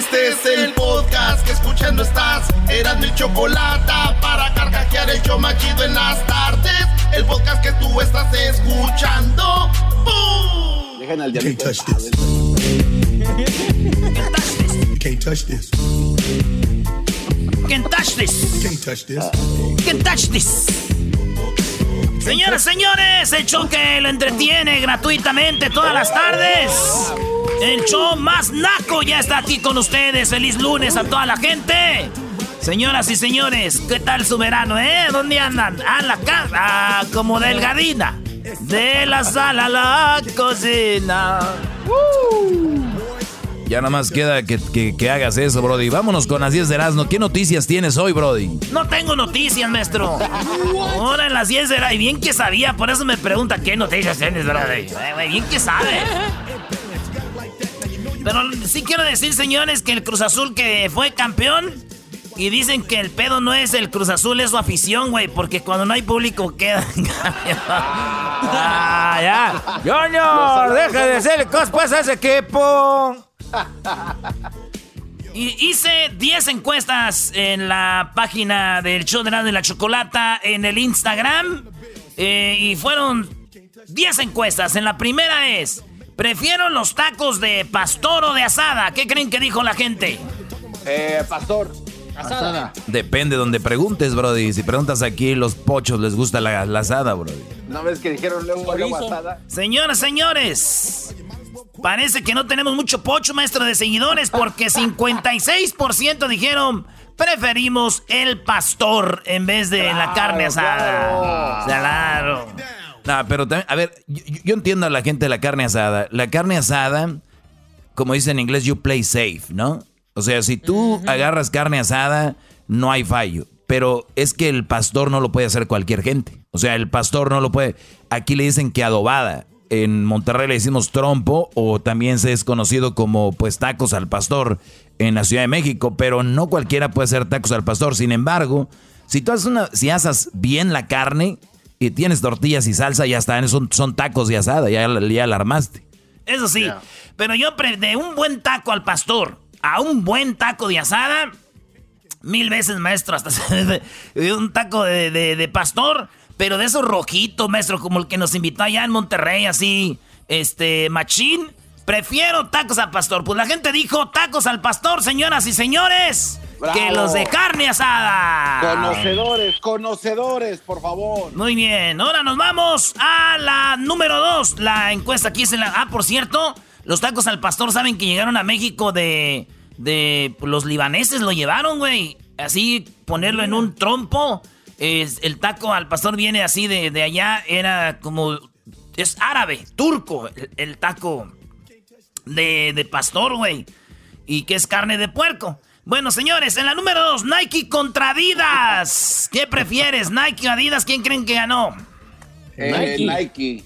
Este es el podcast que escuchando estás. Eran mi chocolate para carcajear el yo machido en las tardes. El podcast que tú estás escuchando. ¡Bum! Dejen al diablito. Can't touch this. You can't touch this. Can't touch this. Can't touch this. Can't touch this. Señoras, señores, el show que lo entretiene gratuitamente todas las tardes. El show más naco ya está aquí con ustedes. Feliz lunes a toda la gente. Señoras y señores, ¿qué tal su verano, eh? ¿Dónde andan? A la casa, ah, como delgadina. De la sala a la cocina. Ya nada más queda que, que- que hagas eso, Brody. Vámonos con las 10 de Erasmo. ¿Qué noticias tienes hoy, Brody? No tengo noticias, maestro. Ahora en las 10 de la... Y bien que sabía, por eso me pregunta qué noticias tienes, brother. Eh, Bien que sabe. Pero sí quiero decir, señores, que el Cruz Azul que fue campeón... Y dicen que el pedo no es el Cruz Azul, es su afición, güey. Porque cuando no hay público queda... ah, ya. Junior, deja de ser cosas a ese equipo. Y hice 10 encuestas en la página del show de la, de la chocolata en el Instagram. eh, y fueron 10 encuestas. En la primera es: ¿prefiero los tacos de pastor o de asada? ¿Qué creen que dijo la gente? Eh, pastor. Asada. Depende donde preguntes, Brody. Si preguntas aquí, los pochos les gusta la, la asada, Brody. ¿No ves que dijeron luego luego asada? Señoras, señores. Parece que no tenemos mucho pocho, maestro de seguidores, porque 56% dijeron preferimos el pastor en vez de la carne asada. Claro. No, pero también, a ver, yo, yo entiendo a la gente de la carne asada. La carne asada, como dice en inglés, you play safe, ¿no? O sea, si tú agarras carne asada, no hay fallo. Pero es que el pastor no lo puede hacer cualquier gente. O sea, el pastor no lo puede. Aquí le dicen que adobada. En Monterrey le decimos trompo o también se es conocido como pues tacos al pastor en la Ciudad de México. Pero no cualquiera puede hacer tacos al pastor. Sin embargo, si tú haces una, si asas bien la carne y tienes tortillas y salsa, ya están, son, son tacos de asada, ya, ya la armaste. Eso sí, pero yo de un buen taco al pastor a un buen taco de asada, mil veces, maestro, hasta un taco de, de- de pastor, pero de esos rojitos, maestro, como el que nos invitó allá en Monterrey, así, este, machín. Prefiero tacos al pastor. Pues la gente dijo tacos al pastor, señoras y señores, Bravo. que los de carne asada. Conocedores, conocedores, por favor. Muy bien, ahora nos vamos a la número dos. La encuesta aquí es en la... Ah, por cierto, los tacos al pastor saben que llegaron a México de... de los libaneses lo llevaron, güey. Así ponerlo en un trompo. Es, el taco al pastor viene así de, de allá. Era como... Es árabe, turco, el, el taco de, de pastor, güey. Y que es carne de puerco. Bueno, señores, en la número dos, Nike contra Adidas. ¿Qué prefieres, Nike o Adidas? ¿Quién creen que ganó? Eh, Nike. Nike.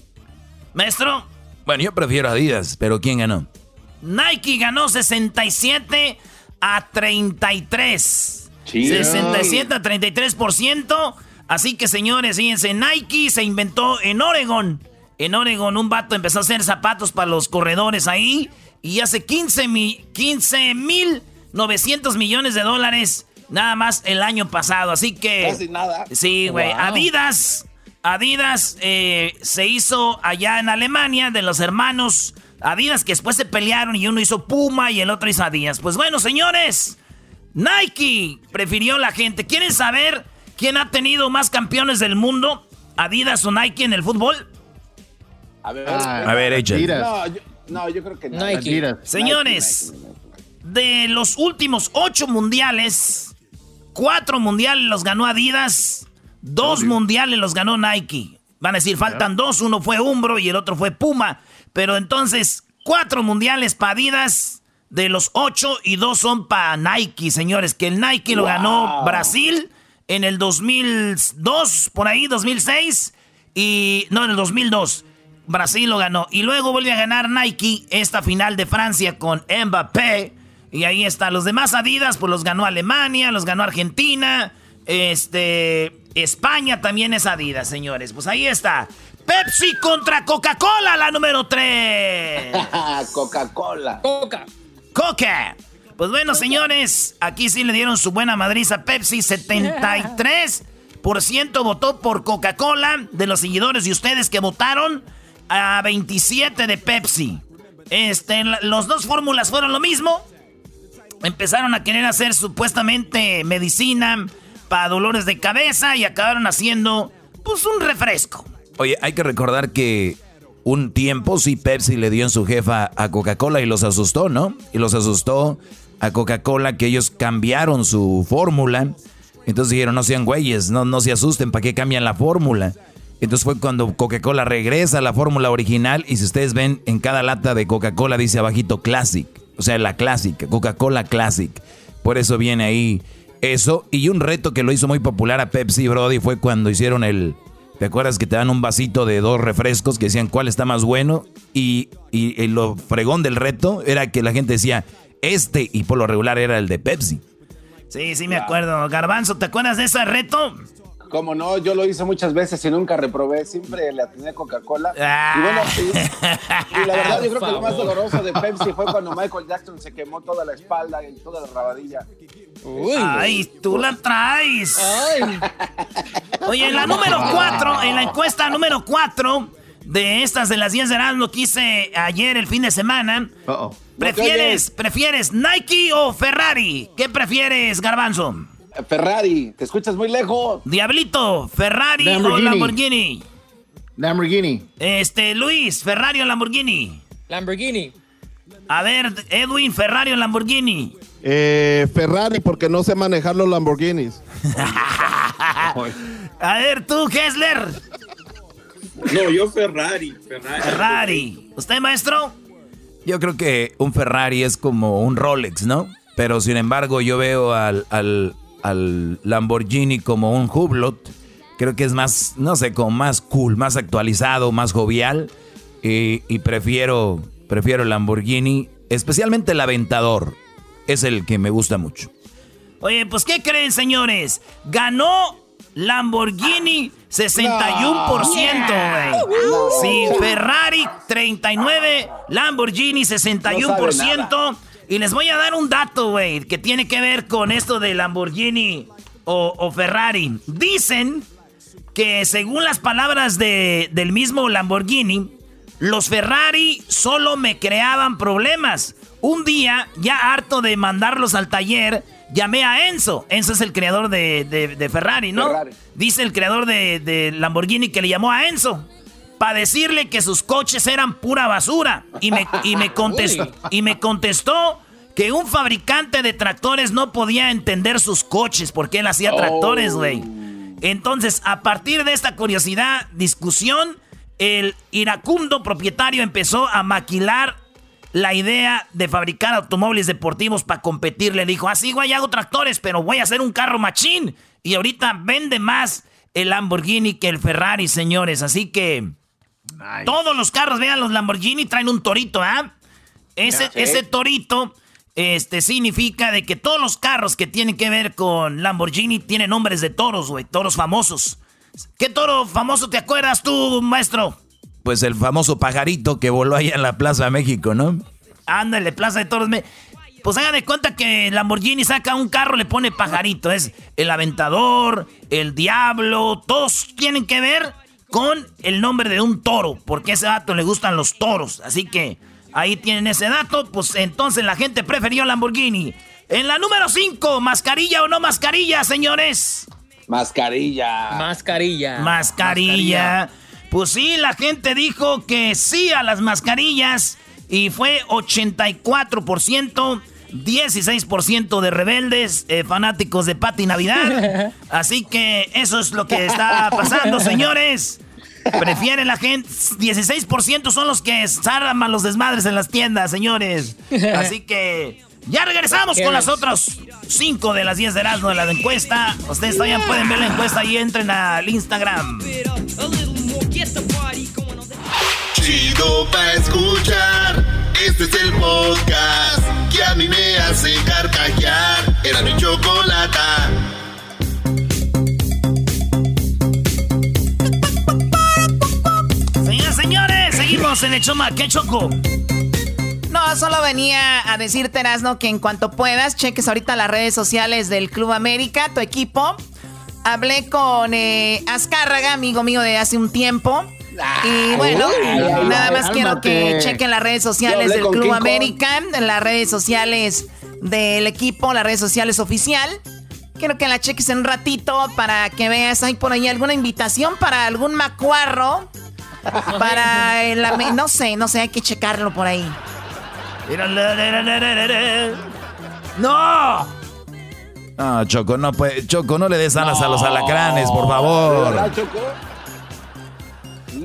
Maestro, Bueno, yo prefiero Adidas, pero ¿quién ganó? Nike ganó 67 a 33. Chido. 67 a 33%. Así que, señores, fíjense, Nike se inventó en Oregon. En Oregon un vato empezó a hacer zapatos para los corredores ahí. Y hace 15 mil 15 mil 900 millones de dólares nada más el año pasado. Así que... Casi nada. Sí, güey. Wow. Adidas. Adidas eh, se hizo allá en Alemania de los hermanos Adidas que después se pelearon y uno hizo Puma y el otro hizo Adidas. Pues bueno, señores, Nike prefirió la gente. ¿Quieren saber quién ha tenido más campeones del mundo? Adidas o Nike en el fútbol. A ver, Ah, A ver, no, yo, no, yo creo que no. Nike. Señores, Nike, Nike, Nike. De los últimos ocho mundiales, cuatro mundiales los ganó Adidas, dos mundiales los ganó Nike. Van a decir, faltan dos, uno fue Umbro y el otro fue Puma. Pero entonces, cuatro mundiales para Adidas de los ocho y dos son para Nike, señores. Que el Nike lo ganó Brasil en el 2002, por ahí, 2006. Y no, en el 2002. Brasil lo ganó. Y luego vuelve a ganar Nike esta final de Francia con Mbappé. Y ahí está. Los demás Adidas, pues los ganó Alemania, los ganó Argentina. Este. España también es Adidas, señores. Pues ahí está. Pepsi contra Coca-Cola, la número 3. Coca-Cola. Coca. Coca. Pues bueno, señores, aquí sí le dieron su buena madriza a Pepsi. 73% votó por Coca-Cola de los seguidores de ustedes que votaron a 27 de Pepsi. Este, los dos fórmulas fueron lo mismo. Empezaron a querer hacer supuestamente medicina para dolores de cabeza y acabaron haciendo pues un refresco. Oye, hay que recordar que un tiempo sí Pepsi le dio en su jefa a Coca-Cola y los asustó, ¿no? Y los asustó a Coca-Cola que ellos cambiaron su fórmula. Entonces dijeron, no sean güeyes, no, no se asusten, ¿para qué cambian la fórmula? Entonces fue cuando Coca-Cola regresa a la fórmula original y si ustedes ven en cada lata de Coca-Cola dice abajito Classic, o sea, la clásica, Coca-Cola Classic. Por eso viene ahí eso. Y un reto que lo hizo muy popular a Pepsi, Brody, fue cuando hicieron el ¿Te acuerdas que te dan un vasito de dos refrescos que decían cuál está más bueno? Y, y, lo fregón del reto era que la gente decía, este, y por lo regular era el de Pepsi. Sí, sí me acuerdo. Garbanzo, ¿te acuerdas de ese reto? Como no, yo lo hice muchas veces y nunca reprobé, siempre le atiné Coca-Cola. Ah. Y bueno, y, la verdad yo creo que lo más doloroso de Pepsi fue cuando Michael Jackson se quemó toda la espalda y toda la rabadilla. Ay, tú la traes. Oye, en la número 4, en la encuesta número 4 de estas de las 10 de lo que hice ayer el fin de semana. ¿Prefieres, ¿Prefieres Nike o Ferrari? ¿Qué prefieres, Garbanzo? Ferrari, te escuchas muy lejos. Diablito, Ferrari o Lamborghini. Lamborghini. Este, Luis, Ferrari o Lamborghini. Lamborghini. A ver, Edwin, Ferrari o Lamborghini. Eh, Ferrari, porque no sé manejar los Lamborghinis. A ver, tú, Kessler. No, yo Ferrari, Ferrari. Ferrari. ¿Usted, maestro? Yo creo que un Ferrari es como un Rolex, ¿no? Pero sin embargo, yo veo al, al, al Lamborghini como un Hublot. Creo que es más, no sé, como más cool, más actualizado, más jovial. Y, y prefiero, prefiero el Lamborghini, especialmente el Aventador. Es el que me gusta mucho. Oye, pues ¿qué creen, señores? Ganó Lamborghini 61%, güey. Sí, Ferrari 39, Lamborghini 61%. Y les voy a dar un dato, güey, que tiene que ver con esto de Lamborghini o, Ferrari. Dicen que según las palabras de, del mismo Lamborghini, los Ferrari solo me creaban problemas. Un día, ya harto de mandarlos al taller, llamé a Enzo. Enzo es el creador de, Ferrari, ¿no? Dice el creador de, de Lamborghini que le llamó a Enzo para decirle que sus coches eran pura basura. Y me, y me, contestó, y me contestó que un fabricante de tractores no podía entender sus coches porque él hacía tractores, oh. güey. Entonces, a partir de esta curiosidad, discusión, el iracundo propietario empezó a maquilar la idea de fabricar automóviles deportivos para competir. Le dijo, así, ah, güey, hago tractores, pero voy a hacer un carro machín. Y ahorita vende más el Lamborghini que el Ferrari, señores. Así que todos los carros, vean, los Lamborghini traen un torito, ¿ah? Ese, ese torito este, significa de que todos los carros que tienen que ver con Lamborghini tienen nombres de toros, güey, toros famosos. ¿Qué toro famoso te acuerdas tú, maestro? Pues el famoso pajarito que voló allá en la Plaza de México, ¿no? Ándale, Plaza de Toros. Pues hagan de cuenta que Lamborghini saca un carro, le pone pajarito. Es el aventador, el diablo, todos tienen que ver con el nombre de un toro, porque a ese dato le gustan los toros. Así que ahí tienen ese dato, pues entonces la gente prefirió Lamborghini. En la número 5, mascarilla o no mascarilla, señores. Mascarilla. Mascarilla. Mascarilla. Pues sí, la gente dijo que sí a las mascarillas y fue 84%. 16% de rebeldes, eh, fanáticos de Pati Navidad. Así que eso es lo que está pasando, señores. Prefiere la gente. 16% son los que a los desmadres en las tiendas, señores. Así que ya regresamos con las otras 5 de las 10 de Erasmo de la encuesta. Ustedes todavía pueden ver la encuesta y entren al Instagram. Chido pa' escuchar. Este es el podcast que a mí me hace carcajear. Era mi chocolata. Señoras, señores, seguimos en el Choma. ¿Qué choco? No, solo venía a decirte, Erasno, que en cuanto puedas, cheques ahorita las redes sociales del Club América, tu equipo. Hablé con eh, Azcárraga, amigo mío de hace un tiempo. Y bueno, nada más quiero que chequen las redes sociales del Club América, las redes sociales del equipo, las redes sociales oficial. Quiero que la cheques en un ratito para que veas, hay por ahí alguna invitación para algún macuarro. Para el, no sé, no sé, hay que checarlo por ahí. ¡No! Ah, Choco, no puede. Choco, no le des alas a los alacranes, por favor.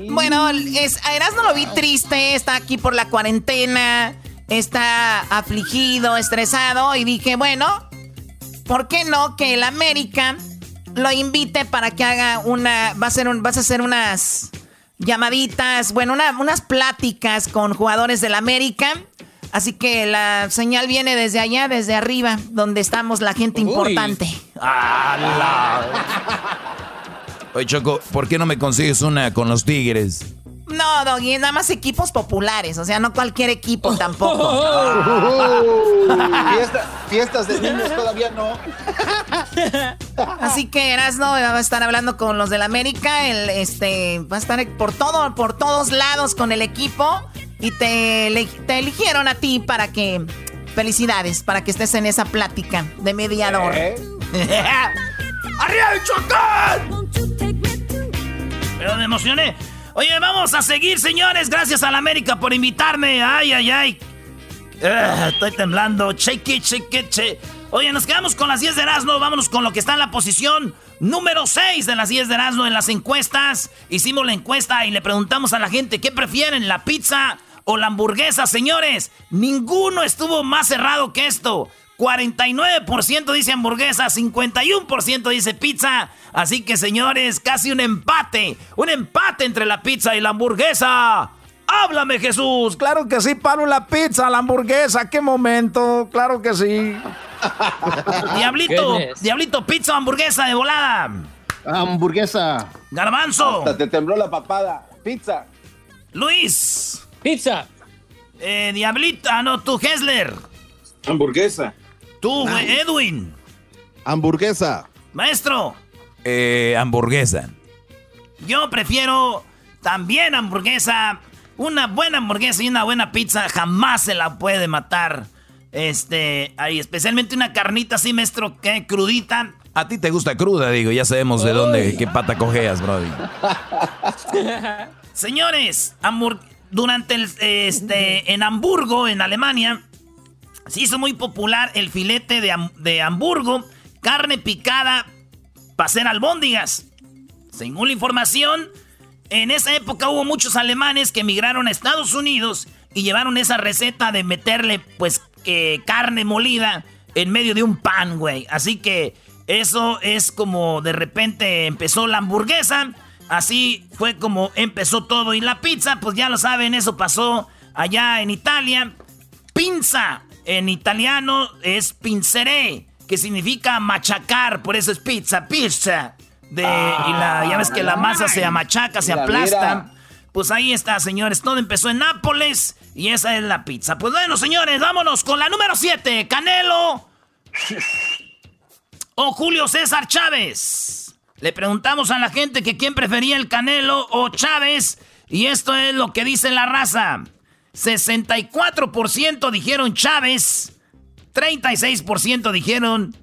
Bueno, es, a no lo vi triste, está aquí por la cuarentena, está afligido, estresado y dije, bueno, ¿por qué no que el América lo invite para que haga una, va a ser un, vas a hacer unas llamaditas, bueno, unas pláticas con jugadores del América. Así que la señal viene desde allá, desde arriba, donde estamos la gente importante. Oye, Choco, ¿por qué no me consigues una con los Tigres? No, Doggy, nada más equipos populares, o sea, no cualquier equipo tampoco. fiestas de niños todavía no. Así que Erasno va a estar hablando con los del América, el, este, va a estar por todo, por todos lados con el equipo y te, te eligieron a ti para que, felicidades, para que estés en esa plática de mediador. ¿Eh? ¡Arriba el Chocón! Pero me emocioné. Oye, vamos a seguir, señores. Gracias a la América por invitarme. Ay, ay, ay. Ah, estoy temblando. Shake it, shake it, shake. Oye, nos quedamos con las 10 de Erasmo. Vámonos con lo que está en la posición número 6 de las 10 de Erasmo en las encuestas. Hicimos la encuesta y le preguntamos a la gente qué prefieren, la pizza o la hamburguesa, señores. Ninguno estuvo más cerrado que esto. 49% dice hamburguesa, 51% dice pizza. Así que señores, casi un empate. Un empate entre la pizza y la hamburguesa. Háblame Jesús. Claro que sí, paro la pizza, la hamburguesa. ¿Qué momento? Claro que sí. Diablito, Diablito, pizza o hamburguesa de volada. Hamburguesa. Garbanzo. te tembló la papada. Pizza. Luis. Pizza. Eh, Diablito, ah no, tú, Hessler. Hamburguesa. Tú, Edwin. Hamburguesa. Maestro. Eh, hamburguesa. Yo prefiero también hamburguesa. Una buena hamburguesa y una buena pizza jamás se la puede matar. Este, ahí, especialmente una carnita así, maestro, que crudita. A ti te gusta cruda, digo, ya sabemos de dónde, qué pata cojeas, brody. Señores, durante el, este, en Hamburgo, en Alemania, se hizo muy popular el filete de, Hamburgo, carne picada para hacer albóndigas. Según la información, en esa época hubo muchos alemanes que emigraron a Estados Unidos y llevaron esa receta de meterle, pues, carne molida en medio de un pan, güey. Así que eso es como de repente empezó la hamburguesa. Así fue como empezó todo. Y la pizza, pues ya lo saben, eso pasó allá en Italia. Pinza en italiano es pinceré, que significa machacar, por eso es pizza, pizza. De, y la, ya ves que la masa se machaca, se aplasta. Pues ahí está, señores. Todo empezó en Nápoles y esa es la pizza. Pues bueno, señores, vámonos con la número 7. Canelo o Julio César Chávez. Le preguntamos a la gente que quién prefería el Canelo o Chávez. Y esto es lo que dice la raza. 64% dijeron Chávez, 36% dijeron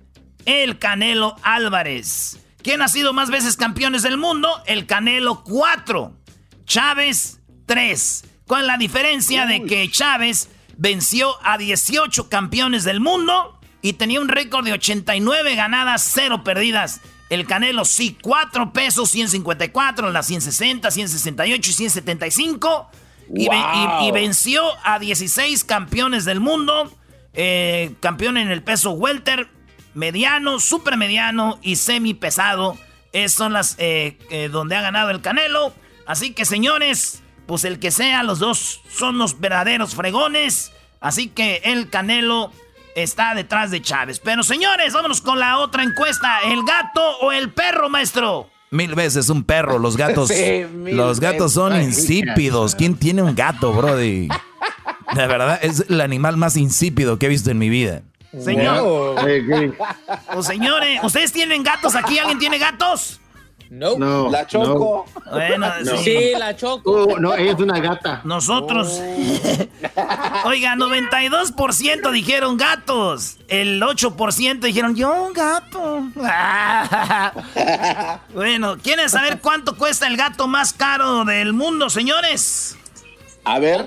el Canelo Álvarez. ¿Quién ha sido más veces campeones del mundo? El Canelo 4, Chávez 3. ¿Cuál es la diferencia de que Chávez venció a 18 campeones del mundo y tenía un récord de 89 ganadas, 0 perdidas? El Canelo sí, 4 pesos, 154, las 160, 168 y 175. Y, venció a 16 campeones del mundo. Eh, campeón en el peso welter, mediano, super mediano y semi pesado. Esas son las eh, eh, donde ha ganado el Canelo. Así que señores, pues el que sea, los dos son los verdaderos fregones. Así que el Canelo está detrás de Chávez. Pero señores, vámonos con la otra encuesta. ¿El gato o el perro, maestro? Mil veces un perro. Los gatos. los gatos son insípidos. ¿Quién tiene un gato, Brody? La verdad, es el animal más insípido que he visto en mi vida. Señor. Pues, señores, ¿ustedes tienen gatos aquí? ¿Alguien tiene gatos? No. La Choco. Bueno, sí. la Choco. Oh, no, ella es una gata. Nosotros. Oiga, 92% dijeron gatos. El 8% dijeron yo un gato. bueno, ¿quieren saber cuánto cuesta el gato más caro del mundo, señores? A ver.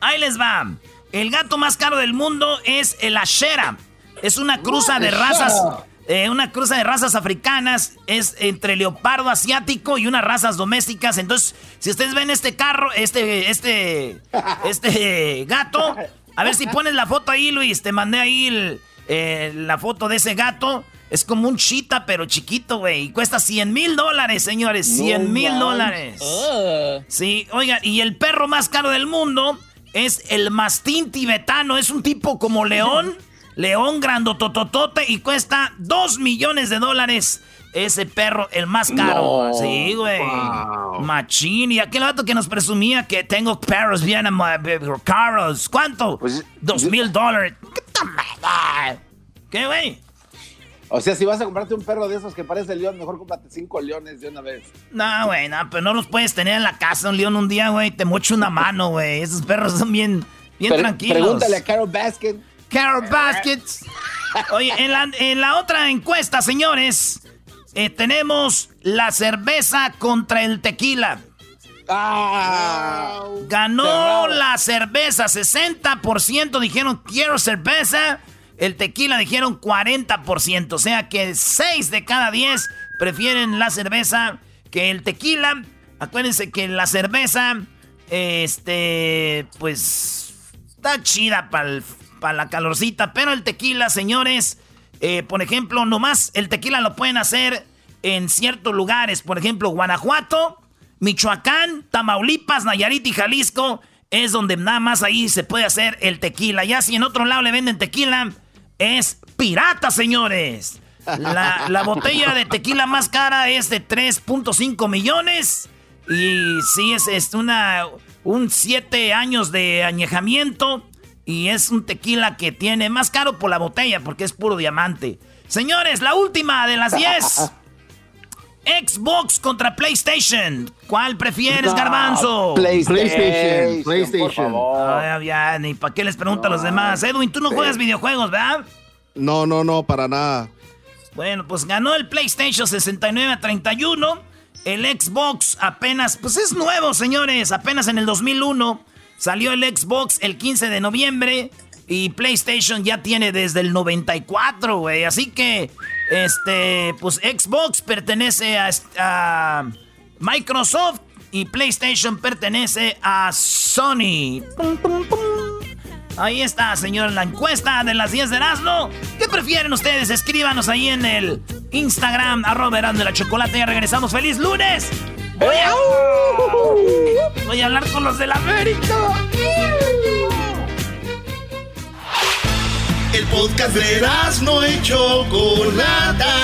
Ahí les va. El gato más caro del mundo es el Ashera. Es una cruza de razas eh, una cruza de razas africanas es entre leopardo asiático y unas razas domésticas. Entonces, si ustedes ven este carro, este, este, este gato, a ver si pones la foto ahí, Luis. Te mandé ahí eh, la foto de ese gato. Es como un chita, pero chiquito, güey. Y cuesta 100 mil dólares, señores. 100 mil dólares. Sí, oiga, y el perro más caro del mundo es el mastín tibetano. Es un tipo como león. León grandotototote y cuesta 2 millones de dólares. Ese perro, el más caro. sí, güey. Machín. Y aquel vato que nos presumía que tengo perros bien caros. ¿Cuánto? Pues, Dos mil dólares. ¿Qué, güey? O sea, si vas a comprarte un perro de esos que parece león, mejor cómprate cinco leones de una vez. No, güey, no, pero no los puedes tener en la casa un león un día, güey. Te mocho una mano, güey. Esos perros son bien, bien tranquilos. Pregúntale a Carol Baskin. Carol Baskets. Oye, en la, otra encuesta, señores, eh, tenemos la cerveza contra el tequila. Ah, Ganó la cerveza, 60% dijeron quiero cerveza, el tequila dijeron 40%, o sea que 6 de cada 10 prefieren la cerveza que el tequila. Acuérdense que la cerveza, este, pues, está chida para el para la calorcita. Pero el tequila, señores, eh, por ejemplo, nomás el tequila lo pueden hacer en ciertos lugares. Por ejemplo, Guanajuato, Michoacán, Tamaulipas, Nayarit y Jalisco. Es donde nada más ahí se puede hacer el tequila. Ya si en otro lado le venden tequila, es pirata, señores. La, botella de tequila más cara es de 3.5 millones. Y sí, es, es una, un 7 años de añejamiento. Y es un tequila que tiene más caro por la botella porque es puro diamante. Señores, la última de las 10. Xbox contra PlayStation. ¿Cuál prefieres, Garbanzo? PlayStation. PlayStation. ya, ni para qué les pregunto a los demás. Edwin, tú no juegas videojuegos, ¿verdad? No, no, no, para nada. Bueno, pues ganó el PlayStation 69 a 31. El Xbox apenas, pues es nuevo, señores, apenas en el 2001. Salió el Xbox el 15 de noviembre y PlayStation ya tiene desde el 94, güey. Así que, este, pues Xbox pertenece a, Microsoft y PlayStation pertenece a Sony. Ahí está, señor, la encuesta de las 10 de Erasmo. ¿Qué prefieren ustedes? Escríbanos ahí en el Instagram, arroba de la chocolate. Ya regresamos. ¡Feliz lunes! Voy a, voy a hablar con los del América. El podcast de no hecho Chocolata.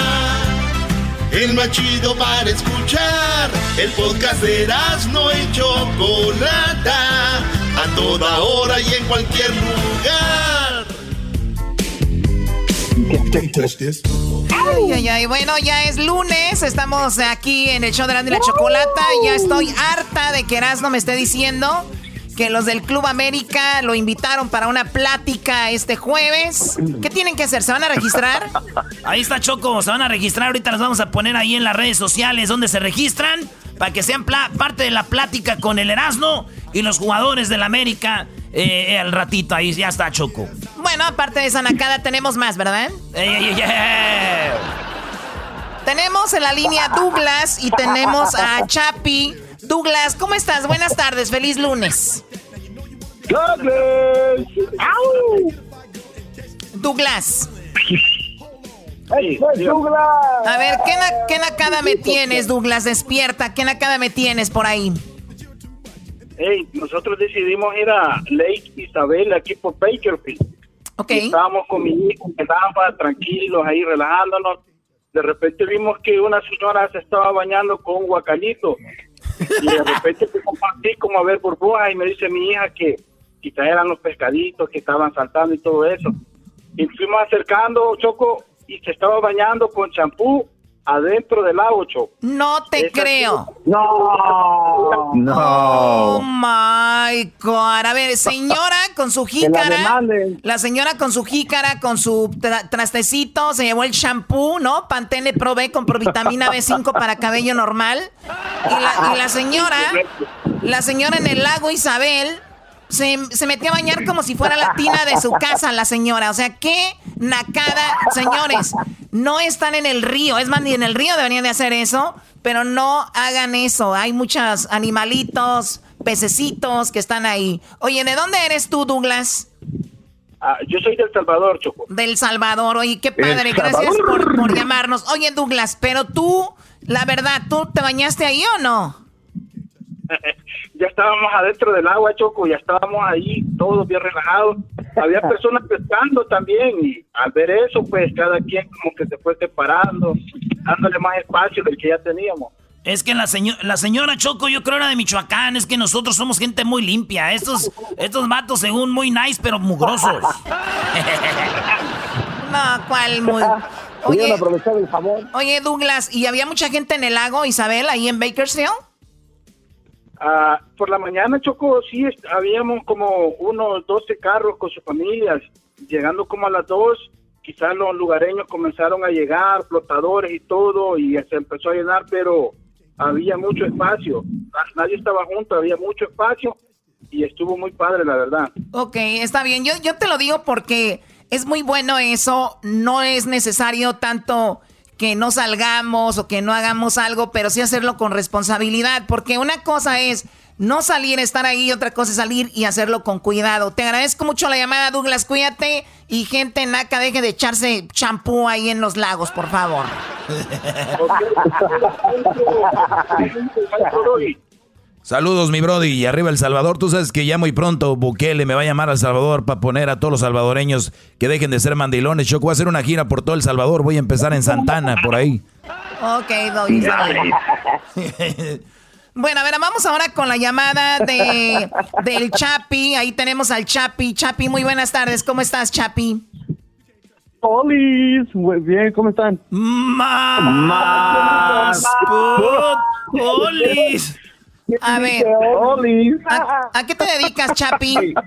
El más chido para escuchar. El podcast de no hecho Chocolata. A toda hora y en cualquier lugar. Ay, ay, ay. Bueno, ya es lunes. Estamos aquí en el show de la, la chocolata. Ya estoy harta de que Erasmo me esté diciendo que los del Club América lo invitaron para una plática este jueves. ¿Qué tienen que hacer? ¿Se van a registrar? Ahí está Choco, se van a registrar. Ahorita los vamos a poner ahí en las redes sociales donde se registran para que sean parte de la plática con el Erasmo y los jugadores del América eh, al ratito. Ahí ya está Choco. Bueno, aparte de esa nacada tenemos más, ¿verdad? Tenemos en la línea Douglas y tenemos a Chapi. Douglas, ¿cómo estás? Buenas tardes, feliz lunes. Douglas. Douglas. Douglas. A ver, ¿qué, ¿qué nacada me tienes, Douglas? Despierta, ¿qué nacada me tienes por ahí? Hey, nosotros decidimos ir a Lake Isabel, aquí por Bakerfield. Okay. Estábamos con mi hijo, estábamos tranquilos ahí relajándonos. De repente vimos que una señora se estaba bañando con un guacalito. Y de repente como así, como a ver burbujas, y me dice mi hija que, quizás eran los pescaditos que estaban saltando y todo eso. Y fuimos acercando, Choco, y se estaba bañando con champú adentro del lago, Choco. No te creo. No, Oh my God. A ver, señora con su jícara. La señora con su jícara, con su tra- trastecito, se llevó el shampoo, ¿no? Pantene Pro B con provitamina B5 para cabello normal. Y la, y la señora, la señora en el lago Isabel. Se, se metió a bañar como si fuera la tina de su casa, la señora. O sea, qué nacada. Señores, no están en el río. Es más, ni en el río deberían de hacer eso. Pero no hagan eso. Hay muchos animalitos, pececitos que están ahí. Oye, ¿de dónde eres tú, Douglas? Ah, yo soy del Salvador, Choco. Del Salvador. Oye, qué padre. Gracias por, por llamarnos. Oye, Douglas, pero tú, la verdad, ¿tú te bañaste ahí o no? Ya estábamos adentro del agua, Choco, ya estábamos ahí, todos bien relajados. Había personas pescando también y al ver eso, pues cada quien como que se fue separando, dándole más espacio del que ya teníamos. Es que la, seño- la señora Choco, yo creo era de Michoacán, es que nosotros somos gente muy limpia. Estos, estos vatos, según muy nice, pero mugrosos. No, ¿cuál muy? Oye, el oye, Douglas, ¿y había mucha gente en el lago, Isabel, ahí en Bakersfield? Ah, por la mañana, Choco, sí, habíamos como unos 12 carros con sus familias, llegando como a las 2, quizás los lugareños comenzaron a llegar, flotadores y todo, y se empezó a llenar, pero había mucho espacio, Na- nadie estaba junto, había mucho espacio, y estuvo muy padre, la verdad. Ok, está bien. Yo, yo te lo digo porque es muy bueno eso. No es necesario tanto que no salgamos o que no hagamos algo, pero sí hacerlo con responsabilidad. Porque una cosa es no salir, estar ahí, otra cosa es salir y hacerlo con cuidado. Te agradezco mucho la llamada, Douglas. Cuídate y gente naca, deje de echarse champú ahí en los lagos, por favor. Saludos, mi Brody. Y arriba El Salvador. Tú sabes que ya muy pronto Bukele me va a llamar al Salvador para poner a todos los salvadoreños que dejen de ser mandilones. Yo voy a hacer una gira por todo El Salvador. Voy a empezar en Santana, por ahí. Ok, Doggy. Bueno, a ver, vamos ahora con la llamada de del Chapi. Ahí tenemos al Chapi. Chapi, muy buenas tardes. ¿Cómo estás, Chapi? Olis, muy bien, ¿cómo están? Más put, olis. A ver. ¿a, a qué te dedicas, Chapi?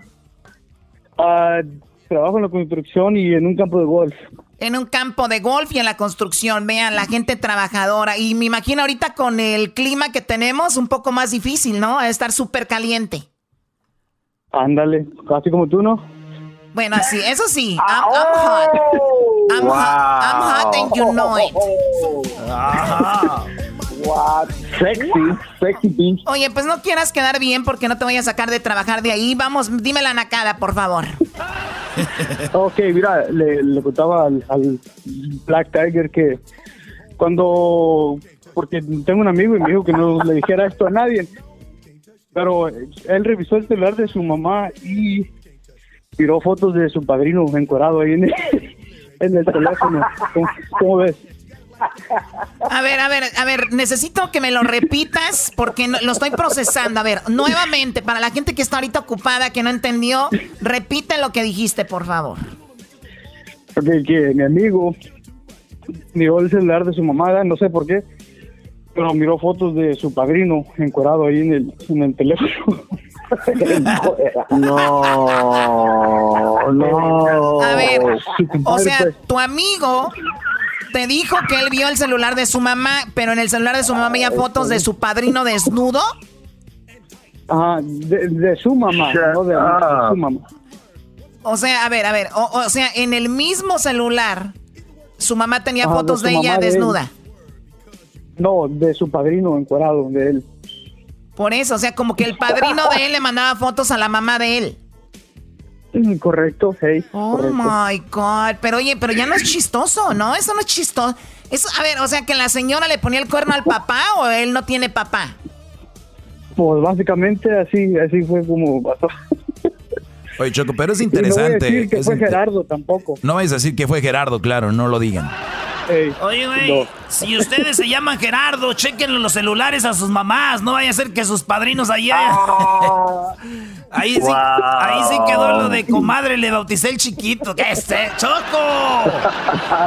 Ah, trabajo en la construcción y en un campo de golf. En un campo de golf y en la construcción. Vean, la gente trabajadora. Y me imagino ahorita con el clima que tenemos, un poco más difícil, ¿no? A estar súper caliente. Ándale, casi como tú, ¿no? Bueno, así, eso sí. I'm, I'm hot. I'm hot. I'm hot and you know it. What? Sexy, sexy. Oye, pues no quieras quedar bien porque no te voy a sacar de trabajar de ahí. Vamos, dime la nacada, por favor. Ok, mira, le, le contaba al, al Black Tiger que cuando, porque tengo un amigo y me dijo que no le dijera esto a nadie, pero él revisó el celular de su mamá y tiró fotos de su padrino encorado ahí en el, en el teléfono. ¿Cómo, cómo ves? A ver, a ver, a ver, necesito que me lo repitas porque no- lo estoy procesando. A ver, nuevamente, para la gente que está ahorita ocupada, que no entendió, repite lo que dijiste, por favor. Porque que mi amigo miró el celular de su mamá, no sé por qué, pero miró fotos de su padrino encuerado ahí en el, en el teléfono. no, no. A ver, o sea, pues. tu amigo te dijo que él vio el celular de su mamá, pero en el celular de su mamá había fotos de su padrino desnudo. De, de su mamá, no de, de su mamá. O sea, a ver, a ver, o, o sea, en el mismo celular, su mamá tenía Ajá, fotos de ella de él. desnuda. No, de su padrino encuerado, de él. Por eso, o sea, como que el padrino de él le mandaba fotos a la mamá de él. Mm, Correcto, hey. Oh correcto. my God. Pero oye, pero ya no es chistoso, ¿no? Eso no es chistoso. Eso, a ver, o sea, que la señora le ponía el cuerno al papá o él no tiene papá. Pues básicamente así, así fue como pasó. Oye, Choco, pero es Y no voy a interesante. decir que es fue Gerardo tampoco. No vais a decir que fue Gerardo, claro, no lo digan. Oye, güey, si ustedes se llaman Gerardo, chequen los celulares a sus mamás. No vaya a ser que sus padrinos allá. Ah. ahí, sí, ahí sí quedó lo de comadre, le bauticé el chiquito. ¿Qué es este? ¡Choco!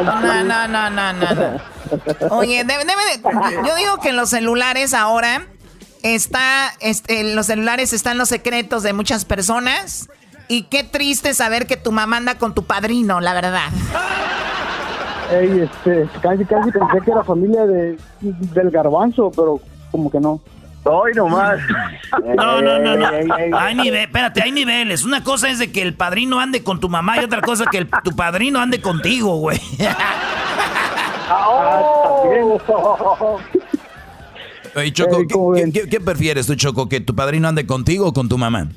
No, no, no, no, no. Oye, debe, de, yo digo que en los celulares ahora está, este, en los celulares están los secretos de muchas personas. Y qué triste saber que tu mamá anda con tu padrino, la verdad. Ey, este, casi, casi pensé que era familia de, del garbanzo, pero como que no. Hoy nomás. No, no, no, no. Hay niveles, espérate, hay niveles. Una cosa es de que el padrino ande con tu mamá y otra cosa es que tu padrino ande contigo, güey. Oye, Choco, ¿qué, prefieres tú, Choco? ¿Que tu padrino ande contigo o con tu mamá?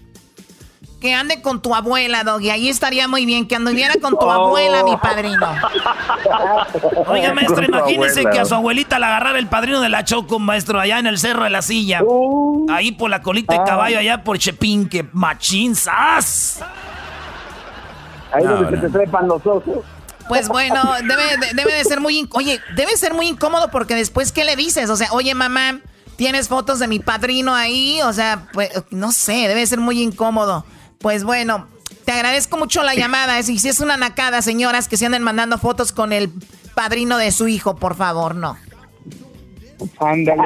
Que ande con tu abuela, Doggy. Ahí estaría muy bien. Que anduviera con tu abuela, mi padrino. Oiga, maestro, imagínese que a su abuelita le agarrara el padrino de la Choco, maestro, allá en el cerro de la silla. Uh. ahí por la colita de ah. caballo, allá por Chepín, que machinzas. Ahí donde se te trepan los ojos. Pues bueno, debe, debe de ser muy... Oye, debe ser muy incómodo porque después, ¿qué le dices? O sea, oye, mamá, ¿tienes fotos de mi padrino ahí? O sea, pues, no sé, debe ser muy incómodo. Pues bueno, te agradezco mucho la llamada. Y si es una nacada, señoras, que se anden mandando fotos con el padrino de su hijo, por favor, no. Ándale.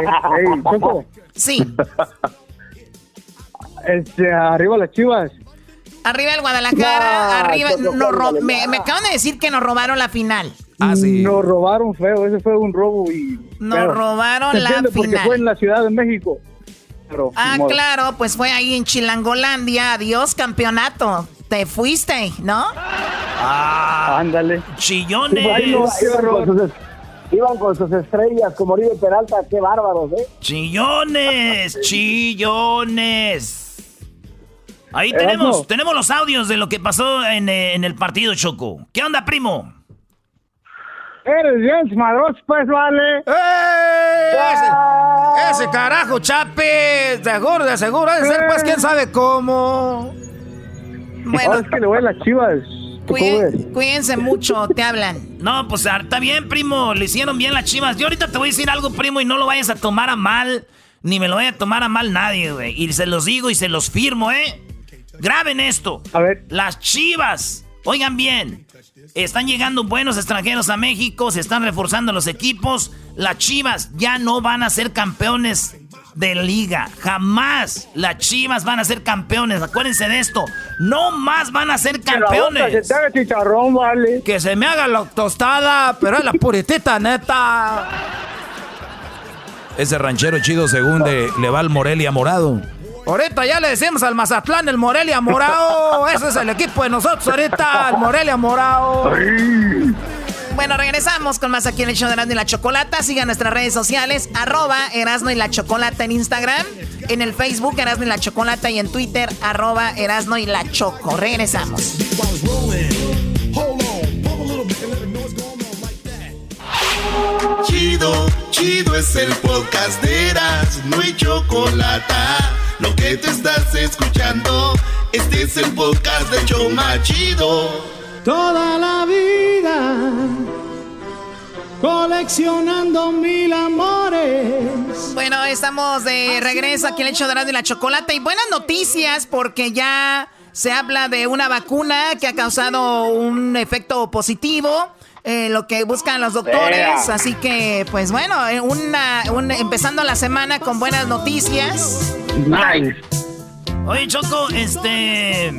Sí. Este, arriba las chivas. Arriba el Guadalajara, arriba. me, acaban de decir que nos robaron la final. Ah, sí. Nos robaron feo, ese fue un robo y. Nos robaron la final. Porque fue en la Ciudad de México. Ah, claro, pues fue ahí en Chilangolandia. Adiós, campeonato. Te fuiste, ¿no? Ah, ándale. Chillones. Iban con, sus, estrellas como Oribe Peralta, qué bárbaros, ¿eh? Chillones, chillones. Ahí tenemos, tenemos los audios de lo que pasó en, eh, el partido, Choco. ¿Qué onda, primo? Eres bien madroso, pues, vale. Ese, carajo, Chape, de seguro, de seguro, de ser, pues, quién sabe cómo. Bueno. es que le voy a las chivas. cuídense mucho, te hablan. No, pues está bien, primo, le hicieron bien las chivas. Yo ahorita te voy a decir algo, primo, y no lo vayas a tomar a mal, ni me lo vaya a tomar a mal nadie, güey. Y se los digo y se los firmo, ¿eh? Graben esto. A ver. Las chivas. Oigan bien. Están llegando buenos extranjeros a México. Se están reforzando los equipos. Las chivas ya no van a ser campeones de liga. Jamás las chivas van a ser campeones. Acuérdense de esto. No más van a ser campeones. Que se te haga chicharrón, vale. Que se me haga la tostada, pero es la puritita neta. Ese ranchero chido según de, le va al Morelia morado. Ahorita ya le decimos al Mazatlán el Morelia Morado. Ese es el equipo de nosotros ahorita, el Morelia Morado. Bueno, regresamos con más aquí en el show de Erasmo y la Chocolata. Sigan nuestras redes sociales, arroba Erasmo y la Chocolata en Instagram, en el Facebook Erasmo y la Chocolata y en Twitter, arroba Erasmo y la Choco. Regresamos. Chido, chido es el podcast de Erasmo y Chocolata lo que te estás escuchando, este es el podcast de Choma Chido. Toda la vida coleccionando mil amores. Bueno, estamos de regreso aquí en el hecho de y la chocolate y buenas noticias porque ya se habla de una vacuna que ha causado un efecto positivo. Eh, lo que buscan los doctores. Así que, pues bueno, eh, una, empezando la semana con buenas noticias. Nice. Oye, Choco, este.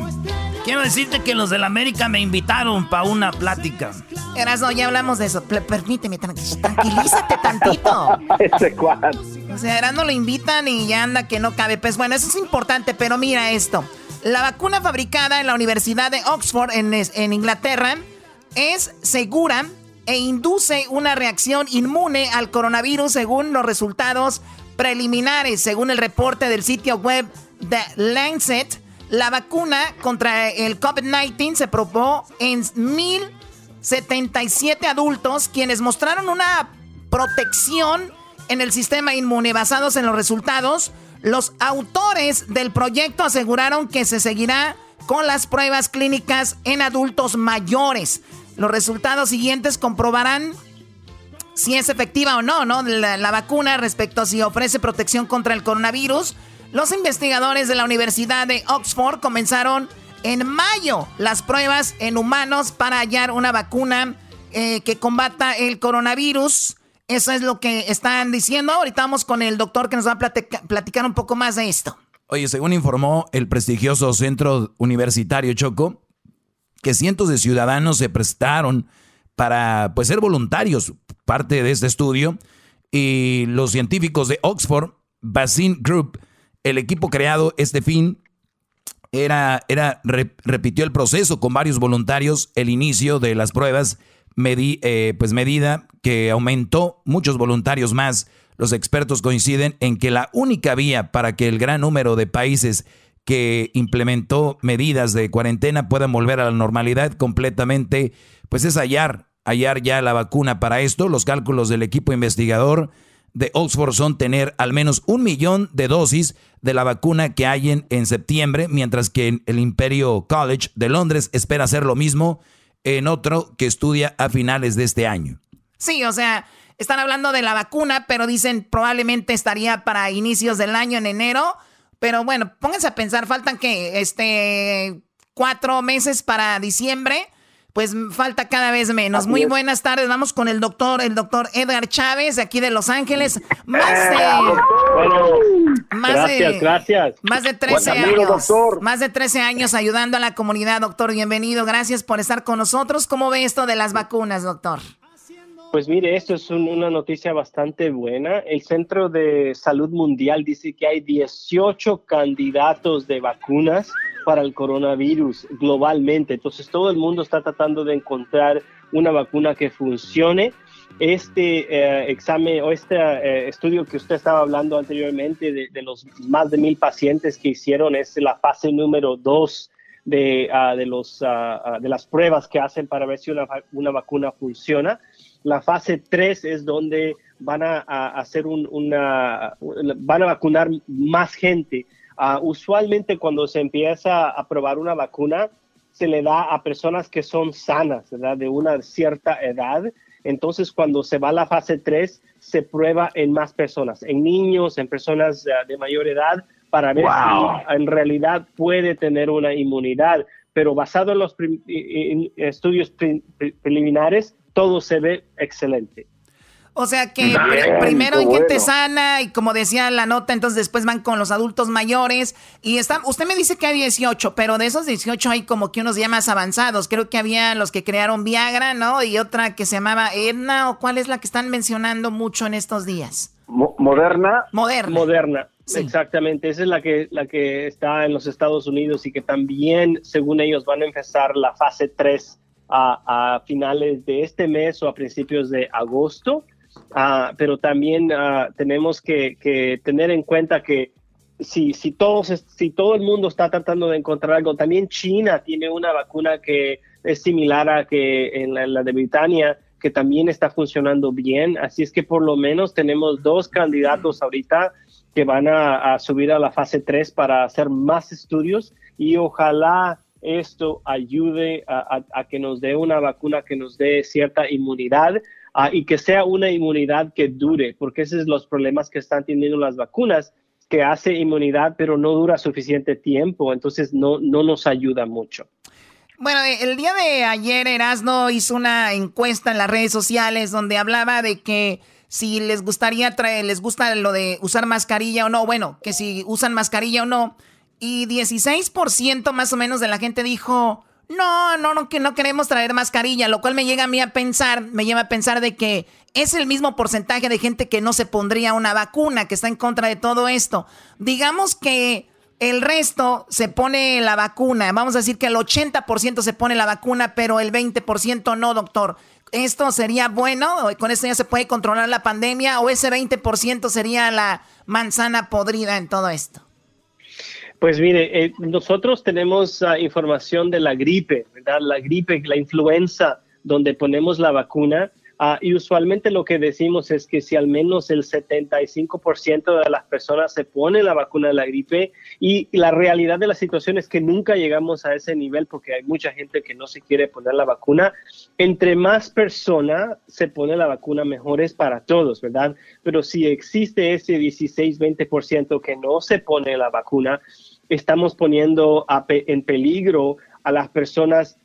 Quiero decirte que los de la América me invitaron para una plática. Erasno, ya hablamos de eso. permíteme, tranquilízate tantito. Ese cual. O sea, Erasno lo invitan y ya anda que no cabe. Pues bueno, eso es importante, pero mira esto. La vacuna fabricada en la Universidad de Oxford en, en Inglaterra es segura e induce una reacción inmune al coronavirus según los resultados preliminares. Según el reporte del sitio web de Lancet, la vacuna contra el COVID-19 se probó en 1.077 adultos quienes mostraron una protección en el sistema inmune. Basados en los resultados, los autores del proyecto aseguraron que se seguirá con las pruebas clínicas en adultos mayores. Los resultados siguientes comprobarán si es efectiva o no, ¿no? La, vacuna respecto a si ofrece protección contra el coronavirus. Los investigadores de la Universidad de Oxford comenzaron en mayo las pruebas en humanos para hallar una vacuna eh, que combata el coronavirus. Eso es lo que están diciendo. Ahorita vamos con el doctor que nos va a platicar un poco más de esto. Oye, según informó el prestigioso centro universitario Choco, que cientos de ciudadanos se prestaron para pues, ser voluntarios, parte de este estudio, y los científicos de Oxford, Basin Group, el equipo creado este fin, era, era repitió el proceso con varios voluntarios, el inicio de las pruebas, eh, pues medida que aumentó muchos voluntarios más los expertos coinciden en que la única vía para que el gran número de países que implementó medidas de cuarentena puedan volver a la normalidad completamente, pues es hallar, hallar ya la vacuna para esto. Los cálculos del equipo investigador de Oxford son tener al menos un millón de dosis de la vacuna que hay en septiembre, mientras que el Imperio College de Londres espera hacer lo mismo en otro que estudia a finales de este año. Sí, o sea, están hablando de la vacuna, pero dicen probablemente estaría para inicios del año, en enero. Pero bueno, pónganse a pensar, faltan que este cuatro meses para diciembre. Pues falta cada vez menos. Muy buenas tardes. Vamos con el doctor, el doctor Edgar Chávez, de aquí de Los Ángeles. Más de. más gracias, de, gracias. Más de 13 años. Más de 13 años ayudando a la comunidad, doctor. Bienvenido. Gracias por estar con nosotros. ¿Cómo ve esto de las vacunas, doctor? Pues mire, esto es una noticia bastante buena. El Centro de Salud Mundial dice que hay 18 candidatos de vacunas para el coronavirus globalmente. Entonces todo el mundo está tratando de encontrar una vacuna que funcione. Este eh, examen o este eh, estudio que usted estaba hablando anteriormente de, los más de mil pacientes que hicieron es la fase número dos de, ah, de, los, ah, de las pruebas que hacen para ver si una, una vacuna funciona. La fase 3 es donde van a, hacer una, van a vacunar más gente. Ah, usualmente cuando se empieza a probar una vacuna, se le da a personas que son sanas, ¿verdad? De una cierta edad. Entonces, cuando se va a la fase 3, se prueba en más personas, en niños, en personas ah, de mayor edad, para ver si en realidad puede tener una inmunidad. Pero basado en los estudios preliminares, todo se ve excelente. O sea que primero hay gente sana y como decía la nota, entonces después van con los adultos mayores y están, usted me dice que hay 18, pero de esos 18 hay como que unos ya más avanzados. Creo que había los que crearon Viagra, ¿no? Y otra que se llamaba Edna o cuál es la que están mencionando mucho en estos días. Moderna. Moderna. Moderna. Exactamente, esa es la que, la que está en los Estados Unidos y que también, según ellos, van a empezar la fase 3 a, finales de este mes o a principios de agosto, ah, pero también ah, tenemos que, tener en cuenta que si, si, todos, si todo el mundo está tratando de encontrar algo, también China tiene una vacuna que es similar a que en la, de Britania, que también está funcionando bien. Así es que por lo menos tenemos dos candidatos ahorita que van a, a subir a la fase 3 para hacer más estudios y ojalá esto ayude a, que nos dé una vacuna que nos dé cierta inmunidad ah, y que sea una inmunidad que dure, porque esos son los problemas que están teniendo las vacunas, que hace inmunidad pero no dura suficiente tiempo, entonces no, no nos ayuda mucho. Bueno, eh, el día de ayer Erasno hizo una encuesta en las redes sociales donde hablaba de que si les gustaría traer, les gusta lo de usar mascarilla o no, bueno, que si usan mascarilla o no. Y 16% más o menos de la gente dijo, no, no, no, que no queremos traer mascarilla, lo cual me llega a mí a pensar, me lleva a pensar de que es el mismo porcentaje de gente que no se pondría una vacuna, que está en contra de todo esto. Digamos que el resto se pone la vacuna, vamos a decir que el 80% se pone la vacuna, pero el 20% no, doctor. ¿Esto sería bueno? ¿Con esto ya se puede controlar la pandemia? ¿O ese 20% sería la manzana podrida en todo esto? Pues mire, eh, nosotros tenemos ah, información de la gripe, ¿verdad? La gripe, la influenza, donde ponemos la vacuna, Ah, y usualmente lo que decimos es que si al menos el 75% de las personas se pone la vacuna de la gripe y la realidad de la situación es que nunca llegamos a ese nivel porque hay mucha gente que no se quiere poner la vacuna. Entre más personas se pone la vacuna, mejor es para todos, ¿verdad? Pero si existe ese 16-20% que no se pone la vacuna, estamos poniendo en peligro a las personas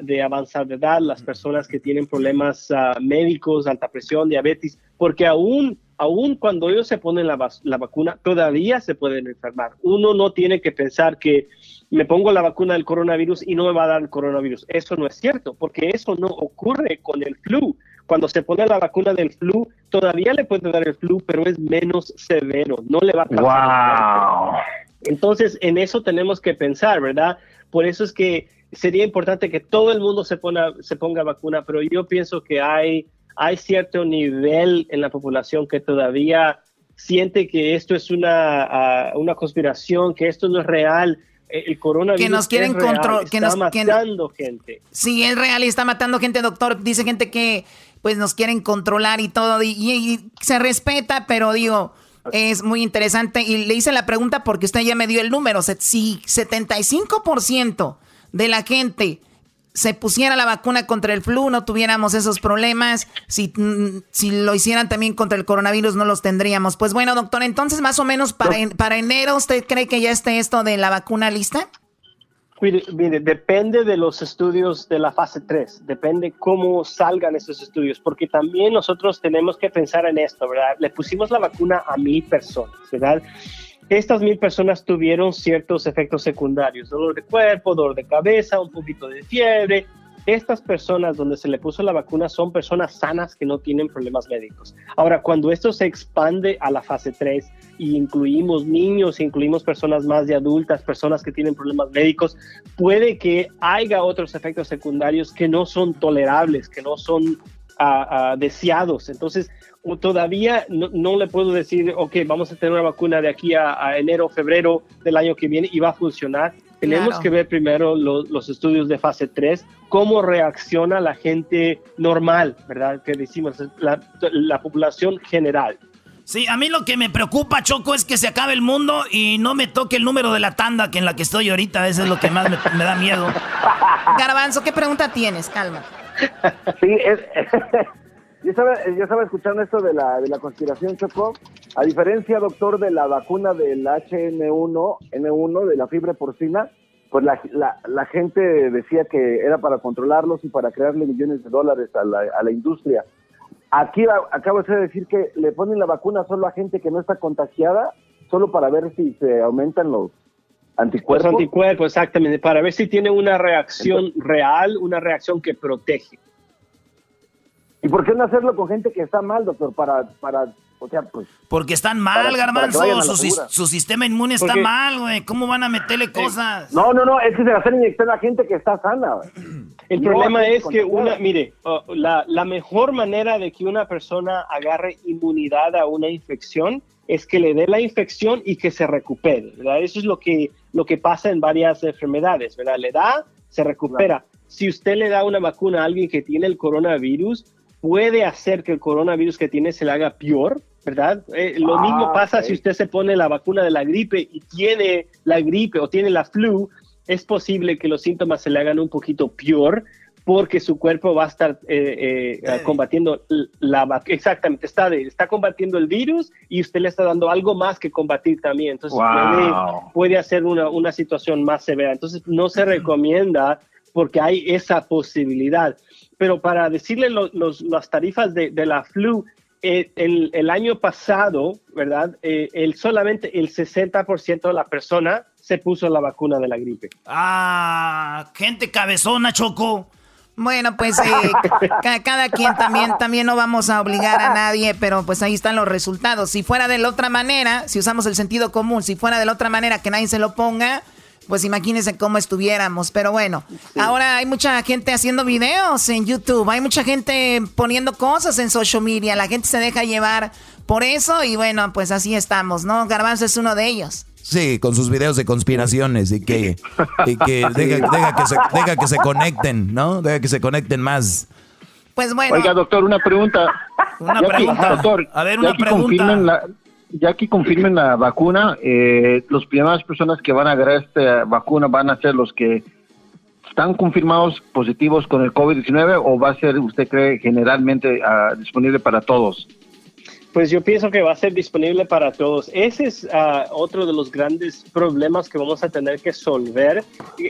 de avanzada edad, las personas que tienen problemas ah, médicos, alta presión, diabetes, porque aún, aún cuando ellos se ponen la, la, vacuna, todavía se pueden enfermar. Uno no tiene que pensar que me pongo la vacuna del coronavirus y no me va a dar el coronavirus. Eso no es cierto, porque eso no ocurre con el flu. Cuando se pone la vacuna del flu, todavía le puede dar el flu, pero es menos severo, no le va a pasar. Wow. Entonces, en eso tenemos que pensar, ¿verdad? Por eso es que sería importante que todo el mundo se, ponga, se ponga vacuna, pero yo pienso que hay, hay cierto nivel en la población que todavía siente que esto es una, ah, una conspiración, que esto no es real. E, el coronavirus que nos quieren controlar, que está matando gente. Sí, es real y está matando gente, doctor. Dice gente que pues nos quieren controlar y todo y, se respeta, pero digo, es muy interesante y le hice la pregunta porque usted ya me dio el número, si 75% de la gente se pusiera la vacuna contra el flu, no tuviéramos esos problemas. Si, mm, si lo hicieran también contra el coronavirus, no los tendríamos. Pues bueno, doctor, entonces más o menos para, para enero, ¿usted cree que ya esté esto de la vacuna lista? Mire, depende de los estudios de la fase 3, depende cómo salgan esos estudios, porque también nosotros tenemos que pensar en esto, ¿verdad? Le pusimos la vacuna a mil personas, ¿verdad? Estas mil personas tuvieron ciertos efectos secundarios, dolor de cuerpo, dolor de cabeza, un poquito de fiebre. Estas personas donde se le puso la vacuna son personas sanas que no tienen problemas médicos. Ahora, cuando esto se expande a la fase 3 y incluimos niños, incluimos personas más de adultas, personas que tienen problemas médicos, puede que haya otros efectos secundarios que no son tolerables, que no son ah, ah, deseados. Entonces, todavía no, le puedo decir, ok, vamos a tener una vacuna de aquí a, enero, febrero del año que viene y va a funcionar. Tenemos que ver primero los estudios de fase 3, cómo reacciona la gente normal, ¿verdad? Que decimos, la, la población general. Sí, a mí lo que me preocupa, Choco, es que se acabe el mundo y no me toque el número de la tanda que en la que estoy ahorita. Eso es lo que más me, da miedo. Garbanzo, ¿qué pregunta tienes? Calma. Sí, es, yo estaba, yo estaba escuchando esto de la, de la conspiración, Choco. A diferencia, doctor, de la vacuna del HN1, N1, de la fiebre porcina, pues la, la, la, gente decía que era para controlarlos y para crearle millones de dólares a la, a la industria. Aquí acabo de decir que le ponen la vacuna solo a gente que no está contagiada, solo para ver si se aumentan los anticuerpos. Los anticuerpos, exactamente, para ver si tiene una reacción real, una reacción que protege. ¿Y por qué no hacerlo con gente que está mal, doctor? Para, para o sea, pues... Porque están mal, Garbanzo. su, sistema inmune está mal, güey. ¿Cómo van a meterle cosas? No, no, no. Es que se la hacen inyectar a gente que está sana. El problema es que una, mire, uh, la, la mejor manera de que una persona agarre inmunidad a una infección es que le dé la infección y que se recupere, ¿verdad? Eso es lo que, lo que pasa en varias enfermedades, ¿verdad? Le da, se recupera. Si usted le da una vacuna a alguien que tiene el coronavirus, puede hacer que el coronavirus que tiene se le haga peor, ¿verdad? Eh, lo ah, mismo pasa si usted se pone la vacuna de la gripe y tiene la gripe o tiene la flu, es posible que los síntomas se le hagan un poquito peor porque su cuerpo va a estar eh, eh, combatiendo la exactamente está está combatiendo el virus y usted le está dando algo más que combatir también. Entonces puede, hacer una, una situación más severa. Entonces no se recomienda porque hay esa posibilidad pero para decirle las tarifas de, la flu, eh, el, año pasado, ¿verdad? Eh, el, solamente el 60% de la persona se puso la vacuna de la gripe. Ah, gente cabezona, Choco. Bueno, pues eh, cada, quien también, también no vamos a obligar a nadie, pero pues ahí están los resultados. Si fuera de la otra manera, si usamos el sentido común, si fuera de la otra manera que nadie se lo ponga, pues imagínense cómo estuviéramos. Pero bueno, ahora hay mucha gente haciendo videos en YouTube, hay mucha gente poniendo cosas en social media, la gente se deja llevar por eso y bueno, pues así estamos, ¿no? Garbanzo es uno de ellos. Sí, con sus videos de conspiraciones y que, deja, que se, deja que se conecten, ¿no? Deja que se conecten más Pues bueno. Oiga, doctor, una pregunta. Una Ya pregunta. Que, doctor, A ver, una que pregunta. la- ya que confirmen la vacuna, eh, las primeras personas que van a agarrar esta vacuna van a ser los que están confirmados positivos con el COVID-19 o va a ser, usted cree, generalmente ah, disponible para todos? Pues yo pienso que va a ser disponible para todos. Ese es ah, otro de los grandes problemas que vamos a tener que resolver.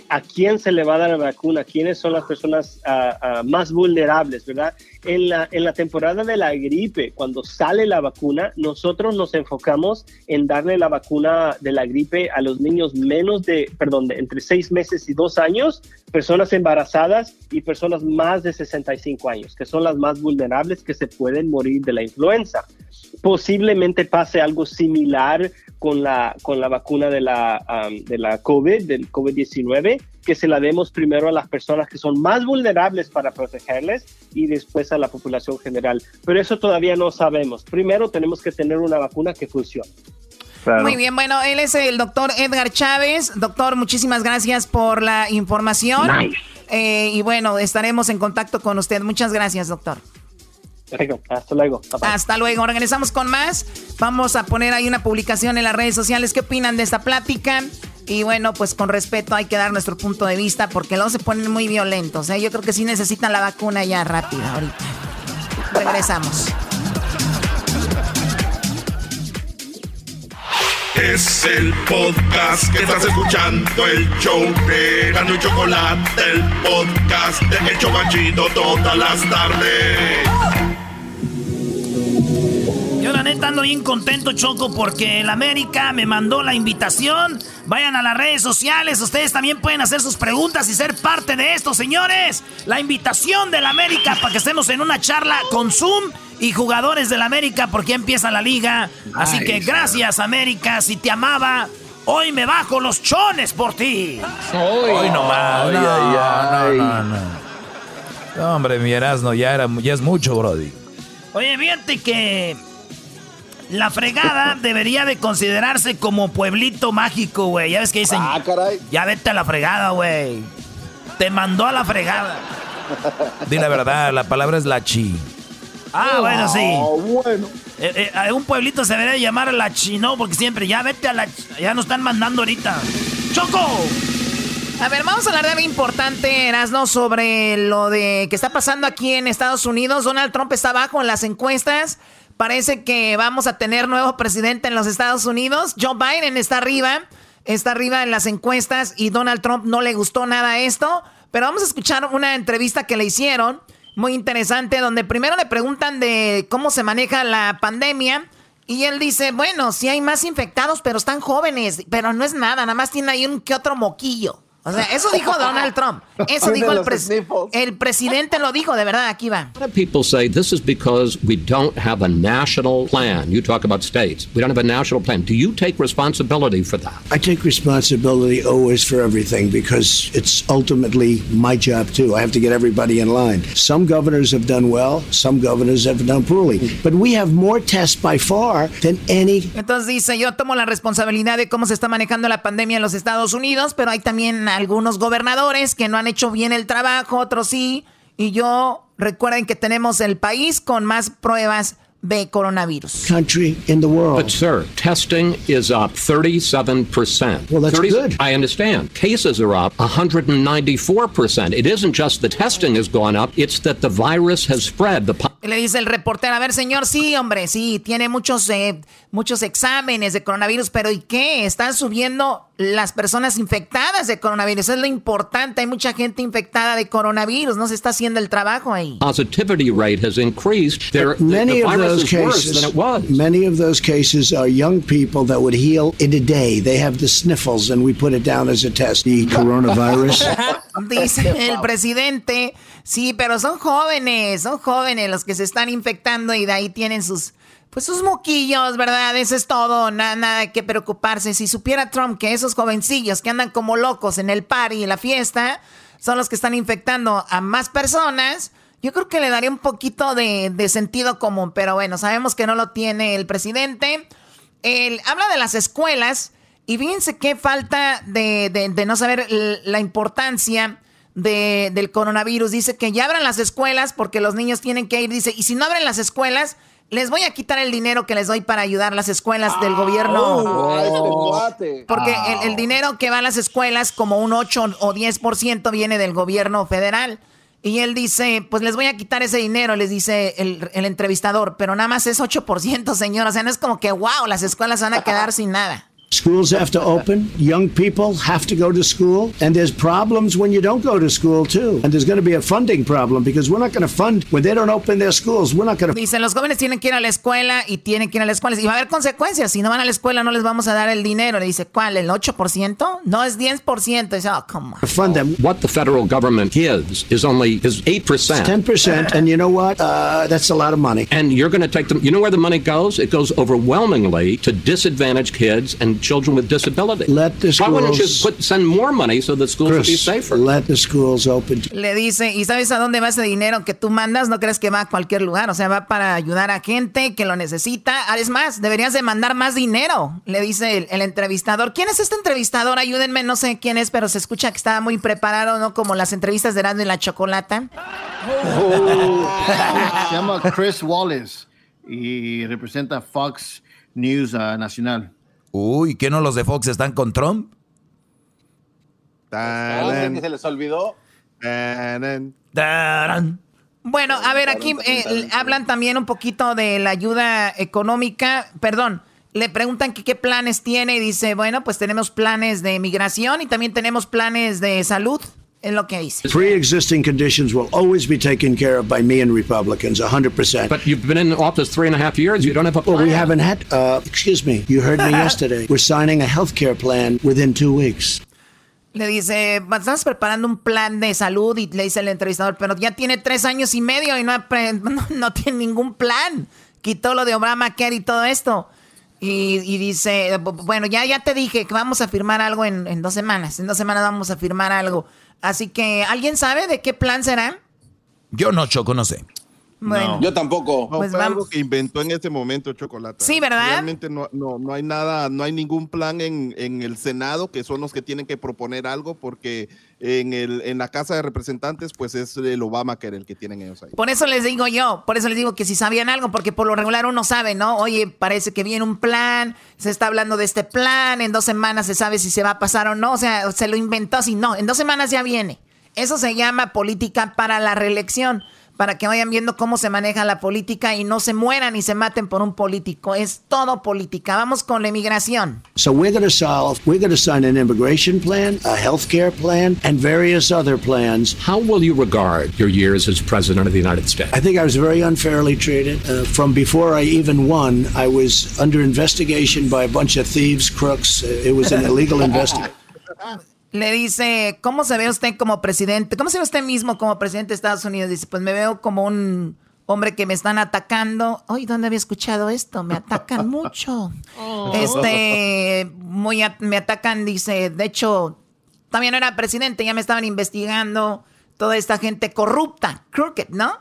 ¿A quién se le va a dar la vacuna? ¿Quiénes son las personas ah, ah, más vulnerables, verdad? En la, en la temporada de la gripe, cuando sale la vacuna, nosotros nos enfocamos en darle la vacuna de la gripe a los niños menos de, perdón, entre seis meses y dos años, personas embarazadas y personas más de 65 años, que son las más vulnerables que se pueden morir de la influenza posiblemente pase algo similar con la, con la vacuna de la, um, de la COVID, del COVID-19, que se la demos primero a las personas que son más vulnerables para protegerles y después a la población general. Pero eso todavía no sabemos. Primero tenemos que tener una vacuna que funcione. Muy bien, bueno, él es el doctor Edgar Chávez. Doctor, muchísimas gracias por la información. Eh, y bueno, estaremos en contacto con usted. Muchas gracias, doctor. Hasta luego. Hasta luego. Regresamos con más. Vamos a poner ahí una publicación en las redes sociales. ¿Qué opinan de esta plática? Y bueno, pues con respeto hay que dar nuestro punto de vista porque luego se ponen muy violentos. ¿eh? Yo creo que sí necesitan la vacuna ya rápida ahorita. Regresamos. Es el podcast que estás escuchando, el show de Gano y Chocolate, el podcast de El Chobachito todas las tardes. Yo la neta ando bien contento, Choco, porque el América me mandó la invitación. Vayan a las redes sociales, ustedes también pueden hacer sus preguntas y ser parte de esto, señores. La invitación del América para que estemos en una charla con Zoom y jugadores del América porque ya empieza la liga. Así que gracias, América. Si te amaba, hoy me bajo los chones por ti. Hoy nomás. Ay, no, ay, no, no, no. No, Hombre, mi Erasmo, ya, era, ya es mucho, Brody. Oye, fíjate que la fregada debería de considerarse como pueblito mágico, güey. Ya ves que dicen. Ah, caray. Ya vete a la fregada, güey. Te mandó a la fregada. Di la verdad, la palabra es la chi. Ah, bueno, sí. bueno. Eh, eh, un pueblito se debería llamar la chino porque siempre ya vete a la. ch- Ya nos están mandando ahorita. ¡Choco! A ver, vamos a hablar de algo importante, Erasno, sobre lo de que está pasando aquí en Estados Unidos. Donald Trump está abajo en las encuestas. Parece que vamos a tener nuevo presidente en los Estados Unidos. Joe Biden está arriba, está arriba en las encuestas y Donald Trump no le gustó nada esto. Pero vamos a escuchar una entrevista que le hicieron, muy interesante, donde primero le preguntan de cómo se maneja la pandemia. Y él dice, bueno, sí hay más infectados, pero están jóvenes, pero no es nada, nada más tiene ahí un que otro moquillo. O sea, eso dijo Donald Trump. Eso dijo el, pres- el presidente, lo dijo, de verdad, aquí va. A lot of people say this is because we don't have a national plan. You talk about states. We don't have a national plan. Do you take responsibility for that? I take responsibility always for everything because it's ultimately my job too. I have to get everybody in line. Some governors have done well, some governors have done poorly. But we have more tests by far than any Entonces dice, yo tomo la responsabilidad de cómo se está manejando la pandemia en los Estados Unidos, pero hay también algunos gobernadores que no han hecho bien el trabajo, otros sí. Y yo, recuerden que tenemos el país con más pruebas de coronavirus. country in the world. But, sir, testing is up 37%. Well, that's good. I understand. Cases are up 194%. It isn't just the testing has gone up, it's that the virus has spread. The le dice el reportero, a ver, señor, sí, hombre, sí, tiene muchos, eh, muchos exámenes de coronavirus, pero ¿y qué? Están subiendo las personas infectadas de coronavirus. Eso es lo importante. Hay mucha gente infectada de coronavirus. No se está haciendo el trabajo ahí. positivity rate has increased. There, the, Many the of virus those cases, many of those cases are young people that would heal in a day. They have the sniffles, and we put it down as a test. The coronavirus. Dice el presidente, sí, pero son jóvenes, son jóvenes los que se están infectando y de ahí tienen sus, pues sus moquillos, ¿verdad? Eso es todo, nada, nada que preocuparse. Si supiera Trump que esos jovencillos que andan como locos en el party, en la fiesta, son los que están infectando a más personas, yo creo que le daría un poquito de, de sentido común, pero bueno, sabemos que no lo tiene el presidente. Él habla de las escuelas y fíjense qué falta de, de- no saber la importancia de, del coronavirus. Dice que ya abran las escuelas porque los niños tienen que ir. Dice, y si no abren las escuelas, les voy a quitar el dinero que les doy para ayudar las escuelas del gobierno. Oh, porque el, el dinero que va a las escuelas, como un 8 o 10% viene del gobierno federal. Y él dice, pues les voy a quitar ese dinero, les dice el, el entrevistador, pero nada más es 8%, señor. O sea, no es como que, wow, las escuelas van a quedar sin nada. Schools have to open. Young people have to go to school. And there's problems when you don't go to school, too. And there's going to be a funding problem because we're not going to fund when they don't open their schools. We're not going to. Dicen, los jóvenes tienen que ir a la escuela y tienen que ir a la escuela. Y va a haber consecuencias. Si no van a la escuela, no les vamos a dar el dinero. Le dice, ¿cuál? ¿El 8%? No, es 10%. Dice, oh, come on. Fund them. What the federal government gives is only is 8%. 10%. And you know what? Uh, that's a lot of money. And you're going to take them. You know where the money goes? It goes overwhelmingly to disadvantaged kids and children with disabilities. Let the Why wouldn't you schools- put, send more money so the schools would be Chris, safer? let the schools open. Le dice, ¿y sabes a dónde va ese dinero que tú mandas? No crees que va a cualquier lugar, o sea, va para ayudar a gente que lo necesita. Ah, Es más, deberías de mandar más dinero, le dice el, el entrevistador. ¿Quién es este entrevistador? Ayúdenme, no sé quién es, pero se escucha que estaba muy preparado, ¿no? Como las entrevistas de Erasmo y la Chocolata. Se llama Chris Wallace y representa Fox News ah, Nacional. Uy, ¿qué no los de Fox están con Trump? Que se les olvidó. Bueno, a ver, aquí eh, hablan también un poquito de la ayuda económica. Perdón, le preguntan que qué planes tiene y dice, bueno, pues tenemos planes de migración y también tenemos planes de salud. Es lo que dice. Pre-existing conditions will always be taken care of by me and Republicans, 100%. But you've been in office three and a half years. You don't have a plan. Well, we haven't had, uh, excuse me, you heard me yesterday. We're signing a health care plan within two weeks. Le dice, estamos preparando un plan de salud y le dice el entrevistador, pero ya tiene tres años y medio y no, no, no tiene ningún plan. Quitó lo de Obamacare y todo esto. Y, y dice, "Bu- bueno, ya, ya te dije que vamos a firmar algo en, en dos semanas. En dos semanas vamos a firmar algo. Así que, ¿alguien sabe de qué plan será? Yo no, Choco, no sé. Bueno. Yo tampoco. No, Pues fue vamos. algo que inventó en ese momento Chocolata. Sí, ¿verdad? Realmente no, no, no hay nada, no hay ningún plan en, en el Senado, que son los que tienen que proponer algo, porque en, el, en la Casa de Representantes, pues es el Obamacare el que tienen ellos ahí. Por eso les digo yo, por eso les digo que si sabían algo, porque por lo regular uno sabe, ¿no? Oye, parece que viene un plan, se está hablando de este plan, en dos semanas se sabe si se va a pasar o no, o sea, se lo inventó así, no, en dos semanas ya viene. Eso se llama política para la reelección, para que vayan viendo cómo se maneja la política y no se mueran y se maten por un político. Es todo política. Vamos con la inmigración. So we're going to solve, we're going to sign an immigration plan, a health care plan, and various other plans. How will you regard your years as president of the United States? I think I was very unfairly treated. Uh, from before I even won, I was under investigation by a bunch of thieves, crooks. Uh, it was an illegal investigation. Le dice, ¿cómo se ve usted como presidente? ¿Cómo se ve usted mismo como presidente de Estados Unidos? Dice, pues me veo como un hombre que me están atacando. Ay, ¿dónde había escuchado esto? Me atacan mucho. Este, muy a- me atacan, dice, de hecho, también era presidente, ya me estaban investigando toda esta gente corrupta, crooked, ¿no?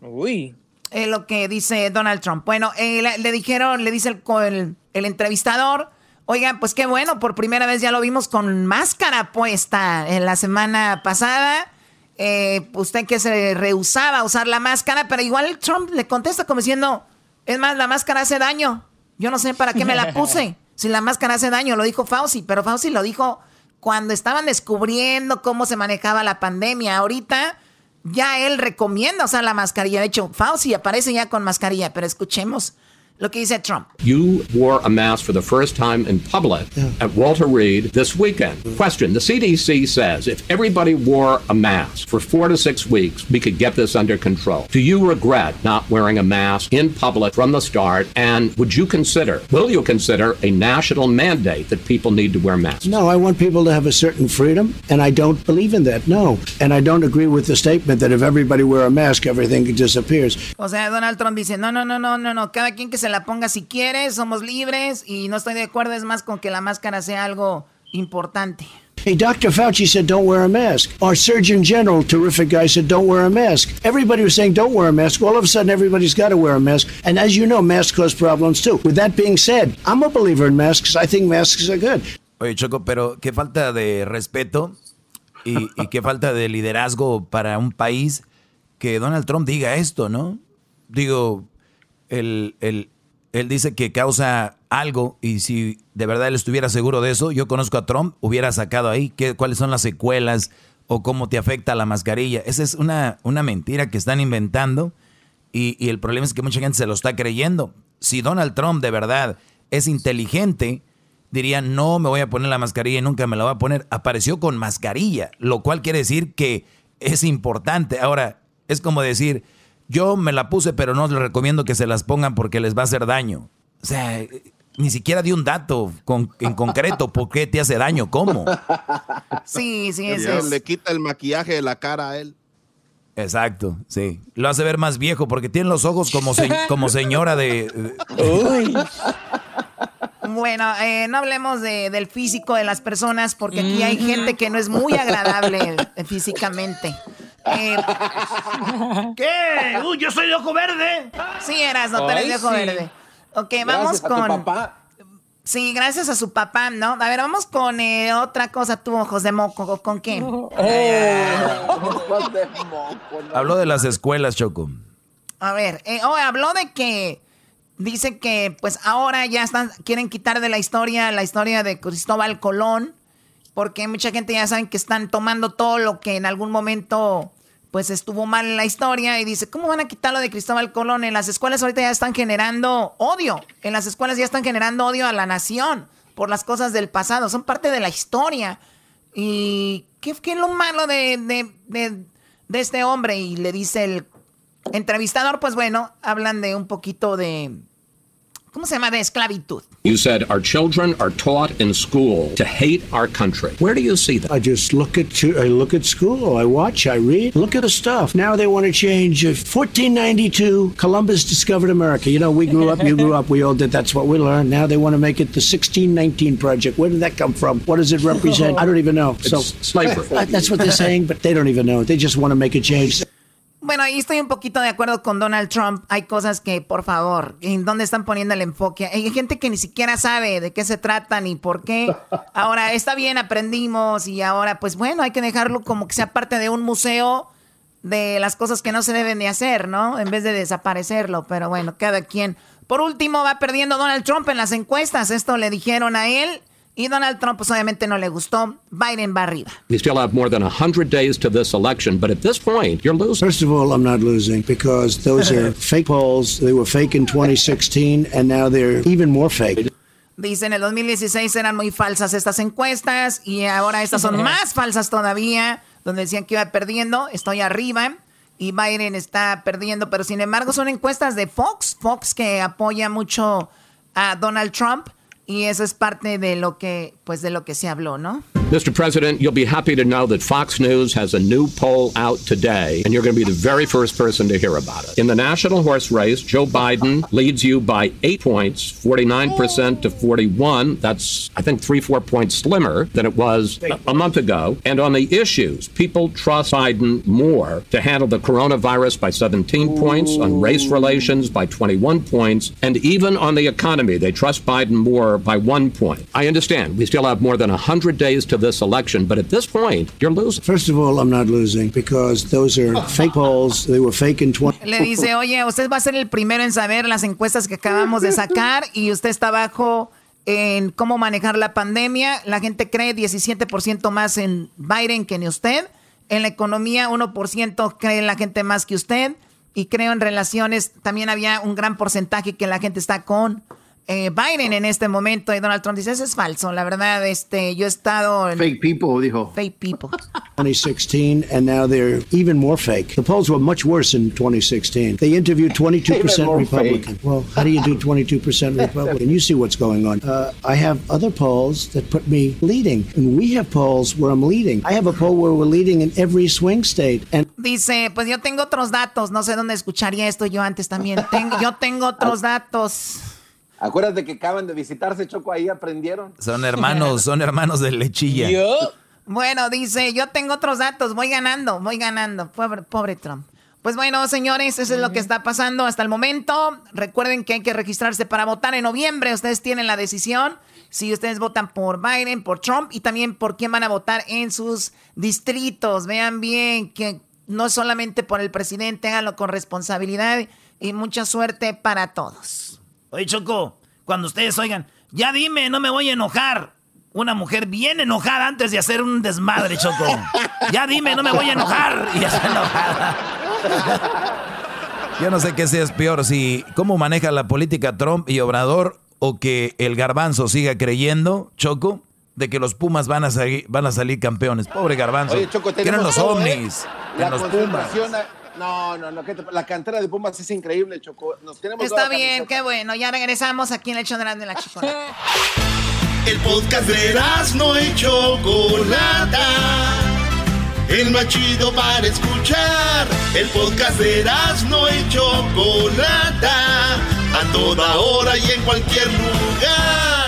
Uy. Es lo que dice Donald Trump. Bueno, eh, le, le dijeron, le dice el, el entrevistador, oigan, pues qué bueno, por primera vez ya lo vimos con máscara puesta en la semana pasada. Eh, usted que se rehusaba a usar la máscara, pero igual Trump le contesta como diciendo, es más, la máscara hace daño. Yo no sé para qué me la puse. Si la máscara hace daño, lo dijo Fauci, pero Fauci lo dijo cuando estaban descubriendo cómo se manejaba la pandemia. Ahorita ya él recomienda usar la mascarilla. De hecho, Fauci aparece ya con mascarilla, pero escuchemos lo que dice Trump. You wore a mask for the first time in public at Walter Reed this weekend. Question The CDC says if everybody wore a mask for four to six weeks, we could get this under control. Do you regret not wearing a mask in public from the start? And would you consider, will you consider a national mandate that people need to wear masks? No, I want people to have a certain freedom, and I don't believe in that. No. And I don't agree with the statement that if everybody wear a mask, everything disappears. O sea, Donald Trump dice, no, no, no, no, no, no, cada quien que se la ponga si quiere, somos libres y no estoy de acuerdo, es más con que la máscara sea algo importante. Hey, Dr. Fauci said don't wear a mask. Our Surgeon General, terrific guy, said don't wear a mask. Everybody was saying don't wear a mask. All of a sudden, everybody's got to wear a mask. And as you know, masks cause problems too. With that being said, I'm a believer in masks. I think masks are good. Oye, Choco, pero qué falta de respeto. Y, y qué falta de liderazgo para un país que Donald Trump diga esto, ¿no? Digo, él, él, él dice que causa algo y si de verdad él estuviera seguro de eso, yo conozco a Trump, hubiera sacado ahí qué, cuáles son las secuelas o cómo te afecta la mascarilla. Esa es una, una mentira que están inventando y, y el problema es que mucha gente se lo está creyendo. Si Donald Trump de verdad es inteligente, diría, no me voy a poner la mascarilla y nunca me la voy a poner. Apareció con mascarilla, lo cual quiere decir que es importante. Ahora, es como decir, yo me la puse, pero no les recomiendo que se las pongan porque les va a hacer daño. O sea, ni siquiera di un dato con- en concreto. ¿Por qué te hace daño? ¿Cómo? Sí, sí, eso es. Le quita el maquillaje de la cara a él. Exacto, sí. Lo hace ver más viejo porque tiene los ojos como, se- como señora de... de- Bueno, eh, no hablemos de- del físico de las personas porque aquí hay gente que no es muy agradable físicamente. Eh, ¿Qué? Uy, yo soy de ojo verde. Sí, eras, no, tú eres de ojo sí. verde. Ok, vamos Gracias a tu con... papá. Sí, gracias a su papá, ¿no? A ver, vamos con eh, otra cosa, tú, ojos de moco. ¿Con qué? Habló de las escuelas, Choco. A ver, eh, oh, habló de que dice que pues ahora ya están quieren quitar de la historia la historia de Cristóbal Colón porque mucha gente ya saben que están tomando todo lo que en algún momento pues estuvo mal en la historia y dice, ¿cómo van a quitar lo de Cristóbal Colón? En las escuelas ahorita ya están generando odio, en las escuelas ya están generando odio a la nación por las cosas del pasado, son parte de la historia. ¿Y qué, qué es lo malo de- de- de este hombre? Y le dice el entrevistador, pues bueno, hablan de un poquito de, ¿cómo se llama? De esclavitud. You said our children are taught in school to hate our country. Where do you see that? I just look at I look at school. I watch. I read. Look at the stuff. Now they want to change. uh, 1492, Columbus discovered America. You know, we grew up. You grew up. We all did. That's what we learned. Now they want to make it the 1619 project. Where did that come from? What does it represent? I don't even know. So It's slavery. Uh, That's what they're saying, but they don't even know. They just want to make a change. Bueno, ahí estoy un poquito de acuerdo con Donald Trump. Hay cosas que, por favor, ¿en dónde están poniendo el enfoque? Hay gente que ni siquiera sabe de qué se trata ni por qué. Ahora, está bien, aprendimos y ahora, pues bueno, hay que dejarlo como que sea parte de un museo de las cosas que no se deben de hacer, ¿no? En vez de desaparecerlo. Pero bueno, cada quien. Por último, va perdiendo Donald Trump en las encuestas. Esto le dijeron a él y Donald Trump, pues obviamente no le gustó. Biden va arriba. We still have more than 100 days to this election, but at this point, you're losing. First of all, I'm not losing because those are fake polls. They were fake in 2016, and now they're even more fake. Dice, en el 2016 eran muy falsas estas encuestas y ahora estas son más falsas todavía, donde decían que iba perdiendo, estoy arriba y Biden está perdiendo, pero sin embargo son encuestas de Fox, Fox que apoya mucho a Donald Trump y eso es parte de lo que, pues de lo que se habló, ¿no? Mr. President, you'll be happy to know that Fox News has a new poll out today, and you're going to be the very first person to hear about it. In the national horse race, Joe Biden leads you by eight points, 49% to 41. That's, I think, three, four points slimmer than it was a- a month ago. And on the issues, people trust Biden more to handle the coronavirus by 17 points, on race relations by 21 points, and even on the economy, they trust Biden more by one point. I understand we still have more than 100 days to this election, but at this point, you're losing. First of all, I'm not losing because those are fake polls. They were fake in 20. Le dice, oye, usted va a ser el primero en saber las encuestas que acabamos de sacar y usted está abajo en cómo manejar la pandemia. La gente cree 17% más en Biden que en usted. En la economía, 1% cree la gente más que usted. Y creo en relaciones, también había un gran porcentaje que la gente está con eh, Biden en este momento. Y Donald Trump dice, eso es falso. La verdad, este, yo he estado en... Fake people, dijo. Fake people. 2016, and now they're even more fake. The polls were much worse in 2016. They interviewed 22% Even more Republican. fake. Well, how do you do 22% Republican? You see what's going on. Uh, I have other polls that put me leading, and we have polls where I'm leading. I have a poll where we're leading in every swing state, and Dice, pues yo tengo otros datos. No sé dónde escucharía esto yo antes también. Tengo- yo tengo otros datos. Acuérdate que acaban de visitarse, Choco, ahí aprendieron. Son hermanos, son hermanos de lechilla. Bueno, dice, yo tengo otros datos, voy ganando, voy ganando. Pobre, pobre Trump. Pues bueno, señores, eso es lo que está pasando hasta el momento. Recuerden que hay que registrarse para votar en noviembre. Ustedes tienen la decisión. si ustedes votan por Biden, por Trump y también por quién van a votar en sus distritos. Vean bien que no solamente por el presidente, háganlo con responsabilidad y mucha suerte para todos. Oye, Choco, cuando ustedes oigan, ya dime, no me voy a enojar. Una mujer bien enojada antes de hacer un desmadre, Choco. Ya dime, no me voy a enojar. Y ya está enojada. Yo no sé qué sea peor, si cómo maneja la política Trump y Obrador o que el garbanzo siga creyendo, Choco, de que los Pumas van a, salir, van a salir campeones. Pobre garbanzo. Oye, Choco, Tienen los todo, ¿eh? ovnis. La en los Pumas. No, no, no. ¿qué te- La cantera de Pumas es increíble, Choco. Nos tenemos Está bien, camiseta. qué bueno. Ya regresamos aquí en el hecho de la chocolate. El podcast de no y Chocolata. El más chido para escuchar. El podcast de no y Chocolata. A toda hora y en cualquier lugar.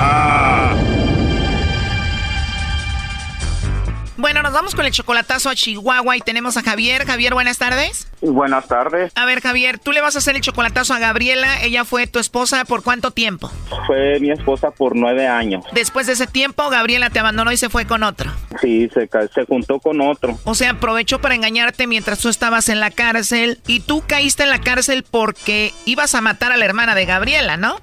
Bueno, nos vamos con el chocolatazo a Chihuahua y tenemos a Javier. Javier, buenas tardes. Buenas tardes. A ver, Javier, tú le vas a hacer el chocolatazo a Gabriela. Ella fue tu esposa por cuánto tiempo? Fue mi esposa por nueve años. Después de ese tiempo, Gabriela te abandonó y se fue con otro. Sí, se, se juntó con otro. O sea, aprovechó para engañarte mientras tú estabas en la cárcel y tú caíste en la cárcel porque ibas a matar a la hermana de Gabriela, ¿no?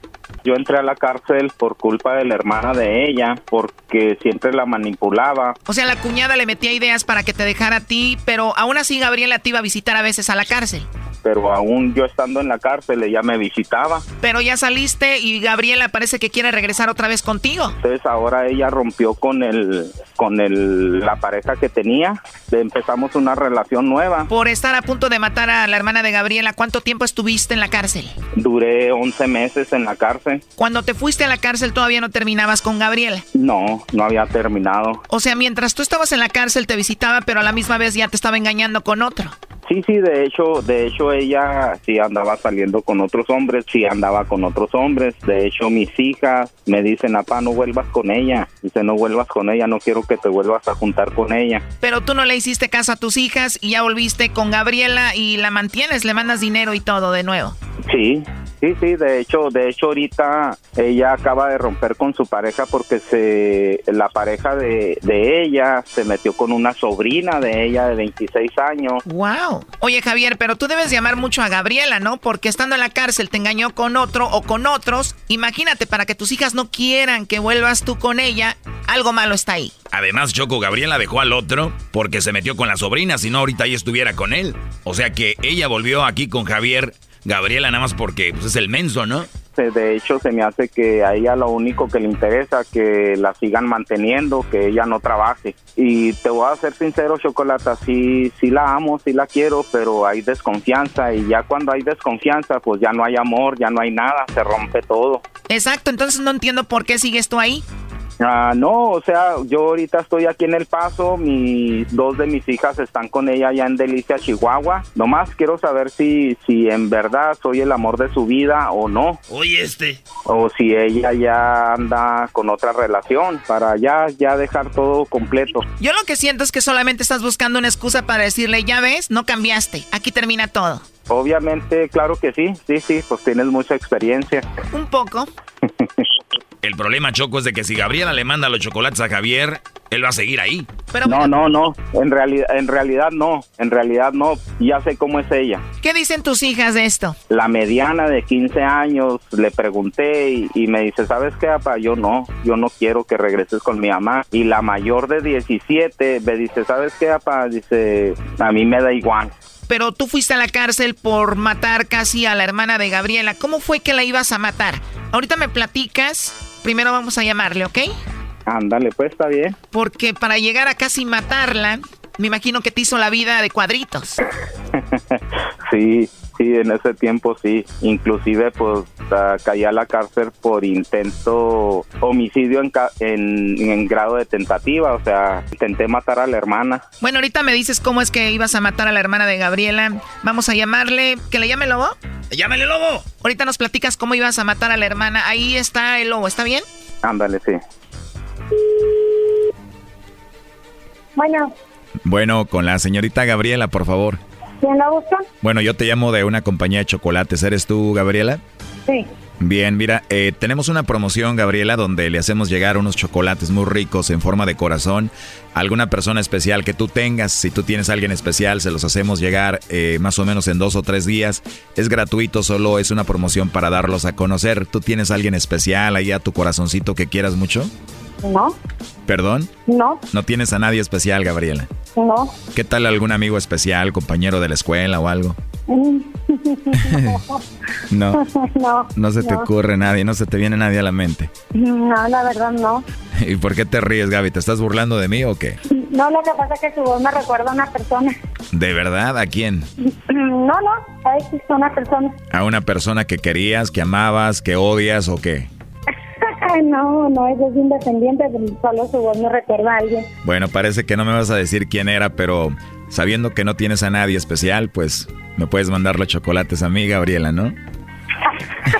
Yo entré a la cárcel por culpa de la hermana de ella, porque siempre la manipulaba. O sea, la cuñada le metía ideas para que te dejara a ti, pero aún así Gabriela te iba a visitar a veces a la cárcel. Pero aún yo estando en la cárcel, ella me visitaba. Pero ya saliste y Gabriela parece que quiere regresar otra vez contigo. Entonces ahora ella rompió con el, con el, la pareja que tenía. Empezamos una relación nueva. Por estar a punto de matar a la hermana de Gabriela, ¿cuánto tiempo estuviste en la cárcel? Duré 11 meses en la cárcel. Cuando te fuiste a la cárcel todavía no terminabas con Gabriela. No, no había terminado. O sea, mientras tú estabas en la cárcel te visitaba, pero a la misma vez ya te estaba engañando con otro. Sí, sí, de hecho, de hecho ella sí andaba saliendo con otros hombres, sí andaba con otros hombres. De hecho, mis hijas me dicen, papá, no vuelvas con ella. Dice, no vuelvas con ella, no quiero que te vuelvas a juntar con ella. Pero tú no le hiciste caso a tus hijas y ya volviste con Gabriela y la mantienes, le mandas dinero y todo de nuevo. Sí, sí, sí, de hecho, de hecho ahorita ella acaba de romper con su pareja porque se, la pareja de, de ella se metió con una sobrina de ella de 26 años. Wow. Oye, Javier, pero tú debes llamar mucho a Gabriela, ¿no? Porque estando en la cárcel te engañó con otro o con otros. Imagínate, para que tus hijas no quieran que vuelvas tú con ella, algo malo está ahí. Además, Choco, Gabriela dejó al otro porque se metió con la sobrina, si no ahorita ella estuviera con él. O sea que ella volvió aquí con Javier, Gabriela nada más porque pues, es el menso, ¿no? Se- De hecho, se me hace que a ella lo único que le interesa que la sigan manteniendo, que ella no trabaje. Y te voy a ser sincero, Chocolata, sí, sí la amo, sí la quiero, pero hay desconfianza y ya cuando hay desconfianza, pues ya no hay amor, ya no hay nada, se rompe todo. Exacto, entonces no entiendo por qué sigues tú ahí. Ah, no, o sea, yo ahorita estoy aquí en El Paso, mis dos de mis hijas están con ella allá en Delicia, Chihuahua. Nomás quiero saber si, si en verdad soy el amor de su vida o no. Oye, este. O si ella ya anda con otra relación para ya, ya dejar todo completo. Yo lo que siento es que solamente estás buscando una excusa para decirle, ya ves, no cambiaste, aquí termina todo. Obviamente, claro que sí, sí, sí, pues tienes mucha experiencia. Un poco. El problema, Choco, es de que si Gabriela le manda los chocolates a Javier, él va a seguir ahí. no, no, no, en realidad, en realidad no, en realidad no, ya sé cómo es ella. ¿Qué dicen tus hijas de esto? La mediana de 15 años le pregunté y, y me dice, ¿sabes qué, papá? Yo no, yo no quiero que regreses con mi mamá. Y la mayor de 17 me dice, ¿sabes qué, papá? Dice, a mí me da igual. Pero tú fuiste a la cárcel por matar casi a la hermana de Gabriela. ¿Cómo fue que la ibas a matar? Ahorita me platicas. Primero vamos a llamarle, ¿ok? Ándale, pues está bien. Porque para llegar a casi matarla, me imagino que te hizo la vida de cuadritos. Sí, sí, en ese tiempo sí. Inclusive pues ah, caí a la cárcel por intento homicidio en, ca- en, en grado de tentativa, o sea, intenté matar a la hermana. Bueno, ahorita me dices cómo es que ibas a matar a la hermana de Gabriela. Vamos a llamarle. ¿Que le llame Lobo? ¡Llámale, Lobo! Ahorita nos platicas cómo ibas a matar a la hermana. Ahí está el Lobo, ¿está bien? Ándale, sí. Bueno, Bueno, con la señorita Gabriela, por favor. ¿Quién la busca? Bueno, yo te llamo de una compañía de chocolates. ¿Eres tú, Gabriela? Sí. Bien, mira, eh, tenemos una promoción, Gabriela, donde le hacemos llegar unos chocolates muy ricos en forma de corazón alguna persona especial que tú tengas. Si tú tienes a alguien especial, se los hacemos llegar eh, más o menos en dos o tres días. Es gratuito, solo es una promoción para darlos a conocer. ¿Tú tienes a alguien especial ahí a tu corazoncito que quieras mucho? No, ¿Perdón? no, No tienes a nadie especial, Gabriela. No. ¿Qué tal algún amigo especial, compañero de la escuela o algo? No. no. No se te ocurre nadie, no se te viene nadie a la mente. No, la verdad no. ¿Y por qué te ríes, Gaby? ¿Te estás burlando de mí o qué? No, lo que pasa es que su voz me recuerda a una persona. ¿De verdad? ¿A quién? No, no, a una persona. ¿A una persona que querías, que amabas, que odias o qué? No, no, ella es independiente, pero solo su voz me recuerda a alguien. Bueno, parece que no me vas a decir quién era, pero sabiendo que no tienes a nadie especial, pues me puedes mandar los chocolates a mí, Gabriela, ¿no?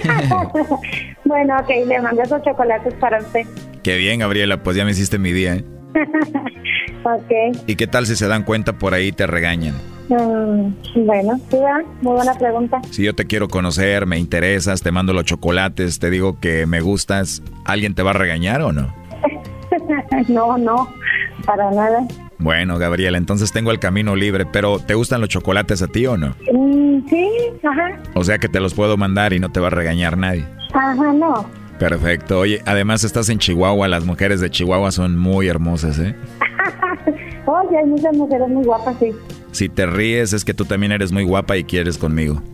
bueno, ok, le mando esos chocolates para usted. Qué bien, Gabriela, pues ya me hiciste mi día, ¿eh? ok, ¿Y qué tal si se dan cuenta por ahí y te regañan? mm, bueno, sí, muy buena pregunta. Si yo te quiero conocer, me interesas, te mando los chocolates, te digo que me gustas, ¿alguien te va a regañar o no? no, no, para nada. Bueno, Gabriela, entonces tengo el camino libre, pero ¿te gustan los chocolates a ti o no? Mm, sí, ajá, O sea que te los puedo mandar y no te va a regañar nadie. ajá, no. Perfecto. Oye, además estás en Chihuahua, las mujeres de Chihuahua son muy hermosas, ¿eh? Oye, hay muchas mujeres muy guapas, sí. Si te ríes es que tú también eres muy guapa y quieres conmigo.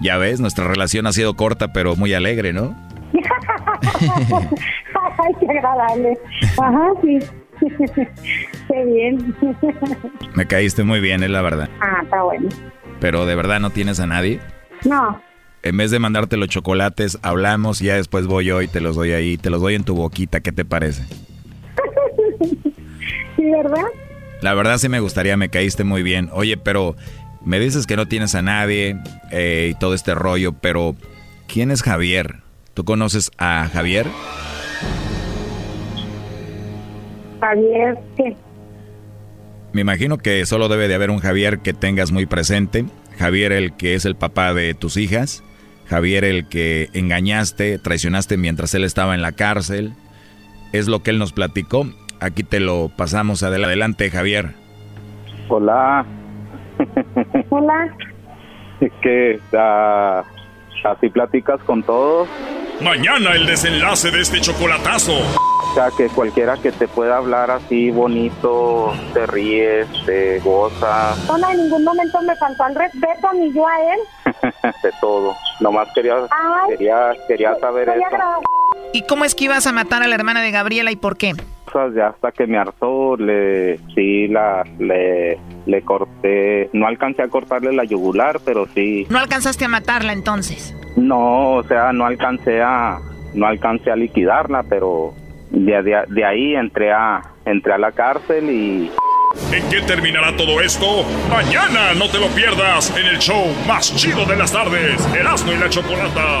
Ya ves, nuestra relación ha sido corta pero muy alegre, ¿no? Ay, qué agradable. Ajá, sí. qué bien. Me caíste muy bien, es la verdad. ah, está bueno. Pero de verdad no tienes a nadie. No, En vez de mandarte los chocolates, hablamos y ya después voy yo y te los doy ahí, te los doy en tu boquita, ¿qué te parece? sí, ¿verdad? La verdad sí me gustaría, me caíste muy bien. Oye, pero me dices que no tienes a nadie eh, y todo este rollo, pero ¿quién es Javier? ¿Tú conoces a Javier? Javier, ¿qué? Me imagino que solo debe de haber un Javier que tengas muy presente. Javier el que es el papá de tus hijas. Javier el que engañaste, traicionaste mientras él estaba en la cárcel. Es lo que él nos platicó. Aquí te lo pasamos adel- adelante, Javier. Hola. Hola. que ah, así platicas con todos. Mañana el desenlace de este chocolatazo. O sea, que cualquiera que te pueda hablar así bonito, te ríes, te goza, No, en ningún momento me faltó el respeto, ni yo a él. de todo. Nomás quería, Ay. quería, quería saber eso. ¿Y cómo es que ibas a matar a la hermana de Gabriela y por qué? Cosas ya hasta que me hartó, le, sí, la, le, le corté, no alcancé a cortarle la yugular, pero sí, No alcanzaste a matarla entonces. no, o sea, no alcancé a, no alcancé a liquidarla, pero de, de, de ahí entré a, entré a la cárcel y ¿En qué terminará todo esto? Mañana no te lo pierdas en el show más chido de las tardes, Erasmo y la Chocolata.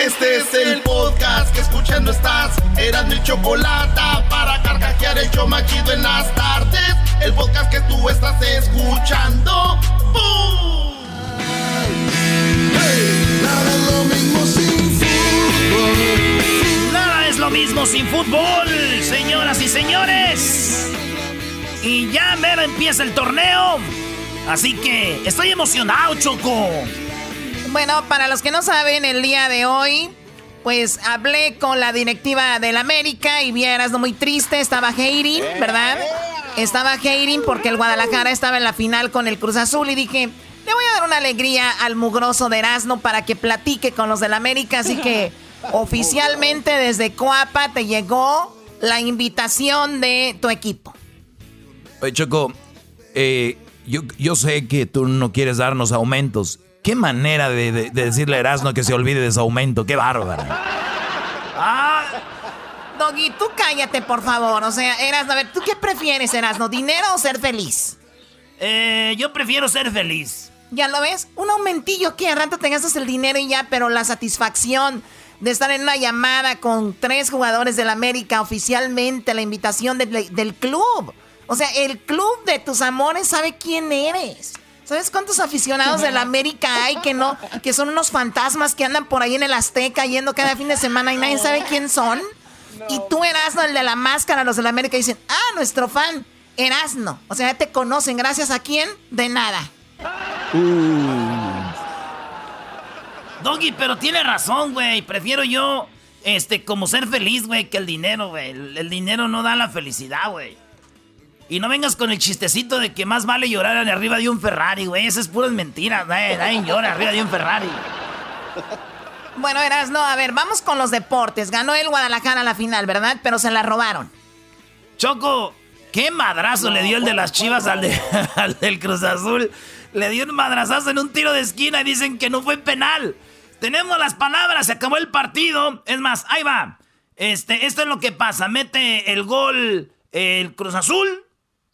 Este es el podcast que escuchando estás. Eran mi chocolate para carcajear el show más chido en las tardes. El podcast que tú estás escuchando. ¡Bum! Nada es lo mismo sin fútbol. Nada es lo mismo sin fútbol, señoras y señores. Y ya mero empieza el torneo. Así que estoy emocionado, Choco. Bueno, para los que no saben, el día de hoy pues hablé con la directiva del América y vi a Erasno muy triste, estaba hating, ¿verdad? Estaba hating porque el Guadalajara estaba en la final con el Cruz Azul y dije, le voy a dar una alegría al mugroso de Erasno para que platique con los del América, así que oficialmente desde Coapa te llegó la invitación de tu equipo. Oye, Choco, eh, yo, yo sé que tú no quieres darnos aumentos. Qué manera de, decirle a Erasmo que se olvide de su aumento. Qué bárbaro. Ah, Doggy, tú cállate, por favor. O sea, Erasmo, a ver, ¿tú qué prefieres, Erasmo? ¿Dinero o ser feliz? Eh, yo prefiero ser feliz. ¿Ya lo ves? Un aumentillo que a rato te gastas el dinero y ya, pero la satisfacción de estar en una llamada con tres jugadores del América oficialmente, la invitación del club. O sea, el club de tus amores sabe quién eres. ¿Sabes cuántos aficionados del América hay que no, que son unos fantasmas que andan por ahí en el Azteca yendo cada fin de semana y nadie sabe quién son? Y tú Erasno, el de la máscara, los del América dicen, ah, nuestro fan, Erasno. O sea, ya te conocen, gracias a quién, de nada. Uh. Doggy, pero tiene razón, güey. Prefiero yo, este, como ser feliz, güey, que el dinero, güey. el dinero no da la felicidad, güey. Y no vengas con el chistecito de que más vale llorar arriba de un Ferrari, güey. Esas es puras mentiras. Nadie, llora arriba de un Ferrari. Bueno, eras, no, a ver, vamos con los deportes. Ganó el Guadalajara la final, ¿verdad? Pero se la robaron. Choco, qué madrazo le dio el de las chivas al, al del Cruz Azul. Le dio un madrazazo en un tiro de esquina y dicen que no fue penal. Tenemos las palabras, se acabó el partido. Es más, ahí va. Este, esto es lo que pasa. Mete el gol el Cruz Azul.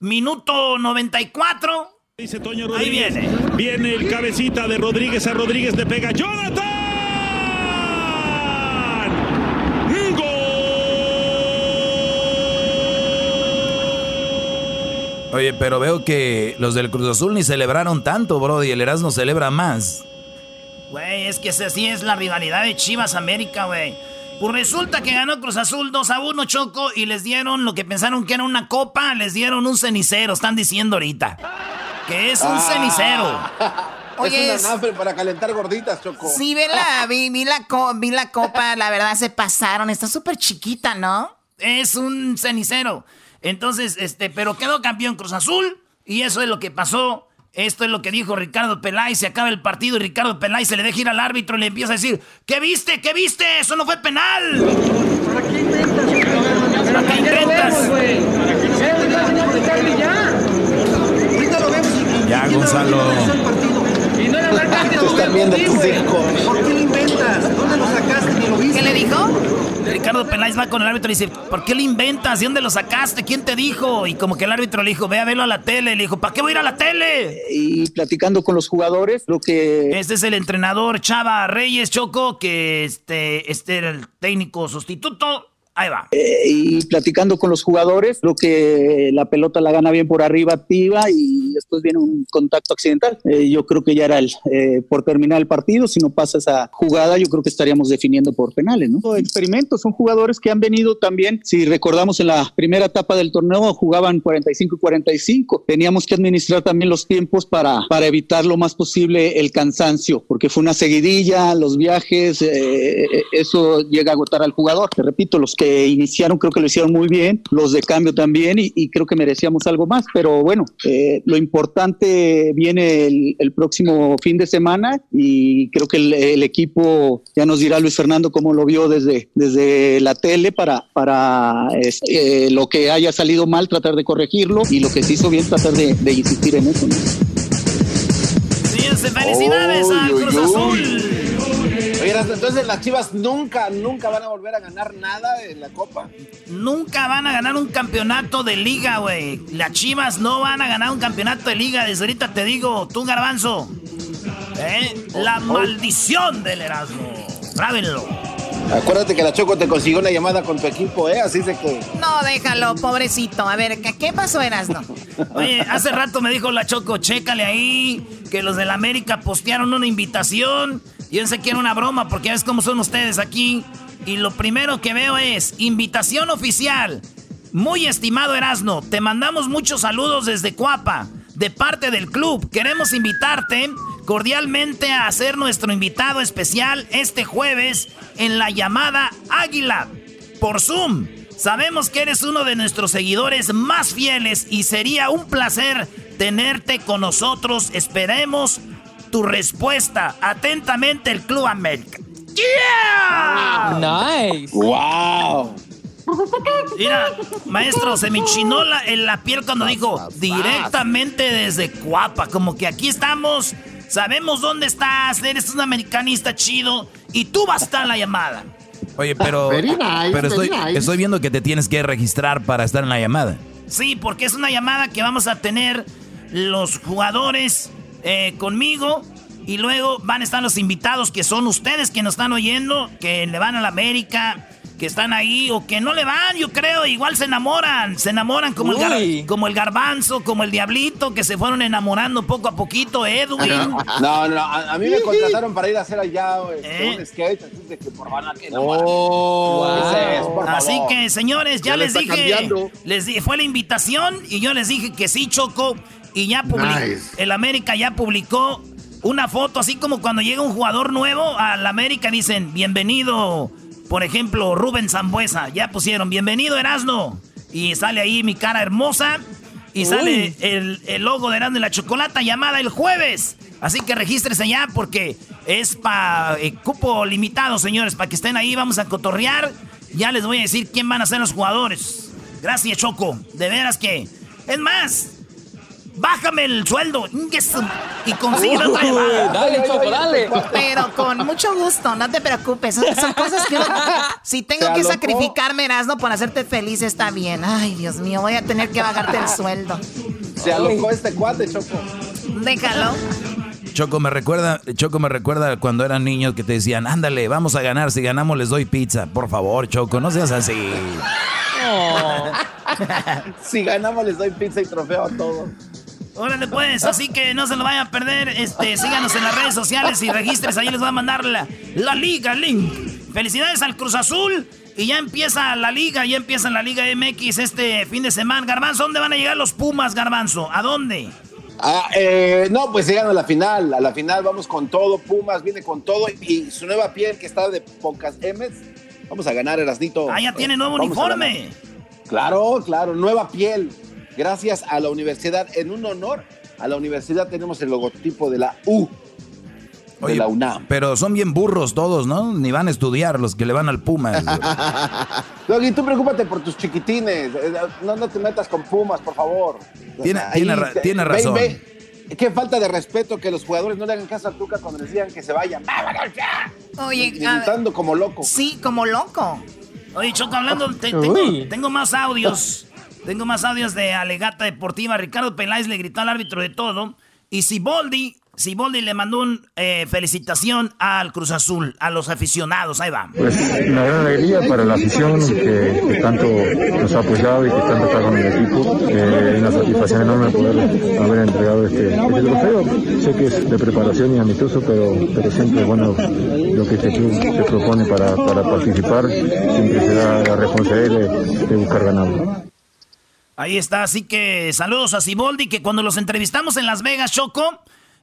Minuto 94. Dice Toño Rodríguez. Ahí viene. Viene el cabecita de Rodríguez a Rodríguez le pega Jonathan. ¡Gol! Oye, pero veo que los del Cruz Azul ni celebraron tanto, bro, y el Erasmo celebra más. Güey, es que así es la rivalidad de Chivas América, güey. Pues resulta que ganó Cruz Azul 2 a 1, Choco, y les dieron lo que pensaron que era una copa, les dieron un cenicero, están diciendo ahorita. Que es un ah. cenicero. Oye, es una para calentar gorditas, Choco. Sí, vi la, vi, la, vi la copa, la verdad se pasaron, está súper chiquita, ¿no? Es un cenicero. Entonces, este, pero quedó campeón Cruz Azul, y eso es lo que pasó esto es lo que dijo Ricardo Peláez. Se acaba el partido y Ricardo Peláez se le deja ir al árbitro y le empieza a decir: ¿Qué viste? ¿Qué viste? Eso no fue penal. ¿Para qué inventas? ¿Para qué inventas? Ya, Gonzalo. Y no era la ¿Por qué lo inventas? ¿Dónde lo sacaste? lo viste? ¿Qué le dijo? Ricardo Peláez va con el árbitro y dice, ¿por qué lo inventas? ¿De dónde lo sacaste? ¿Quién te dijo? Y como que el árbitro le dijo, ve a verlo a la tele. Le dijo, ¿para qué voy a ir a la tele? Y platicando con los jugadores, lo que... Este es el entrenador Chava Reyes Choco, que este, este era el técnico sustituto. Ahí va. Eh, y platicando con los jugadores, lo que la pelota la gana bien por arriba, activa y después viene un contacto accidental. Eh, yo creo que ya era el, eh, por terminar el partido. Si no pasa esa jugada, yo creo que estaríamos definiendo por penales, ¿no? Experimentos, son jugadores que han venido también. Si recordamos en la primera etapa del torneo, jugaban 45 y 45. Teníamos que administrar también los tiempos para, para evitar lo más posible el cansancio, porque fue una seguidilla, los viajes, eso llega a agotar al jugador. Te repito, los que iniciaron creo que lo hicieron muy bien, los de cambio también y, creo que merecíamos algo más, pero bueno, eh, lo importante viene el, próximo fin de semana y creo que el, equipo, ya nos dirá Luis Fernando cómo lo vio desde, desde la tele para, para este, eh, lo que haya salido mal tratar de corregirlo y lo que se hizo bien tratar de, insistir en eso. felicidades a Cruz Azul entonces las Chivas nunca, nunca van a volver a ganar nada en la Copa. Nunca van a ganar un campeonato de liga, güey. Las Chivas no van a ganar un campeonato de liga. Desde ahorita te digo, tú, Garbanzo. ¿Eh? La maldición del Erasmo. Grábenlo. Acuérdate que la Choco te consiguió una llamada con tu equipo, ¿eh? Así se que. No, déjalo, pobrecito. A ver, ¿qué, pasó, Erasmo? Oye, hace rato me dijo la Choco, chécale ahí, que los del América postearon una invitación yo sé que era una broma porque ya ves cómo son ustedes aquí. Y lo primero que veo es invitación oficial. Muy estimado Erasno, te mandamos muchos saludos desde Cuapa, de parte del club. Queremos invitarte cordialmente a ser nuestro invitado especial este jueves en la llamada Águila por Zoom. Sabemos que eres uno de nuestros seguidores más fieles y sería un placer tenerte con nosotros. Esperemos tu respuesta. Atentamente el Club América. ¡Yeah! Nice. Wow. Mira, maestro, se me enchinó la, en la piel cuando dijo directamente desde Cuapa. Como que aquí estamos, sabemos dónde estás, eres un americanista chido y tú vas a estar en la llamada. Oye, pero, Very nice, pero estoy, nice. estoy viendo que te tienes que registrar para estar en la llamada. Sí, porque es una llamada que vamos a tener los jugadores eh, conmigo. Y luego van a estar los invitados que son ustedes que nos están oyendo, que le van a la América, que están ahí o que no le van, yo creo, igual se enamoran, se enamoran como, el, gar- como el garbanzo, como el diablito, que se fueron enamorando poco a poquito, Edwin. No, no, a, a mí me contrataron para ir a hacer allá este, ¿Eh? un skate, así de que por van a que. Oh. Ese es, por Así favor. que, señores, ya, Ya le les dije, cambiando. les di- fue la invitación y yo les dije que sí, Choco, y ya publicó, Nice. el América ya publicó una foto, así como cuando llega un jugador nuevo al América, dicen, bienvenido, por ejemplo, Rubén Zambuesa, ya pusieron, bienvenido Erasno, y sale ahí mi cara hermosa, y Uy. sale el, el logo de Erasno y la Chocolata llamada el jueves. Así que regístrese ya porque es para cupo limitado, señores, para que estén ahí, vamos a cotorrear. Ya les voy a decir quién van a ser los jugadores. Gracias, Choco. De veras que... Es más, bájame el sueldo y consigue otra llamada. dale, Choco, dale. Pero con mucho gusto, no te preocupes. Son, cosas que uno- Si tengo que sacrificarme, Erasmo, por hacerte feliz, está bien. Ay, Dios mío, voy a tener que bajarte el sueldo. Se alocó este cuate, Choco. Déjalo. Choco me recuerda, Choco me recuerda cuando eran niños que te decían, ándale, vamos a ganar, si ganamos les doy pizza. Por favor, Choco, no seas así. si ganamos les doy pizza y trofeo a todos. Órale pues, así que no se lo vayan a perder. Este, síganos en las redes sociales y registres, ahí les voy a mandar la, la liga link. Felicidades al Cruz Azul. Y ya empieza la liga, ya empieza la Liga MX este fin de semana. Garbanzo, ¿dónde van a llegar los Pumas, Garbanzo? ¿A dónde? Ah, eh, no, pues llegan a la final. A la final vamos con todo. Pumas viene con todo. Y su nueva piel que está de pocas M's. Vamos a ganar, Erasnito. Ah, ya tiene nuevo Vamos uniforme. Claro, claro, nueva piel. Gracias a la universidad. En un honor a la universidad tenemos el logotipo de la U. de la UNAM. Pero son bien burros todos, ¿no? Ni van a estudiar los que le van al Pumas. Doggy, tú preocúpate por tus chiquitines. Eh, No, no te metas con Pumas, por favor. Tiene- Ahí, tiene ra- te- tiene ve- razón. ve. Qué falta de respeto que los jugadores no le hagan caso a Tuca cuando les digan que se vayan. ¡Vámonos ya! Oye, Gritando como loco. sí, como loco. Oye, Choco, hablando, te- tengo, tengo más audios. Tengo más audios de Alegata Deportiva. Ricardo Peláez le gritó al árbitro de todo. Y Siboldi, Siboldi le mandó una felicitación al Cruz Azul, a los aficionados. Ahí va. Pues una gran alegría para la afición que, tanto nos ha apoyado y que tanto está con el equipo. Eh, una satisfacción enorme poder haber entregado este, este trofeo. Sé que es de preparación y amistoso, pero, pero siempre bueno lo que este club se propone para, participar, siempre se da la responsabilidad de, buscar ganarlo. Ahí está, así que saludos a Siboldi, que cuando los entrevistamos en Las Vegas, Choco,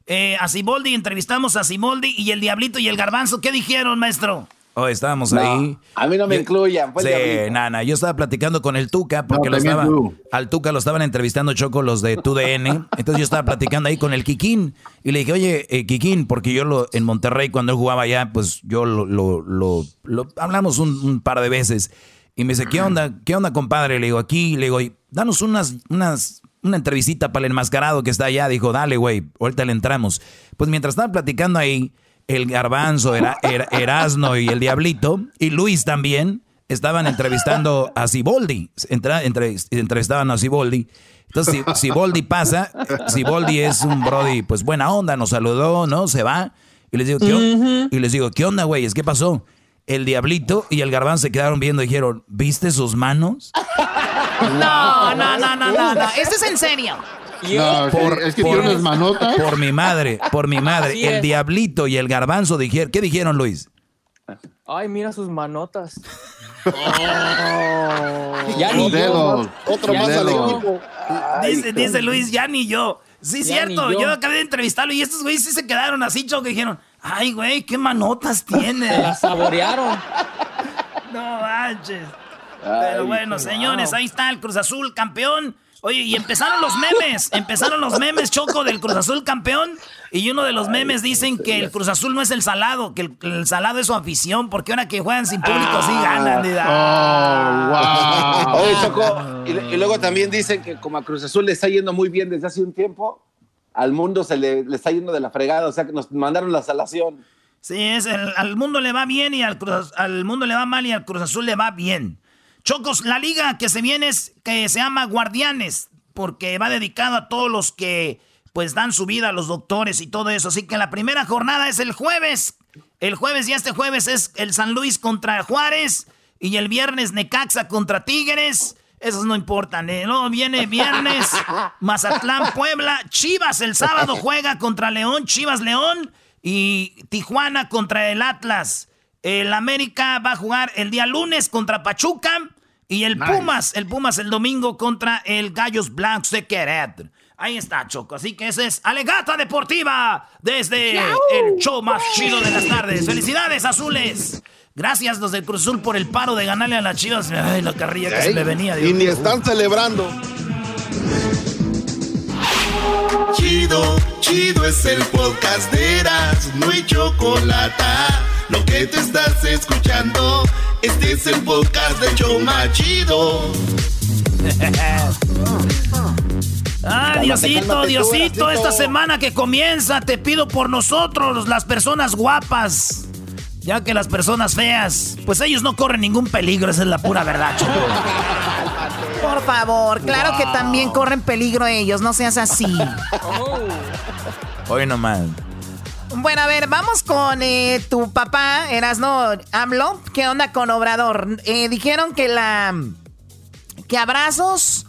eh, a Siboldi, entrevistamos a Siboldi y el Diablito y el Garbanzo. ¿Qué dijeron, maestro? Oh, estábamos No, ahí. a mí no me Yo- incluyan. Pues, Sí, nana, yo estaba platicando con el Tuca porque No, lo estaba, al Tuca lo estaban entrevistando Choco los de TUDN. Entonces yo estaba platicando ahí con el Kikín y le dije, oye, eh, Kikín, porque yo lo, en Monterrey cuando él jugaba allá, pues yo lo, lo, lo- lo- hablamos un, un par de veces. Y me dice, ¿qué onda? ¿Qué onda, compadre? Le digo, aquí, le digo, "Y danos unas, unas, una entrevistita para el enmascarado que está allá. Dijo, dale, güey, ahorita le entramos. Pues mientras estaban platicando ahí, el garbanzo, era, era- Erasno y el Diablito, y Luis también, estaban entrevistando a Siboldi. Entra- entre- entrevistaban a Siboldi. Entonces, si Siboldi pasa, Siboldi es un Brody, pues buena onda, nos saludó, ¿no? Se va. Y les digo, ¿qué, y les digo, ¿qué onda, güeyes? ¿Qué pasó? El Diablito y el garbanzo se quedaron viendo y dijeron, ¿viste sus manos? No, no, no, no, no, no. Esto es en serio. No, es que- es que tiene unas manotas. Por mi madre, por mi madre. Así el es. diablito y el garbanzo dijeron. ¿Qué dijeron, Luis? Ay, mira sus manotas. Ya ni yo. Otro Ya más al yo. equipo. Dice, dice Luis, ya ni yo. Sí, cierto. Yo. acabé de entrevistarlo y estos güeyes sí se quedaron así, Choco, que dijeron, ay, güey, qué manotas tiene. Se la saborearon. no manches. Pero bueno, señores, ahí está el Cruz Azul campeón. Oye, y empezaron los memes, empezaron los memes, Choco, del Cruz Azul campeón. Y uno de los memes dicen que el Cruz Azul no es el salado, que el, salado es su afición, porque ahora que juegan sin público sí ganan. Oh, wow. Oye, Choco, y, luego también dicen que como a Cruz Azul le está yendo muy bien desde hace un tiempo, al mundo se le, está yendo de la fregada, o sea que nos mandaron la salación. Sí, es al mundo le va bien y al, al mundo le va mal y al Cruz Azul le va bien. Chocos, la liga que se viene es que se llama Guardianes, porque va dedicado a todos los que pues dan su vida a los doctores y todo eso. Así que la primera jornada es el jueves. El jueves y este jueves es el San Luis contra Juárez y el viernes Necaxa contra Tigres. Esos no importan. ¿eh? Luego viene viernes Mazatlán, Puebla. Chivas el sábado juega contra León, Chivas León y Tijuana contra el Atlas. El América va a jugar el día lunes contra Pachuca. Y el Pumas, el Pumas el domingo contra el Gallos Blancos de Querétaro. Ahí está, Choco. Así que ese es Alegata Deportiva desde el show más chido de las tardes. ¡Felicidades, azules! Gracias los del Cruz Azul por el paro de ganarle a las chivas. Ay, la carrilla que se le venía. y ni están celebrando. Chido, chido es el podcast de Eras, no hay chocolate lo que te estás escuchando, este es el podcast de Choma Chido. Ah, Diosito, Diosito, esta semana que comienza, te pido por nosotros, las personas guapas. Ya que las personas feas, pues ellos no corren ningún peligro, esa es la pura verdad, Choco. Por favor, claro que también corren peligro ellos, no seas así. Hoy nomás. Bueno, a ver, vamos con eh, tu papá, Erasno AMLO. ¿Qué onda con Obrador? Eh, dijeron que la. que abrazos,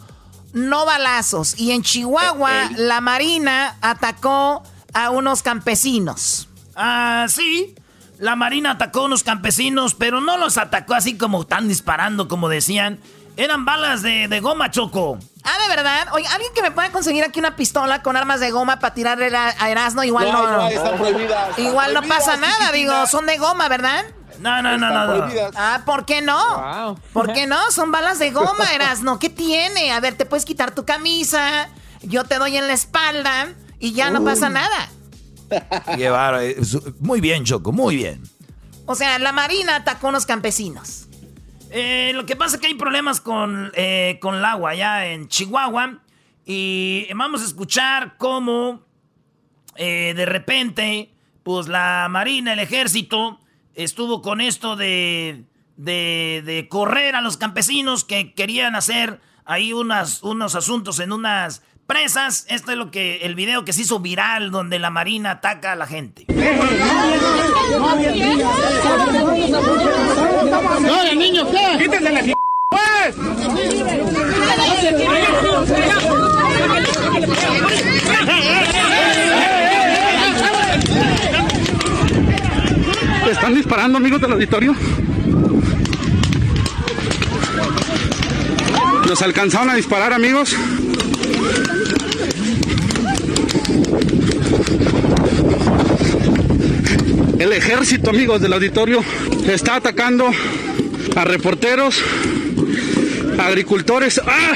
no balazos. Y en Chihuahua, la Marina atacó a unos campesinos. Ah, sí. La Marina atacó a unos campesinos, pero no los atacó así como están disparando, como decían. Eran balas de, de goma, Choco. Ah, de verdad. Oye, alguien que me pueda conseguir aquí una pistola con armas de goma para tirarle a, Erasmo, igual no. No, están prohibidas. igual no pasa nada, digo, son de goma, ¿verdad? No, no, no, no, Ah, ¿por qué no? ¿Por qué no? Son balas de goma, Erasmo. ¿Qué tiene? A ver, te puedes quitar tu camisa, yo te doy en la espalda y ya no pasa nada. Llevar, muy bien, Choco, muy bien. O sea, la Marina atacó a unos campesinos. Eh, lo que pasa es que hay problemas con, eh, con el agua allá en Chihuahua. Y vamos a escuchar cómo eh, de repente, pues la Marina, el ejército, estuvo con esto de, de, correr a los campesinos que querían hacer ahí unas, unos asuntos en unas Esto es lo que el video que se hizo viral donde la Marina ataca a la gente. No, la pues. ¿Están disparando, amigos del auditorio? ¿Nos alcanzaron a disparar, amigos? El ejército, amigos del auditorio, está atacando a reporteros, agricultores. ¡Ah!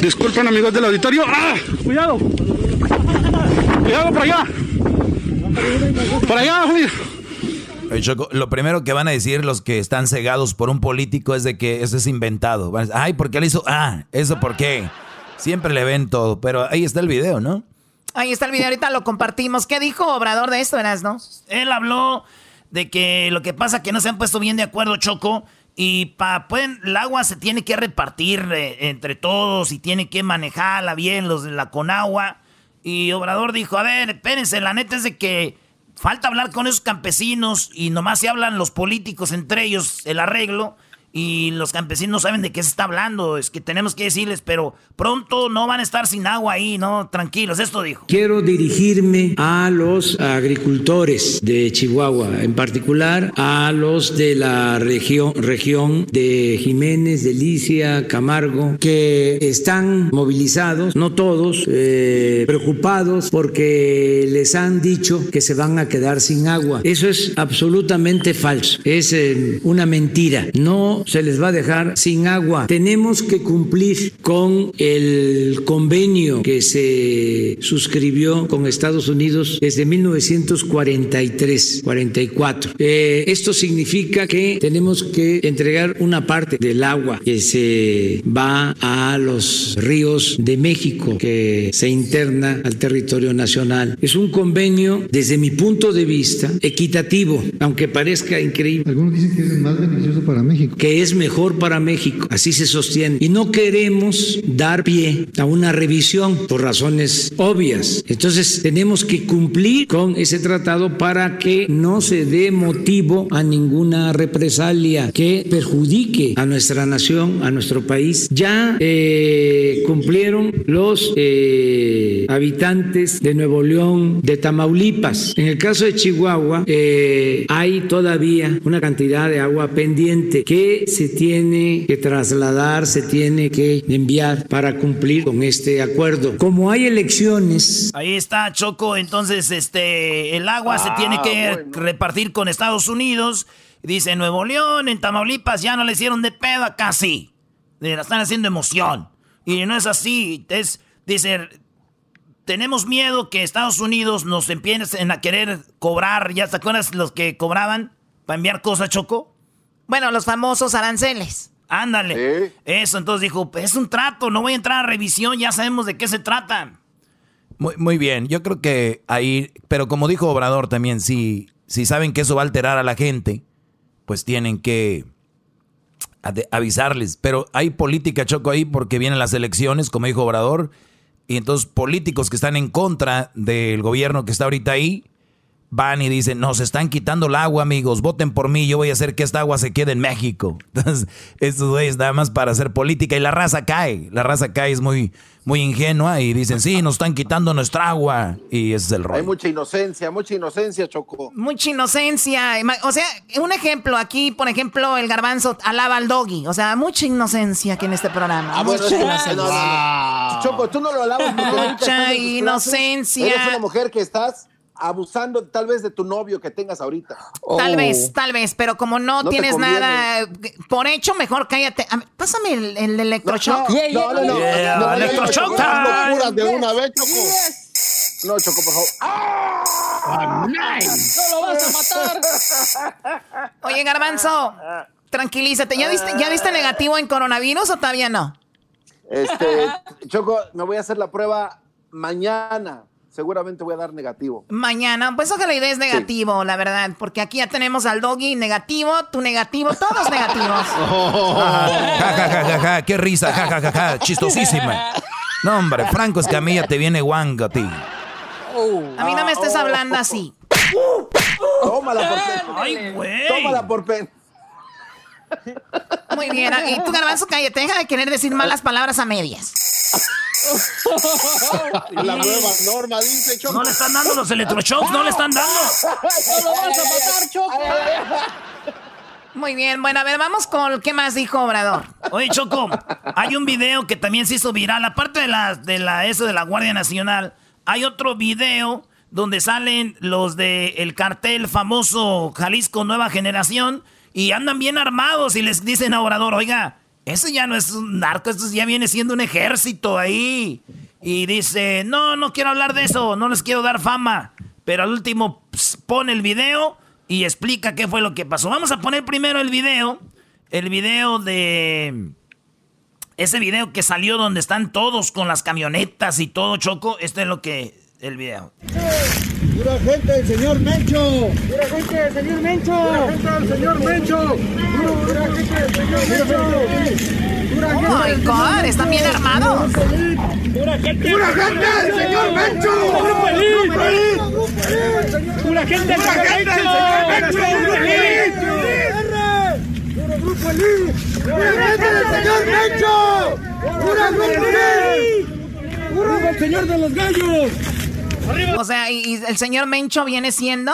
Disculpen amigos del auditorio. ¡Ah! Cuidado. Cuidado por allá. Por allá, lo primero que van a decir los que están cegados por un político es de que eso es inventado. Ay, ¿por qué le hizo? Ah, eso por qué. Siempre le ven todo, pero ahí está el video, ¿no? Ahí está el video, ahorita lo compartimos. ¿Qué dijo Obrador de esto, verás, no? Él habló de que lo que pasa es que no se han puesto bien de acuerdo, Choco, y pa, pueden, el agua se tiene que repartir eh, entre todos y tiene que manejarla bien los de la Conagua. Y Obrador dijo, a ver, espérense, la neta es de que falta hablar con esos campesinos y nomás se hablan los políticos entre ellos el arreglo. Y los campesinos no saben de qué se está hablando. Es que tenemos que decirles, pero pronto no van a estar sin agua ahí, ¿no? Tranquilos, esto dijo. Quiero dirigirme a los agricultores de Chihuahua, en particular a los de la región, región de Jiménez, Delicia, Camargo, que están movilizados, no todos, eh, preocupados porque les han dicho que se van a quedar sin agua. Eso es absolutamente falso, es eh, una mentira. No se les va a dejar sin agua. Tenemos que cumplir con el convenio que se suscribió con Estados Unidos desde 1943, 44. Eh, esto significa que tenemos que entregar una parte del agua que se va a los ríos de México, que se interna al territorio nacional. Es un convenio, desde mi punto de vista, equitativo, aunque parezca increíble. Algunos dicen que es más beneficioso para México es mejor para México. Así se sostiene. Y no queremos dar pie a una revisión por razones obvias. Entonces tenemos que cumplir con ese tratado para que no se dé motivo a ninguna represalia que perjudique a nuestra nación, a nuestro país. Ya eh, cumplieron los eh, habitantes de Nuevo León, de Tamaulipas. En el caso de Chihuahua, eh, hay todavía una cantidad de agua pendiente que se tiene que trasladar, se tiene que enviar para cumplir con este acuerdo. Como hay elecciones. Ahí está Choco, entonces este el agua se tiene Ah, que repartir con Estados Unidos. Dice Nuevo León, en Tamaulipas ya no le hicieron de pedo, acá sí. Le la están haciendo emoción. Y no es así. Es, dice, tenemos miedo que Estados Unidos nos empiecen a querer cobrar. ¿Ya te acuerdas los que cobraban para enviar cosas, Choco? Bueno, los famosos aranceles. Ándale. Eso, entonces dijo, es un trato, no voy a entrar a revisión, ya sabemos de qué se trata. Muy, muy bien, yo creo que ahí, pero como dijo Obrador también, si, si saben que eso va a alterar a la gente, pues tienen que avisarles. Pero hay política, Choco, ahí porque vienen las elecciones, como dijo Obrador, y entonces políticos que están en contra del gobierno que está ahorita ahí, van y dicen, nos están quitando el agua, amigos, voten por mí, yo voy a hacer que esta agua se quede en México. Entonces, estos güeyes nada más para hacer política y la raza cae, la raza cae es muy, muy ingenua y dicen, sí, nos están quitando nuestra agua y ese es el Hay rollo. mucha inocencia, mucha inocencia, Choco. Mucha inocencia. O sea, un ejemplo aquí, por ejemplo, el garbanzo alaba al doggy. O sea, mucha inocencia aquí en este programa. Ah, mucha inocencia. no, no, no. Choco, tú no lo alabas Mucha inocencia. Eres una mujer que estás abusando tal vez de tu novio que tengas ahorita. Tal vez, tal vez, pero como no, Oh. Tienes nada por hecho, mejor cállate. A ver, pásame el, el electroshock. No, no, no, no. Yeah, No, no, no, electroshock Choco, time. haz locuras de una vez, Choco. No, Choco, por favor. ¡Ah! ¡No lo vas a matar! Oye, garbanzo, tranquilízate. ¿Ya viste, ¿Ya viste negativo en coronavirus o todavía no? Este, Choco, me voy a hacer la prueba mañana. Seguramente voy a dar negativo. Mañana, pues ojalá y des negativo, la verdad, porque aquí ya tenemos al doggy negativo, tu negativo, todos negativos. Ja, ja, ja, ja, ja, qué risa, ja, ja, ja, ja, chistosísima. No, hombre, Franco Escamilla te viene guanga a ti. A mí no me estés hablando así. Tómala por pen. Ay, güey. Tómala por pen. Muy bien, y tú, garbanzo, cállate, deja de querer decir malas palabras a medias. La nueva norma dice, Choco. No le están dando los electroshocks, no le están dando. ¡No lo vas a matar, Choco! Muy bien, bueno, a ver, vamos con qué más dijo Obrador. Oye, Choco, hay un video que también se hizo viral, aparte de la, de la eso de la Guardia Nacional, hay otro video donde salen los de el cartel famoso Jalisco Nueva Generación y andan bien armados y les dicen a Obrador, oiga, eso ya no es un narco, eso ya viene siendo un ejército ahí. Y dice, no, no quiero hablar de eso, no les quiero dar fama. Pero al último pone el video y explica qué fue lo que pasó. Vamos a poner primero el video, el video de... Ese video que salió donde están todos con las camionetas y todo, Choco, este es lo que... El video. ¡Pura gente del señor Mencho! ¡Pura gente del señor Mencho! ¡Pura gente del señor Mencho! ¡Pura gente del señor Mencho! ¡Pura Oh my God, están bien armados. ¡Pura gente! ¡Pura gente del señor Mencho! ¡Pura gente del señor Mencho! ¡Pura gente del señor Mencho! Grupo! ¡Pura gente del señor Mencho! ¡Pura Grupo! ¡Pura el señor de los gallos! O sea, y, el señor Mencho viene siendo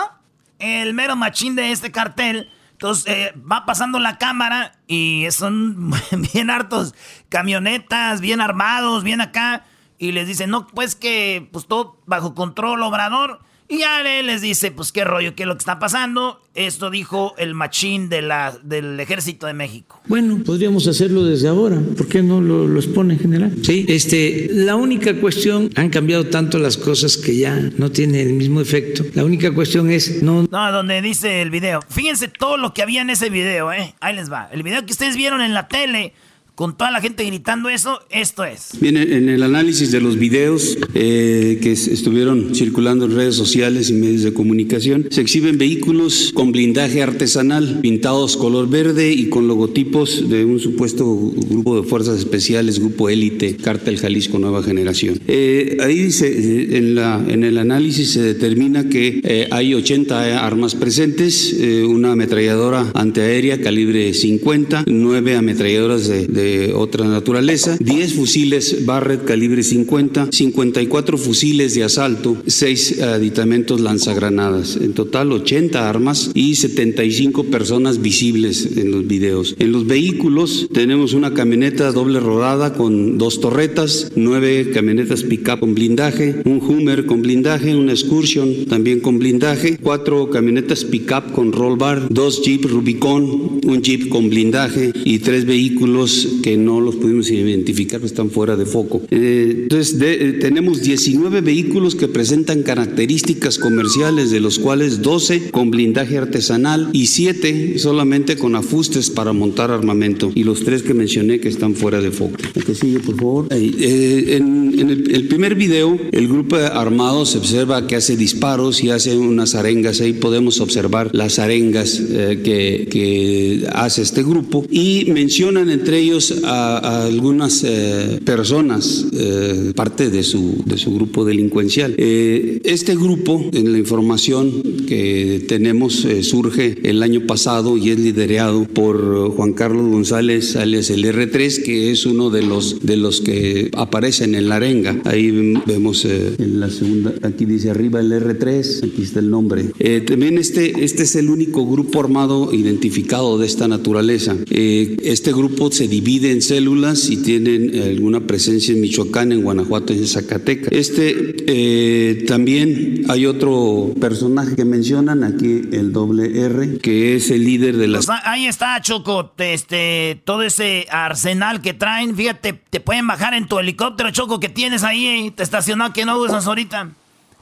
el mero machín de este cartel. Entonces eh, va pasando la cámara y son bien hartos camionetas, bien armados, bien acá. Y les dicen, no, pues que pues todo bajo control, obrador. Y ya les dice, pues qué rollo, qué es lo que está pasando. Esto dijo el machín de la, del ejército de México. Bueno, podríamos hacerlo desde ahora. ¿Por qué no lo, lo, expone en general? Sí, este, la única cuestión, han cambiado tanto las cosas que ya no tiene el mismo efecto. La única cuestión es no... No, donde dice el video. Fíjense todo lo que había en ese video, ¿eh? Ahí les va. El video que ustedes vieron en la tele con toda la gente gritando eso, esto es. Bien, en el análisis de los videos eh, que estuvieron circulando en redes sociales y medios de comunicación, se exhiben vehículos con blindaje artesanal, pintados color verde y con logotipos de un supuesto grupo de fuerzas especiales, grupo élite, Cártel Jalisco Nueva Generación. Eh, ahí dice, eh, en, la, en el análisis se determina que hay 80 armas presentes, una ametralladora antiaérea calibre 50, nueve ametralladoras de otra naturaleza, 10 fusiles Barrett calibre 50, 54 fusiles de asalto, 6 aditamentos lanzagranadas, en total 80 armas y 75 personas visibles en los videos. En los vehículos tenemos una camioneta doble rodada con dos torretas, 9 camionetas pick-up con blindaje, un Hummer con blindaje, una Excursion también con blindaje, 4 camionetas pick-up con roll bar, 2 Jeep Rubicon, un Jeep con blindaje y 3 vehículos que no los pudimos identificar, están fuera de foco. Eh, entonces, eh, tenemos 19 vehículos que presentan características comerciales, de los cuales 12 con blindaje artesanal y 7 solamente con afustes para montar armamento. Y los tres que mencioné que están fuera de foco. que sigue, por favor? Eh, en, el, primer video, el grupo armado se observa que hace disparos y hace unas arengas. Ahí podemos observar las arengas que, que hace este grupo. Y mencionan entre ellos a, algunas eh, personas, eh, parte de su, de su grupo delincuencial. Eh, este grupo, en la información que tenemos, surge el año pasado y es liderado por Juan Carlos González, alias el R3, que es uno de los, de los que aparecen en la arenga. Ahí vemos en la segunda, aquí dice arriba el R3, aquí está el nombre. también este, este es el único grupo armado identificado de esta naturaleza. este grupo se divide en células y tienen eh, alguna presencia en Michoacán, en Guanajuato y en Zacatecas. Este eh, también hay otro personaje que mencionan aquí, el doble R, que es el líder de las. Pues ahí está, Choco, este, todo ese arsenal que traen. Fíjate, te pueden bajar en tu helicóptero, Choco, que tienes ahí, te estacionado que no usas ahorita.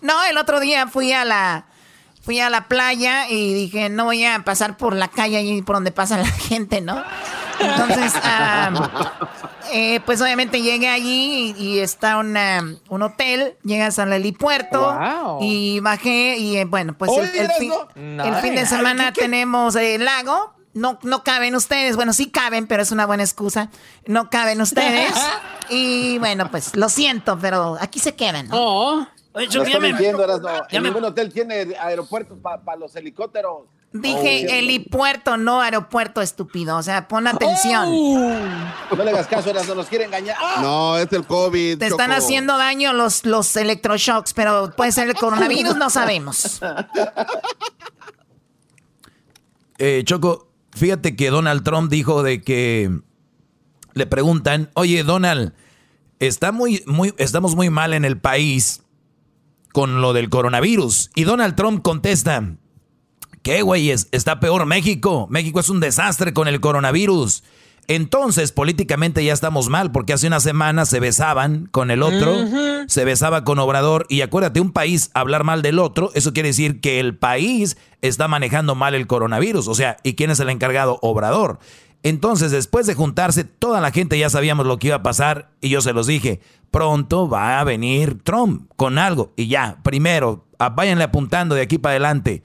No, el otro día fui a la fui a la playa y dije, no voy a pasar por la calle ahí por donde pasa la gente, ¿no? Entonces, eh, pues obviamente llegué allí y, está una, un hotel, llegas al helipuerto y bajé y eh, bueno, pues el, fin, de semana tenemos el lago. No, no caben ustedes, bueno, sí caben, pero es una buena excusa. No caben ustedes. y bueno, pues lo siento, pero aquí se quedan. ¿no? Oh. Oye, no estoy mintiendo, no. ningún hotel tiene aeropuertos para los helicópteros. Dije oh, helipuerto, no aeropuerto, estúpido. O sea, pon atención. Oh. No le hagas caso, no nos quiere engañar. No, es el COVID. Te están haciendo daño los, los electroshocks, pero puede ser el coronavirus, no sabemos. Eh, Choco, fíjate que Donald Trump dijo de que le preguntan, oye Donald, está muy, muy, estamos muy mal en el país con lo del coronavirus. Y Donald Trump contesta, ¿qué güeyes? Está peor México. México es un desastre con el coronavirus. Entonces, políticamente ya estamos mal, porque hace una semana se besaban con el otro, se besaba con Obrador, y acuérdate, un país hablar mal del otro, eso quiere decir que el país está manejando mal el coronavirus. O sea, ¿y quién es el encargado? Obrador. Entonces, después de juntarse, toda la gente ya sabíamos lo que iba a pasar y yo se los dije, pronto va a venir Trump con algo y ya, primero, váyanle apuntando de aquí para adelante.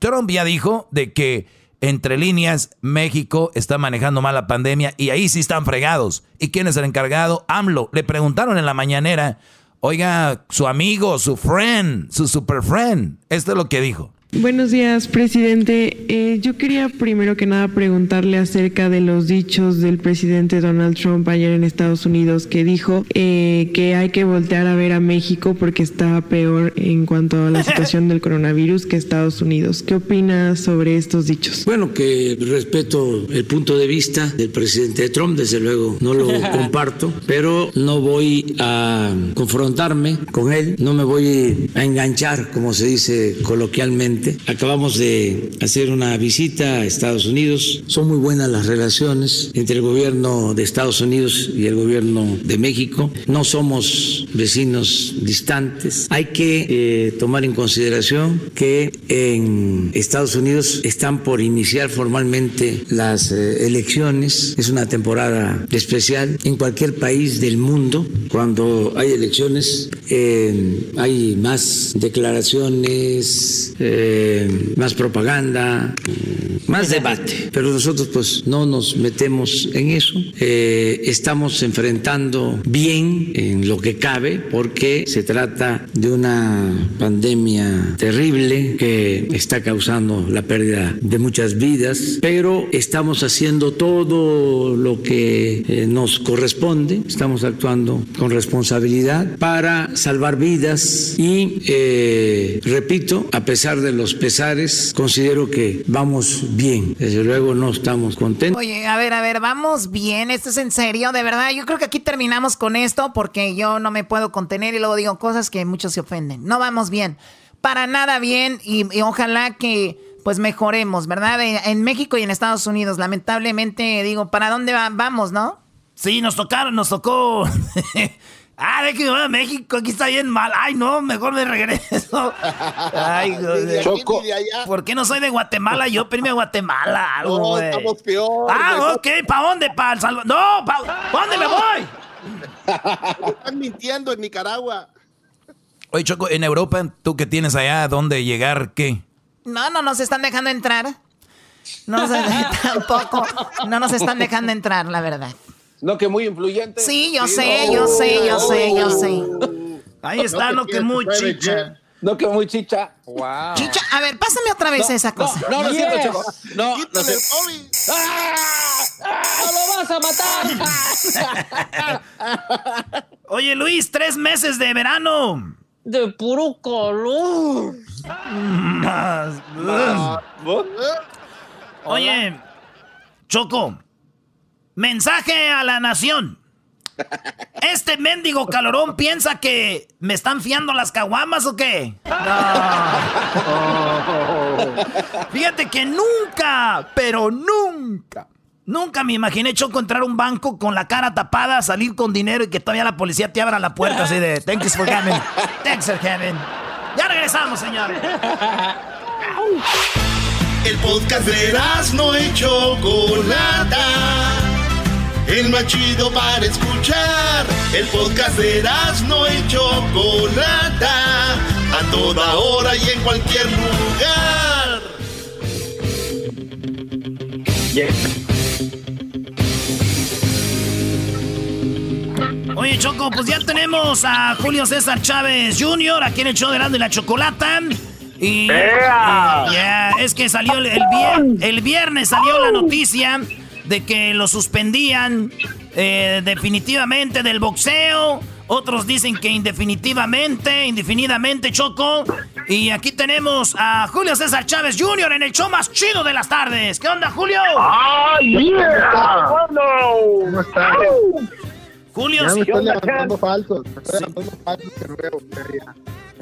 Trump ya dijo de que entre líneas México está manejando mal la pandemia y ahí sí están fregados. ¿Y quién es el encargado? AMLO. Le preguntaron en la mañanera, oiga, su amigo, su friend, su super friend. Esto es lo que dijo. Buenos días, presidente. Eh, yo quería primero que nada preguntarle acerca de los dichos del presidente Donald Trump ayer en Estados Unidos, que dijo eh, que hay que voltear a ver a México porque está peor en cuanto a la situación del coronavirus que Estados Unidos. ¿Qué opina sobre estos dichos? Bueno, que respeto el punto de vista del presidente Trump, desde luego no lo comparto, pero no voy a confrontarme con él, no me voy a enganchar, como se dice coloquialmente Acabamos de hacer una visita a Estados Unidos. Son muy buenas las relaciones entre el gobierno de Estados Unidos y el gobierno de México. No somos vecinos distantes. Hay que eh, tomar en consideración que en Estados Unidos están por iniciar formalmente las eh, elecciones. Es una temporada especial. En cualquier país del mundo, cuando hay elecciones, eh, hay más declaraciones. Más propaganda, más debate. Pero nosotros pues no nos metemos en eso. Eh, estamos enfrentando bien en lo que cabe porque se trata de una pandemia terrible que está causando la pérdida de muchas vidas, pero estamos haciendo todo lo que eh, nos corresponde, estamos actuando con responsabilidad para salvar vidas y, repito, a pesar de los pesares, considero que vamos bien. Desde luego no estamos contentos. Oye, a ver, a ver, vamos bien. Esto es en serio, de verdad. Yo creo que aquí terminamos con esto porque yo no me puedo contener y luego digo cosas que muchos se ofenden. No vamos bien. Para nada bien y, ojalá que pues mejoremos, ¿verdad? En México y en Estados Unidos, lamentablemente, digo, ¿para dónde vamos, no? Sí, nos tocaron, nos tocó Ah, de que a México, aquí está bien mal. Ay, no, mejor me regreso. Ay, Choco. ¿Por qué no soy de Guatemala? Yo primero Guatemala. no, estamos peor. Ah, ok, ¿para dónde? ¿Para El Salvador? No, ¿para dónde me voy? Están mintiendo en Nicaragua. Oye, Choco, en Europa, ¿tú qué tienes allá? ¿Dónde llegar? ¿Qué? No, no nos están dejando entrar. No, tampoco. No nos están dejando entrar, la verdad. No, que muy influyente. Sí, yo sé, yo sé, yo sé, yo sé. Ahí está, no, que muy chicha. No, que muy chicha. Wow. Chicha, a ver, pásame otra vez esa cosa. No, no, no, yes. Chico. No, no sé. ¡Ah! ¡Ah! ¡Lo vas a matar! Oye, Luis, tres meses de verano. De puro calor. Más. Oye, Choco. Mensaje a la nación. ¿Este mendigo calorón piensa que me están fiando las caguamas o qué? Fíjate que nunca, pero nunca, nunca me imaginé Choco entrar a un banco con la cara tapada, salir con dinero y que todavía la policía te abra la puerta así de thanks for coming, thanks for coming. Ya regresamos, señores. El podcast de no hecho Chocolata el más chido para escuchar. El podcast de no y Chocolata, a toda hora y en cualquier lugar. Oye, Choco, pues ya tenemos a Julio César Chávez Jr. aquí en el show de y la Chocolata. Y, es que salió el, el viernes salió la noticia de que lo suspendían eh, definitivamente del boxeo. Otros dicen que indefinitivamente, indefinidamente, Choco. Y aquí tenemos a Julio César Chávez Jr. en el show más chido de las tardes. ¿Qué onda, Julio? ¡Ay, yeah! ¿Cómo estás? Julio, si...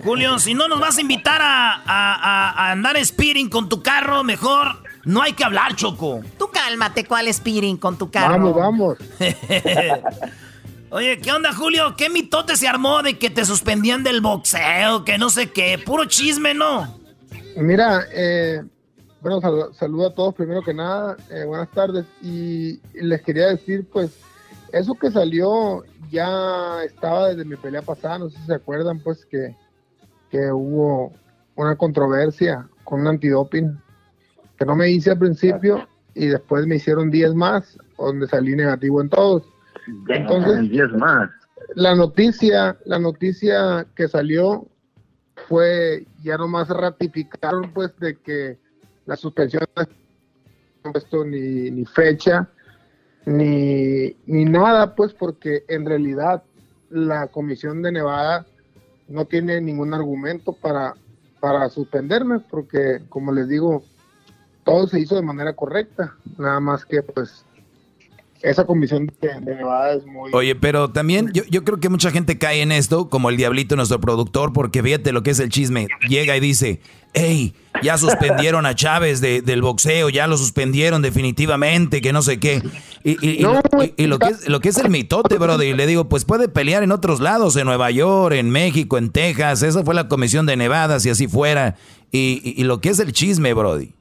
Julio, si no nos vas a invitar a, a andar speeding con tu carro, mejor no hay que hablar, Choco. Tú cálmate, ¿cuál speeding con tu carro? Vamos, vamos. Oye, ¿qué onda, Julio? ¿Qué mitote se armó de que te suspendían del boxeo? Que no sé qué. Puro chisme, ¿no? Mira, eh, bueno, saludo a todos primero que nada. Eh, buenas tardes. Y les quería decir, pues, eso que salió ya estaba desde mi pelea pasada. No sé si se acuerdan, pues, que, que hubo una controversia con un antidoping que no me hice al principio y después me hicieron 10 más, donde salí negativo en todos. Entonces, 10 más. La noticia, la noticia que salió fue, ya nomás ratificaron pues de que la suspensión no han puesto ni, ni fecha, ni, ni nada, pues porque en realidad la Comisión de Nevada no tiene ningún argumento para, para suspenderme, porque como les digo, todo se hizo de manera correcta, nada más que pues esa comisión de, de Nevada es muy... Oye, pero también yo, yo creo que mucha gente cae en esto, como el Diablito, nuestro productor, porque fíjate lo que es el chisme. Llega y dice, hey, ya suspendieron a Chávez de- del boxeo, ya lo suspendieron definitivamente, que no sé qué. Y, y- y lo, y- y lo que es, lo que es el mitote, brother, y le digo, pues puede pelear en otros lados, en Nueva York, en México, en Texas, esa fue la comisión de Nevada, si así fuera. Y- y lo que es el chisme, brody.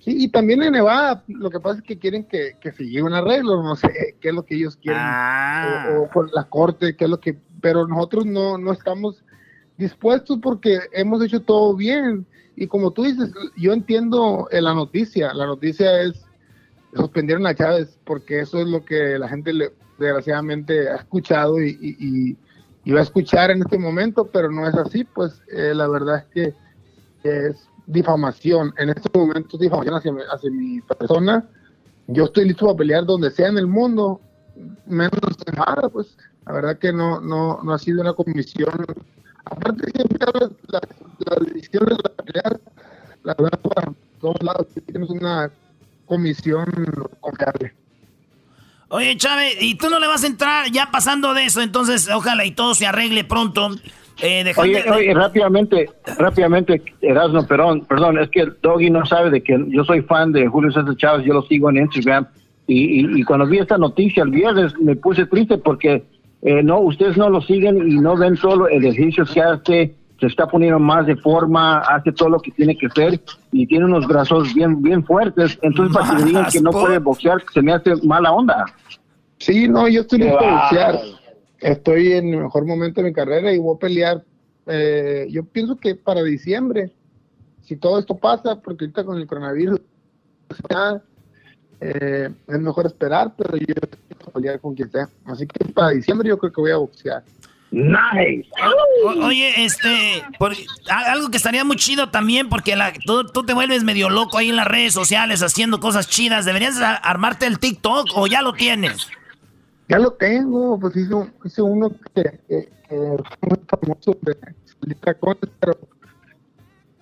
Sí, y también en Nevada, lo que pasa es que quieren que, que se llegue un arreglo, no sé qué es lo que ellos quieren, o, o con la corte, qué es lo que, pero nosotros no, no estamos dispuestos porque hemos hecho todo bien. Y como tú dices, yo entiendo la noticia, la noticia es suspendieron a Chávez porque eso es lo que la gente le, desgraciadamente ha escuchado y, y- y- y va a escuchar en este momento, pero no es así, pues eh, la verdad es que es difamación. En este momento difamación hacia, hacia mi persona. Yo estoy listo para pelear donde sea en el mundo, menos en nada, pues la verdad que no, no, no ha sido una comisión. Aparte siempre las, las, las decisiones de la pelear, la verdad para todos lados, tenemos una comisión confiable. Oye, Chávez, y tú no le vas a entrar ya pasando de eso, entonces ojalá y todo se arregle pronto. Eh, Oye, oye, rápidamente, rápidamente, Erasmo, perdón, perdón, es que Doggy no sabe de que yo soy fan de Julio César Chávez, yo lo sigo en Instagram, y, y, y cuando vi esta noticia el viernes me puse triste porque eh, no, ustedes no lo siguen y no ven solo el ejercicio que hace, se está poniendo más de forma, hace todo lo que tiene que hacer y tiene unos brazos bien, bien fuertes, entonces para que me digan que no puede boxear, se me hace mala onda. Sí, no, yo estoy listo boxear. Estoy en el mejor momento de mi carrera y voy a pelear. eh, yo pienso que para diciembre, si todo esto pasa, porque ahorita con el coronavirus eh, es mejor esperar, pero yo listo a pelear con quien sea. Así que para diciembre yo creo que voy a boxear. Nice. O- oye, este, por- algo que estaría muy chido también, porque la, tú, tú te vuelves medio loco ahí en las redes sociales haciendo cosas chidas. ¿Deberías armarte el TikTok o ya lo tienes? Ya lo tengo, pues hice, hice uno que, que- que fue muy famoso de salir tacones, pero,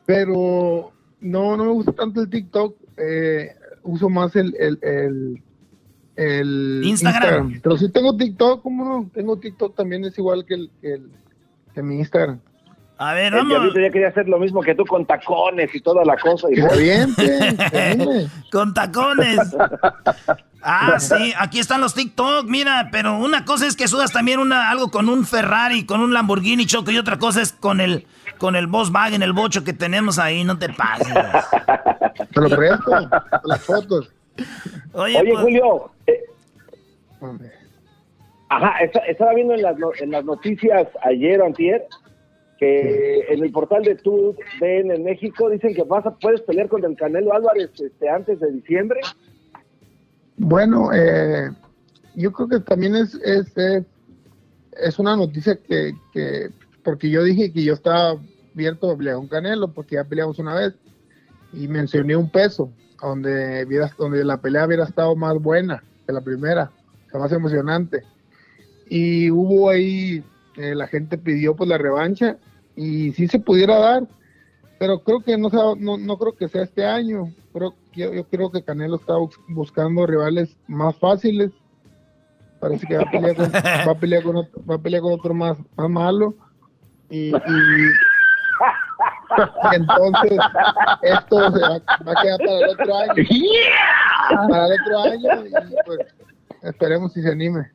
pero no, no me gusta tanto el TikTok, eh, uso más el, el, el, el Instagram. Pero sí tengo TikTok, ¿cómo no? Tengo TikTok también, es igual que, el, que, el- que mi Instagram. A ver, El diablito ya quería hacer lo mismo que tú con tacones y toda la cosa. Y anime. Con tacones. Ah, sí, aquí están los TikTok, mira, pero una cosa es que subas también una, algo con un Ferrari, con un Lamborghini Choco, y otra cosa es con el, con el Volkswagen, el bocho que tenemos ahí, no te pases. Te lo presto, las fotos. Oye, Oye, pues- Julio. eh, ajá, esta- estaba viendo en las, no- en las noticias ayer o antier que en el portal de tu ven en México dicen que vas a, puedes pelear contra el Canelo Álvarez este, antes de diciembre. Bueno, eh, yo creo que también es, es, es, es una noticia que, que, porque yo dije que yo estaba abierto a pelear con Canelo, porque ya peleamos una vez, y mencioné un peso, donde, hubiera- donde la pelea hubiera estado más buena que la primera, sea, más emocionante. Y hubo ahí, eh, la gente pidió pues la revancha, y sí se pudiera dar, pero creo que no, sea- no, no creo que sea este año. Creo, yo, yo creo que Canelo está bus- buscando rivales más fáciles. Parece que va a pelear con, va a pelear con, otro, va a pelear con otro más, más malo. Y, y- y entonces esto se va, va a quedar para el otro año. Para el otro año y pues esperemos si se anime.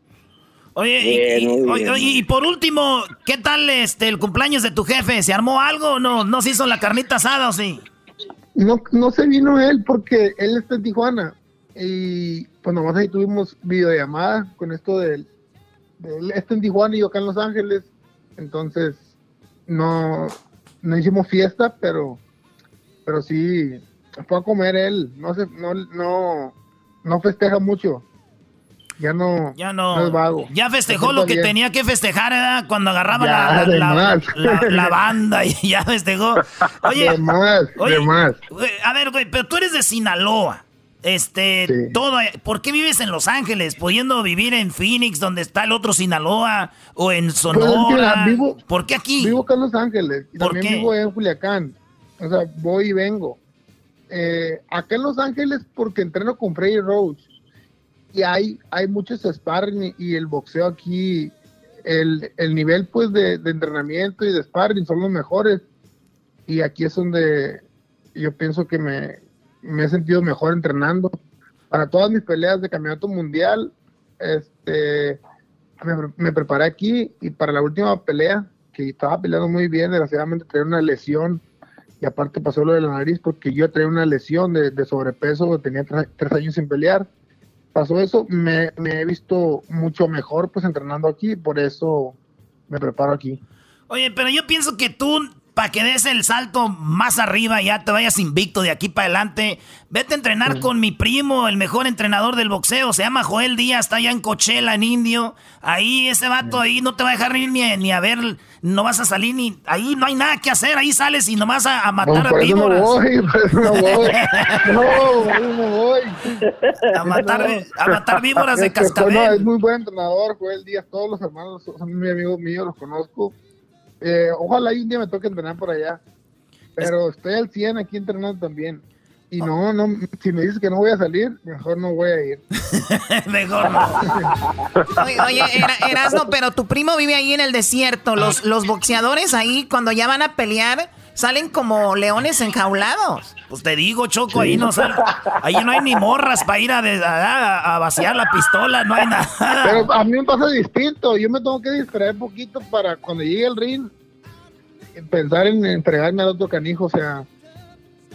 Oye, y- Bien, y, muy oye, bien. oye, y por último, ¿qué tal este el cumpleaños de tu jefe? ¿Se armó algo o no? ¿No se hizo la carnita asada o sí? No, no se vino él porque él está en Tijuana. Y pues nomás ahí tuvimos videollamada con esto del, de él está en Tijuana y yo acá en Los Ángeles. Entonces, no, no hicimos fiesta, pero, pero sí fue a comer él. No se, no, no, no festeja mucho. Ya no, ya no, no es vago. Ya festejó lo que bien. tenía que festejar ¿verdad? cuando agarraba Ya, la, de la, más. la- la banda y ya festejó. Oye, De más, oye, de más. güey, a ver, güey, pero tú eres de Sinaloa. Este, Sí. todo, ¿por qué vives en Los Ángeles? Pudiendo vivir en Phoenix, donde está el otro Sinaloa, o en Pues Sonora. mira, vivo, ¿Por qué aquí? Vivo acá en Los Ángeles y ¿Por también qué? vivo en Culiacán. O sea, voy y vengo. Eh, acá en Los Ángeles porque entreno con Freddy Rose y hay, hay muchos sparring y, el boxeo aquí, el, el nivel pues de, entrenamiento y de sparring son los mejores y aquí es donde yo pienso que me, me he sentido mejor entrenando. Para todas mis peleas de campeonato mundial, este, me, preparé aquí y para la última pelea, que estaba peleando muy bien, desgraciadamente traía una lesión y aparte pasó lo de la nariz porque yo traía una lesión de, de sobrepeso, tenía tres, tres años sin pelear. Pasó eso, me, he visto mucho mejor pues entrenando aquí, por eso me preparo aquí. Oye, pero yo pienso que tú, para que des el salto más arriba, ya te vayas invicto de aquí para adelante, vete a entrenar con mi primo, el mejor entrenador del boxeo, se llama Joel Díaz, está allá en Coachella, en Indio. Ahí, ese vato ahí no te va a dejar ni, ni, ni a ver, no vas a salir ni... Ahí no hay nada que hacer, ahí sales y nomás a, a matar No, a eso no víboras. voy, no voy. No, no voy. A matar, a matar víboras de Este, pues, cascabel. no, es muy buen entrenador, Joel Díaz, todos los hermanos son muy amigos míos, los conozco. Eh, ojalá y un día me toque entrenar por allá. Pero estoy al 100 aquí entrenando también. Y no, no, si me dices que no voy a salir, mejor no voy a ir. Mejor no. Oye, oye, Era- Erasno, pero tu primo vive ahí en el desierto. Los, los boxeadores ahí, cuando ya van a pelear, salen como leones enjaulados. Pues te digo, Choco, ahí no sal- ahí no hay ni morras para ir a, de- a- a vaciar la pistola, no hay nada. Pero a mí me pasa distinto. Yo me tengo que distraer poquito para cuando llegue el ring, pensar en entregarme al otro canijo. O sea,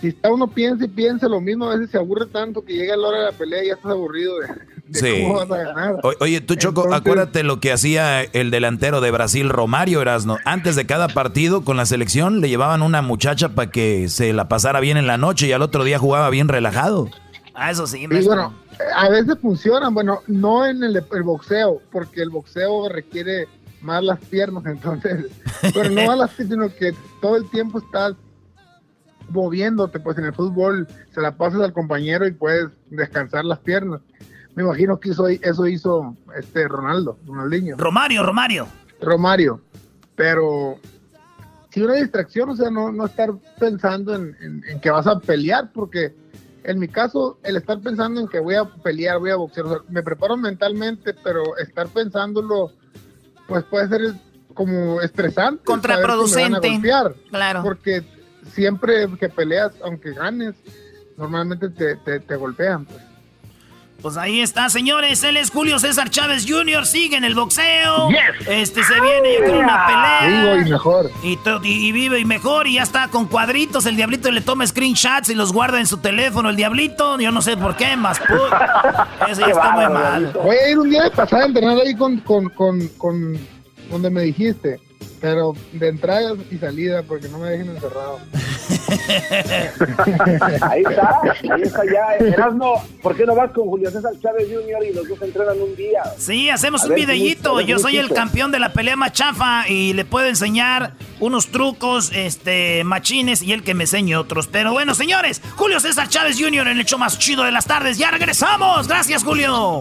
si está uno piensa y piensa lo mismo, a veces se aburre tanto que llega la hora de la pelea y ya estás aburrido de, de Sí. cómo vas a ganar. O- Oye, tú Choco, Entonces- acuérdate lo que hacía el delantero de Brasil, Romario Erasno. Antes de cada partido con la selección le llevaban una muchacha para que se la pasara bien en la noche y al otro día jugaba bien relajado. Ah, eso sí, Y bueno, a veces funcionan, bueno, no en el, el boxeo, porque el boxeo requiere más las piernas, entonces, pero no a las piernas, sino que todo el tiempo estás moviéndote, pues en el fútbol se la pasas al compañero y puedes descansar las piernas. Me imagino que eso, eso hizo este Ronaldo, Ronaldinho. Romario, Romario. Romario, pero sí una distracción, o sea, no, no estar pensando en, en- en que vas a pelear, porque en mi caso, el estar pensando en que voy a pelear, voy a boxear, o sea, me preparo mentalmente, pero estar pensándolo, pues puede ser como estresante. Contraproducente. golpear, Claro. Porque siempre que peleas, aunque ganes, normalmente te, te, te golpean. Pues. Pues ahí está, señores. Él es Julio César Chávez Jr. Sigue en el boxeo. Yes. Este se viene, yo creo, una pelea. Vivo y mejor. Y, y- vive y mejor. Y ya está con cuadritos. El diablito le toma screenshots y los guarda en su teléfono. El diablito, yo no sé por qué, más. pu- Eso ya está muy mal. Voy a ir un día de pasada a entrenar ahí con, con, con, con donde me dijiste, pero de entrada y salida, porque no me dejen encerrado. Ahí está, ahí está ya. Erasmo, ¿por qué no vas con Julio César Chávez Jr. y los dos entrenan un día? Sí, hacemos A un ver, videíto. Yo soy el campeón de la pelea más chafa y le puedo enseñar unos trucos, este, machines y él que me enseñe otros. Pero bueno, señores, Julio César Chávez Jr. en el hecho más chido de las tardes. Ya regresamos. Gracias, Julio.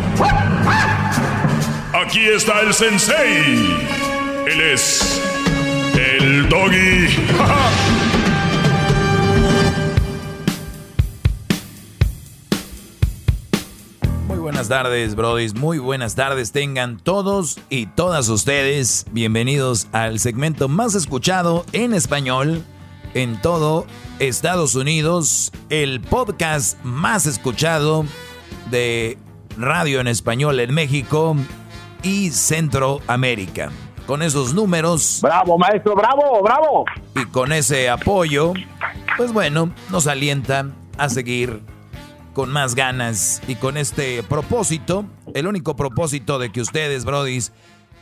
Aquí está el sensei. Él es el doggy. Muy buenas tardes, brodis. Muy buenas tardes tengan todos y todas ustedes. Bienvenidos al segmento más escuchado en español en todo Estados Unidos. El podcast más escuchado de radio en español en México y Centroamérica. Con esos números. Bravo, maestro, bravo, bravo. Y con ese apoyo, pues bueno, nos alienta a seguir con más ganas y con este propósito, el único propósito de que ustedes, brodis,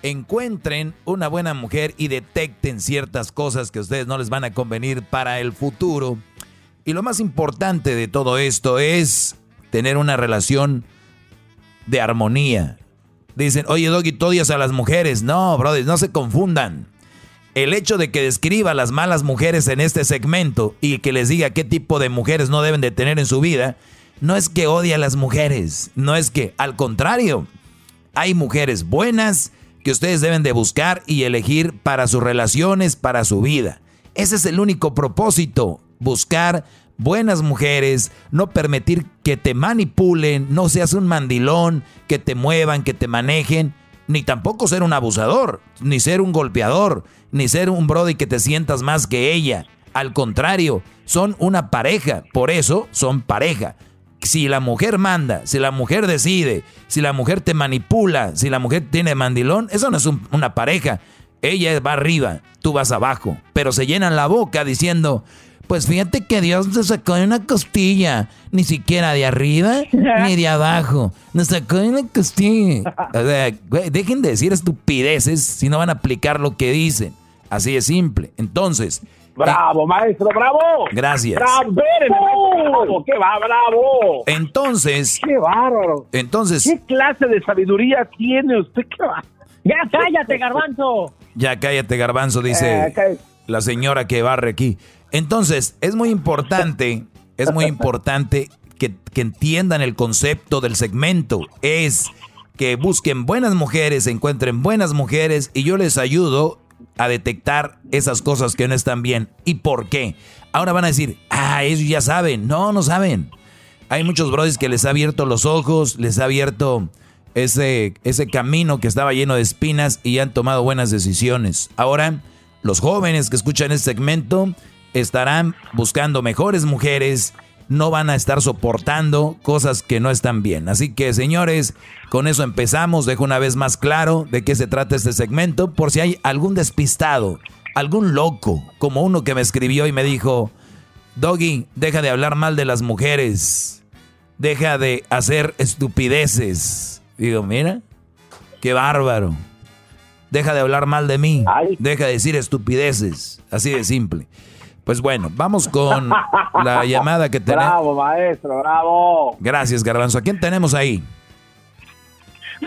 encuentren una buena mujer y detecten ciertas cosas que a ustedes no les van a convenir para el futuro. Y lo más importante de todo esto es tener una relación de armonía. Dicen, oye Doggy, tú odias a las mujeres. No, brothers, no se confundan. El hecho de que describa las malas mujeres en este segmento y que les diga qué tipo de mujeres no deben de tener en su vida, no es que odie a las mujeres, no es que, al contrario, hay mujeres buenas que ustedes deben de buscar y elegir para sus relaciones, para su vida. Ese es el único propósito, buscar buenas mujeres, no permitir que te manipulen, no seas un mandilón, que te muevan, que te manejen, ni tampoco ser un abusador, ni ser un golpeador, ni ser un brody que te sientas más que ella. Al contrario, son una pareja, por eso son pareja. Si la mujer manda, si la mujer decide, si la mujer te manipula, si la mujer tiene mandilón, eso no es una pareja. Ella va arriba, tú vas abajo, pero se llenan la boca diciendo, pues fíjate que Dios te sacó de una costilla, ni siquiera de arriba ni de abajo. Nos sacó de una costilla. O sea, dejen de decir estupideces si no van a aplicar lo que dicen. Así de simple. Entonces. Bravo, maestro, bravo. Gracias. Bravo, bravo, qué va, bravo. Entonces. Qué bárbaro. Entonces. ¿Qué clase de sabiduría tiene usted? ¿Qué va? Ya cállate, garbanzo. Ya cállate, garbanzo, dice Eh, la señora que barre aquí. Entonces, es muy importante, es muy importante que, entiendan el concepto del segmento. Es que busquen buenas mujeres, encuentren buenas mujeres y yo les ayudo a detectar esas cosas que no están bien. ¿Y por qué? Ahora van a decir, ah, ellos ya saben. No, no saben. Hay muchos brothers que les ha abierto los ojos, les ha abierto ese, ese camino que estaba lleno de espinas y han tomado buenas decisiones. Ahora, los jóvenes que escuchan este segmento estarán buscando mejores mujeres, no van a estar soportando cosas que no están bien. Así que, señores, con eso empezamos. Dejo una vez más claro de qué se trata este segmento, por si hay algún despistado, algún loco, como uno que me escribió y me dijo, Doggy, deja de hablar mal de las mujeres, deja de hacer estupideces. Digo, mira, qué bárbaro. Deja de hablar mal de mí, deja de decir estupideces, así de simple. Pues bueno, vamos con la llamada que tenemos. Bravo, maestro, bravo. Gracias, Garbanzo. ¿A quién tenemos ahí?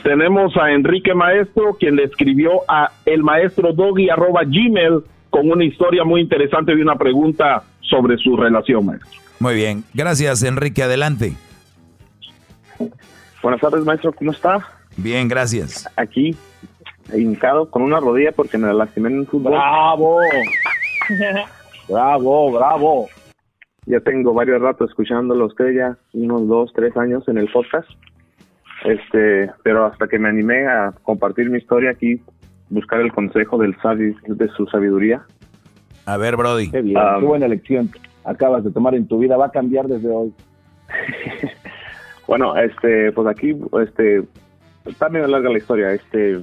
Tenemos a Enrique Maestro, quien le escribió a el maestro doggy arroba gmail con una historia muy interesante de una pregunta sobre su relación, maestro. Muy bien. Gracias, Enrique. Adelante. Buenas tardes, maestro. ¿Cómo está? Bien, gracias. Aquí, hincado con una rodilla porque me la lastimé en el fútbol. ¡Bravo! Bravo, bravo. Ya tengo varios ratos escuchándolo a usted ya, unos dos, tres años en el podcast. Este, pero hasta que me animé a compartir mi historia aquí, buscar el consejo del sabio, de su sabiduría. A ver, Brody. Qué bien, qué buena elección acabas de tomar en tu vida. Va a cambiar desde hoy. Bueno, este, pues aquí, este, está medio larga la historia. Este,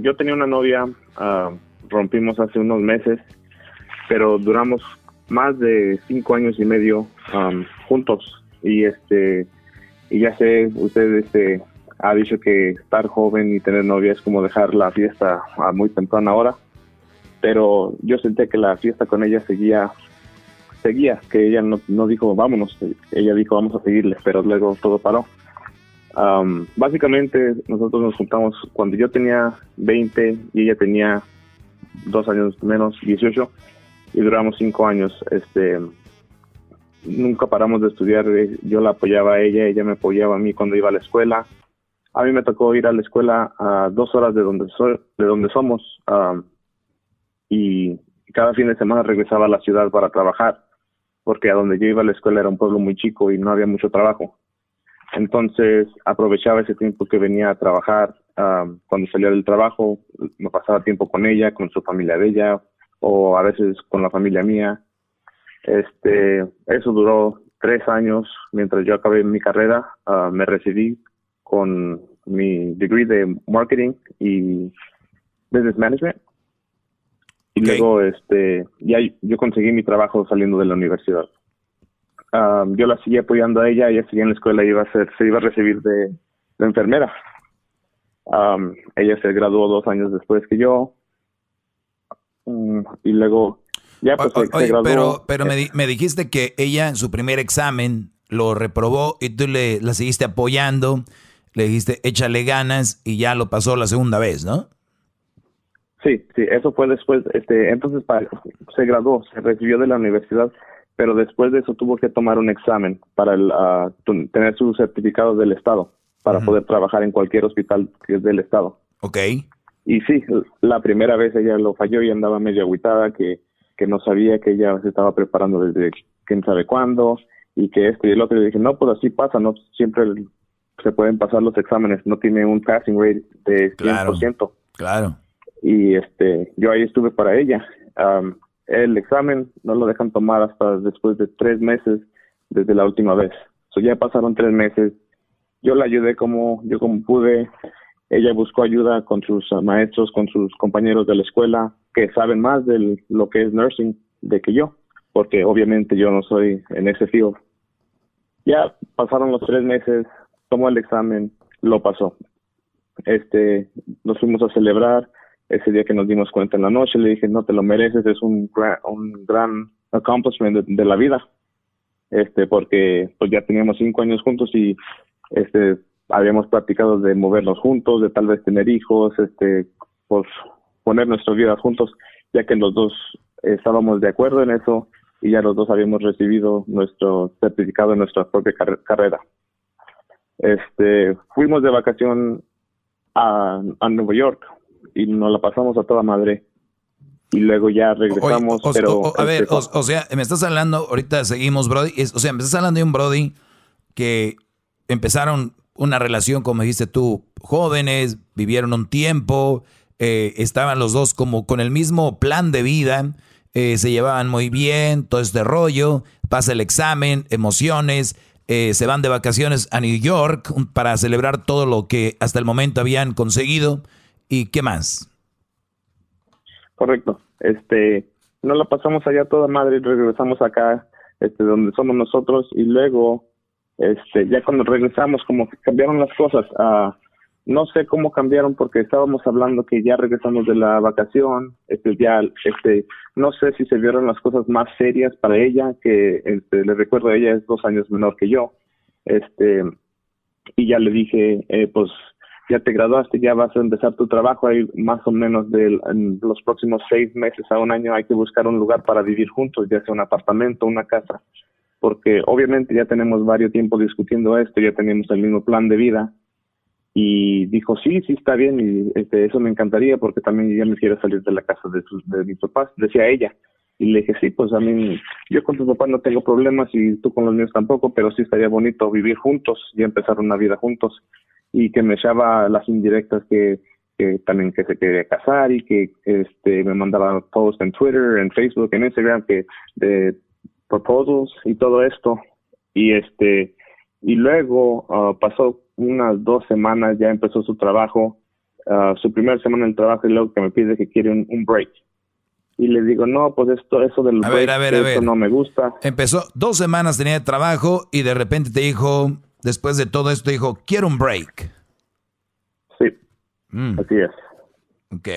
yo tenía una novia, ah, rompimos hace unos meses, pero duramos más de cinco años y medio am, juntos. Y este, y ya sé, usted, este, ha dicho que estar joven y tener novia es como dejar la fiesta a muy temprana hora. Pero yo senté que la fiesta con ella seguía seguía, que ella no, no dijo vámonos, ella dijo vamos a seguirle, pero luego todo paró. Am, básicamente nosotros nos juntamos cuando yo tenía 20 y ella tenía dos años menos, 18, y duramos cinco años. Este, nunca paramos de estudiar, eh, yo la apoyaba a ella, ella me apoyaba a mí cuando iba a la escuela. A mí me tocó ir a la escuela a dos horas de donde soy, de donde somos, y cada fin de semana regresaba a la ciudad para trabajar, porque a donde yo iba a la escuela era un pueblo muy chico y no había mucho trabajo. Entonces aprovechaba ese tiempo que venía a trabajar. am, cuando salía del trabajo, me pasaba tiempo con ella, con su familia de ella, o a veces con la familia mía. Este, eso duró tres años mientras yo acabé mi carrera. ah, me recibí con mi degree de marketing y business management. Y luego, este, ya yo conseguí mi trabajo saliendo de la universidad. Um, yo la seguí apoyando a ella, ella seguía en la escuela, iba a ser, se iba a recibir de, de enfermera. Um, ella se graduó dos años después que yo. Mm, y luego, ya pues O- se- se oye, graduó. pero, pero me, di- me dijiste que ella en su primer examen lo reprobó y tú le, la seguiste apoyando, le dijiste échale ganas y ya lo pasó la segunda vez, ¿no? Sí, sí, eso fue después, este, entonces se graduó, se recibió de la universidad, pero después de eso tuvo que tomar un examen para el, tu- tener su certificado del Estado, para poder trabajar en cualquier hospital que es del Estado. Ok. Y sí, la primera vez ella lo falló y andaba medio agüitada, que, que no sabía que ella se estaba preparando desde quién sabe cuándo, y que esto y el otro. Y dije, no, pues así pasa, no siempre se pueden pasar los exámenes, no tiene un passing rate de 100%. Claro. Y este, yo ahí estuve para ella. El examen no lo dejan tomar hasta después de tres meses desde la última vez. So ya pasaron tres meses. Yo la ayudé como yo como pude. Ella buscó ayuda con sus ah, maestros, con sus compañeros de la escuela que saben más de lo que es nursing de que yo, porque obviamente yo no soy en ese field. Ya pasaron los tres meses, tomó el examen, lo pasó. Este, nos fuimos a celebrar. Ese día que nos dimos cuenta en la noche, le dije, no te lo mereces, es un gran, un gran accomplishment de, de la vida. Este, porque pues ya teníamos cinco años juntos y este habíamos practicado de movernos juntos, de tal vez tener hijos, este, pues poner nuestras vidas juntos, ya que los dos estábamos de acuerdo en eso y ya los dos habíamos recibido nuestro certificado en nuestra propia car- carrera. Este, fuimos de vacación a, a Nueva York y nos la pasamos a toda madre. Y luego ya regresamos, O- pero... o- a ver, este, o, o sea, me estás hablando, ahorita seguimos, Brody. es- o sea, me estás hablando de un Brody que empezaron una relación, como dijiste tú, jóvenes, vivieron un tiempo, eh, estaban los dos como con el mismo plan de vida, eh, se llevaban muy bien, todo este rollo, pasa el examen, emociones, eh, se van de vacaciones a New York para celebrar todo lo que hasta el momento habían conseguido. ¿Y qué más? Correcto. Este, nos la pasamos allá toda madre regresamos acá, este, donde somos nosotros y luego, este, ya cuando regresamos como cambiaron las cosas. Ah, no sé cómo cambiaron porque estábamos hablando que ya regresamos de la vacación, este, ya, este, no sé si se vieron las cosas más serias para ella, que, este, le recuerdo ella es dos años menor que yo, este, y ya le dije, eh, pues ya te graduaste, ya vas a empezar tu trabajo, hay más o menos de los próximos seis meses a un año hay que buscar un lugar para vivir juntos, ya sea un apartamento, una casa, porque obviamente ya tenemos varios tiempo discutiendo esto, ya tenemos el mismo plan de vida y dijo sí, sí está bien y este, eso me encantaría porque también ya me quiero salir de la casa de, sus, de mis papás, decía ella. Y le dije, sí, pues a mí, yo con tus papás no tengo problemas y tú con los míos tampoco, pero sí estaría bonito vivir juntos y empezar una vida juntos y que me echaba las indirectas que, que también que se quería casar y que este me mandaba posts en Twitter, en Facebook, en Instagram que de proposals y todo esto y este y luego ah, pasó unas dos semanas ya empezó su trabajo ah, su primera semana en el trabajo y luego que me pide que quiere un, un break y le digo no pues esto eso del A break ver, a ver, a eso ver. no me gusta Empezó, dos semanas tenía de trabajo y de repente te dijo, después de todo esto, dijo, quiero un break. Sí, Mm. así es. Ok.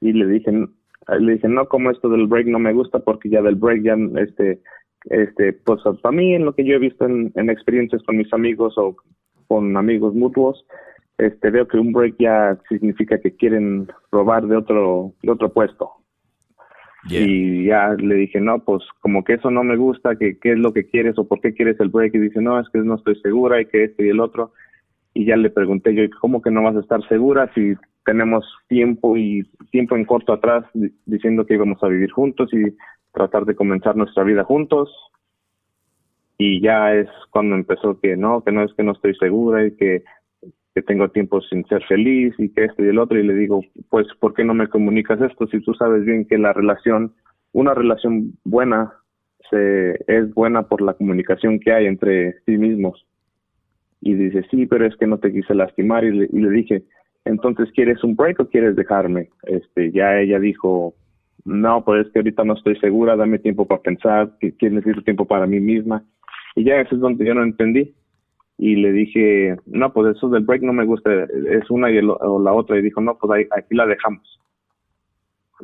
Y le dije, le dije, no, como esto del break no me gusta porque ya del break ya, este, este, pues para mí en lo que yo he visto en, en experiencias con mis amigos o con amigos mutuos, este, veo que un break ya significa que quieren robar de otro, de otro puesto. Y ya le dije, no, pues como que eso no me gusta, que qué es lo que quieres o por qué quieres el break. Y dice, no, es que no estoy segura y que este y el otro. Y ya le pregunté yo, ¿cómo que no vas a estar segura si tenemos tiempo y tiempo en corto atrás di- diciendo que íbamos a vivir juntos y tratar de comenzar nuestra vida juntos? Y ya es cuando empezó que no, que no es que no estoy segura y que, que tengo tiempo sin ser feliz y que esto y el otro. Y le digo, pues, ¿por qué no me comunicas esto si tú sabes bien que la relación, una relación buena, se, es buena por la comunicación que hay entre sí mismos? Y dice, sí, pero es que no te quise lastimar. Y le, y le dije, entonces, ¿quieres un break o quieres dejarme? Este, ya ella dijo, no, pues es que ahorita no estoy segura, dame tiempo para pensar, que, que necesito tiempo para mí misma. Y ya eso es donde yo no entendí. Y le dije, no, pues eso del break no me gusta, es una y el- o la otra. Y dijo, no, pues ahí, aquí la dejamos.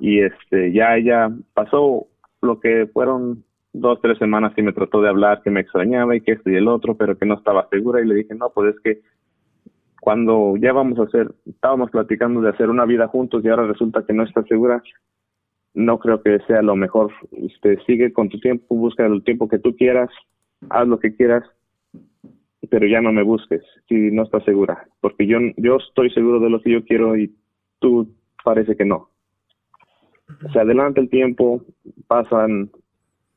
Y este, ya ella pasó lo que fueron dos, tres semanas y me trató de hablar que me extrañaba y que esto y el otro, pero que no estaba segura. Y le dije, no, pues es que cuando ya vamos a hacer, estábamos platicando de hacer una vida juntos y ahora resulta que no está segura, no creo que sea lo mejor. Este, sigue con tu tiempo, busca el tiempo que tú quieras, haz lo que quieras, pero ya no me busques si no estás segura, porque yo, yo estoy seguro de lo que yo quiero y tú parece que no. Se adelanta el tiempo, pasan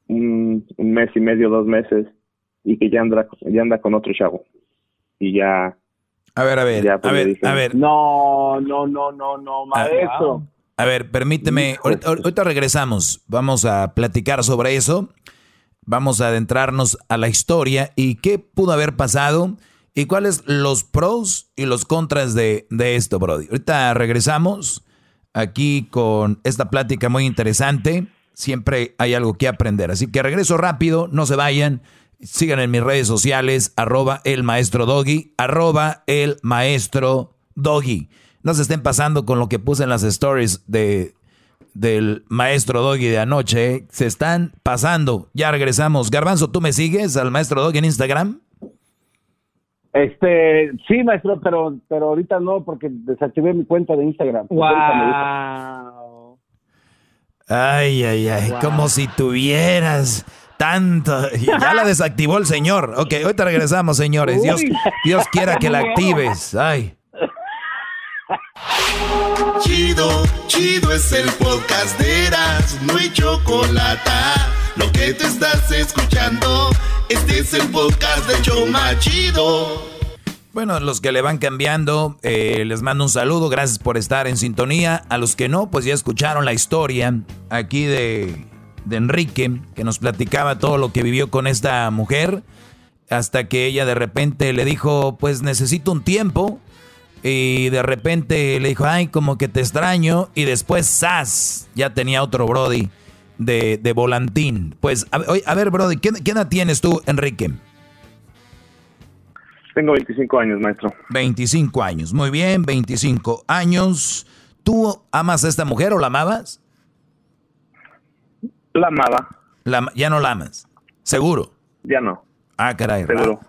un, un mes y medio, dos meses, y que ya anda, ya anda con otro chavo. Y ya... A ver, a ver, ya, pues, a ver, dije, a ver. No, no, no, no, no, maestro. A ver, permíteme, ahorita, ahorita regresamos, vamos a platicar sobre eso, vamos a adentrarnos a la historia y qué pudo haber pasado y cuáles los pros y los contras de, de esto, Brody. Ahorita regresamos aquí con esta plática muy interesante, siempre hay algo que aprender, así que regreso rápido, no se vayan. Sigan en mis redes sociales, arroba el maestro doggy, arroba el maestro doggy. No se estén pasando con lo que puse en las stories de, del maestro doggy de anoche. ¿eh? Se están pasando. Ya regresamos. Garbanzo, ¿tú me sigues al maestro doggy en Instagram? Este, sí, maestro, pero, pero ahorita no, porque desactivé mi cuenta de Instagram. Wow. Ay, ay, ay, como si tuvieras tanto. Ya la desactivó el señor. Ok, ahorita regresamos, señores. Dios. Dios quiera que la actives. Ay. Chido, chido es el podcast de Eras, no hay chocolate. Lo que te estás escuchando, este es el podcast de Choma Chido. Bueno, los que le van cambiando, eh, les mando un saludo. Gracias por estar en sintonía. A los que no, pues ya escucharon la historia aquí de, de Enrique, que nos platicaba todo lo que vivió con esta mujer. Hasta que ella de repente le dijo, pues necesito un tiempo. Y de repente le dijo, ay, como que te extraño. Y después, ¡zas! Ya tenía otro Brody de, de volantín. Pues, a, a ver, Brody, ¿qué, ¿qué edad tienes tú, Enrique? Tengo 25 años, maestro. 25 años. Muy bien, 25 años. ¿Tú amas a esta mujer o la amabas? La amaba. La, ya no la amas. ¿Seguro? Ya no. Ah, caray. Seguro.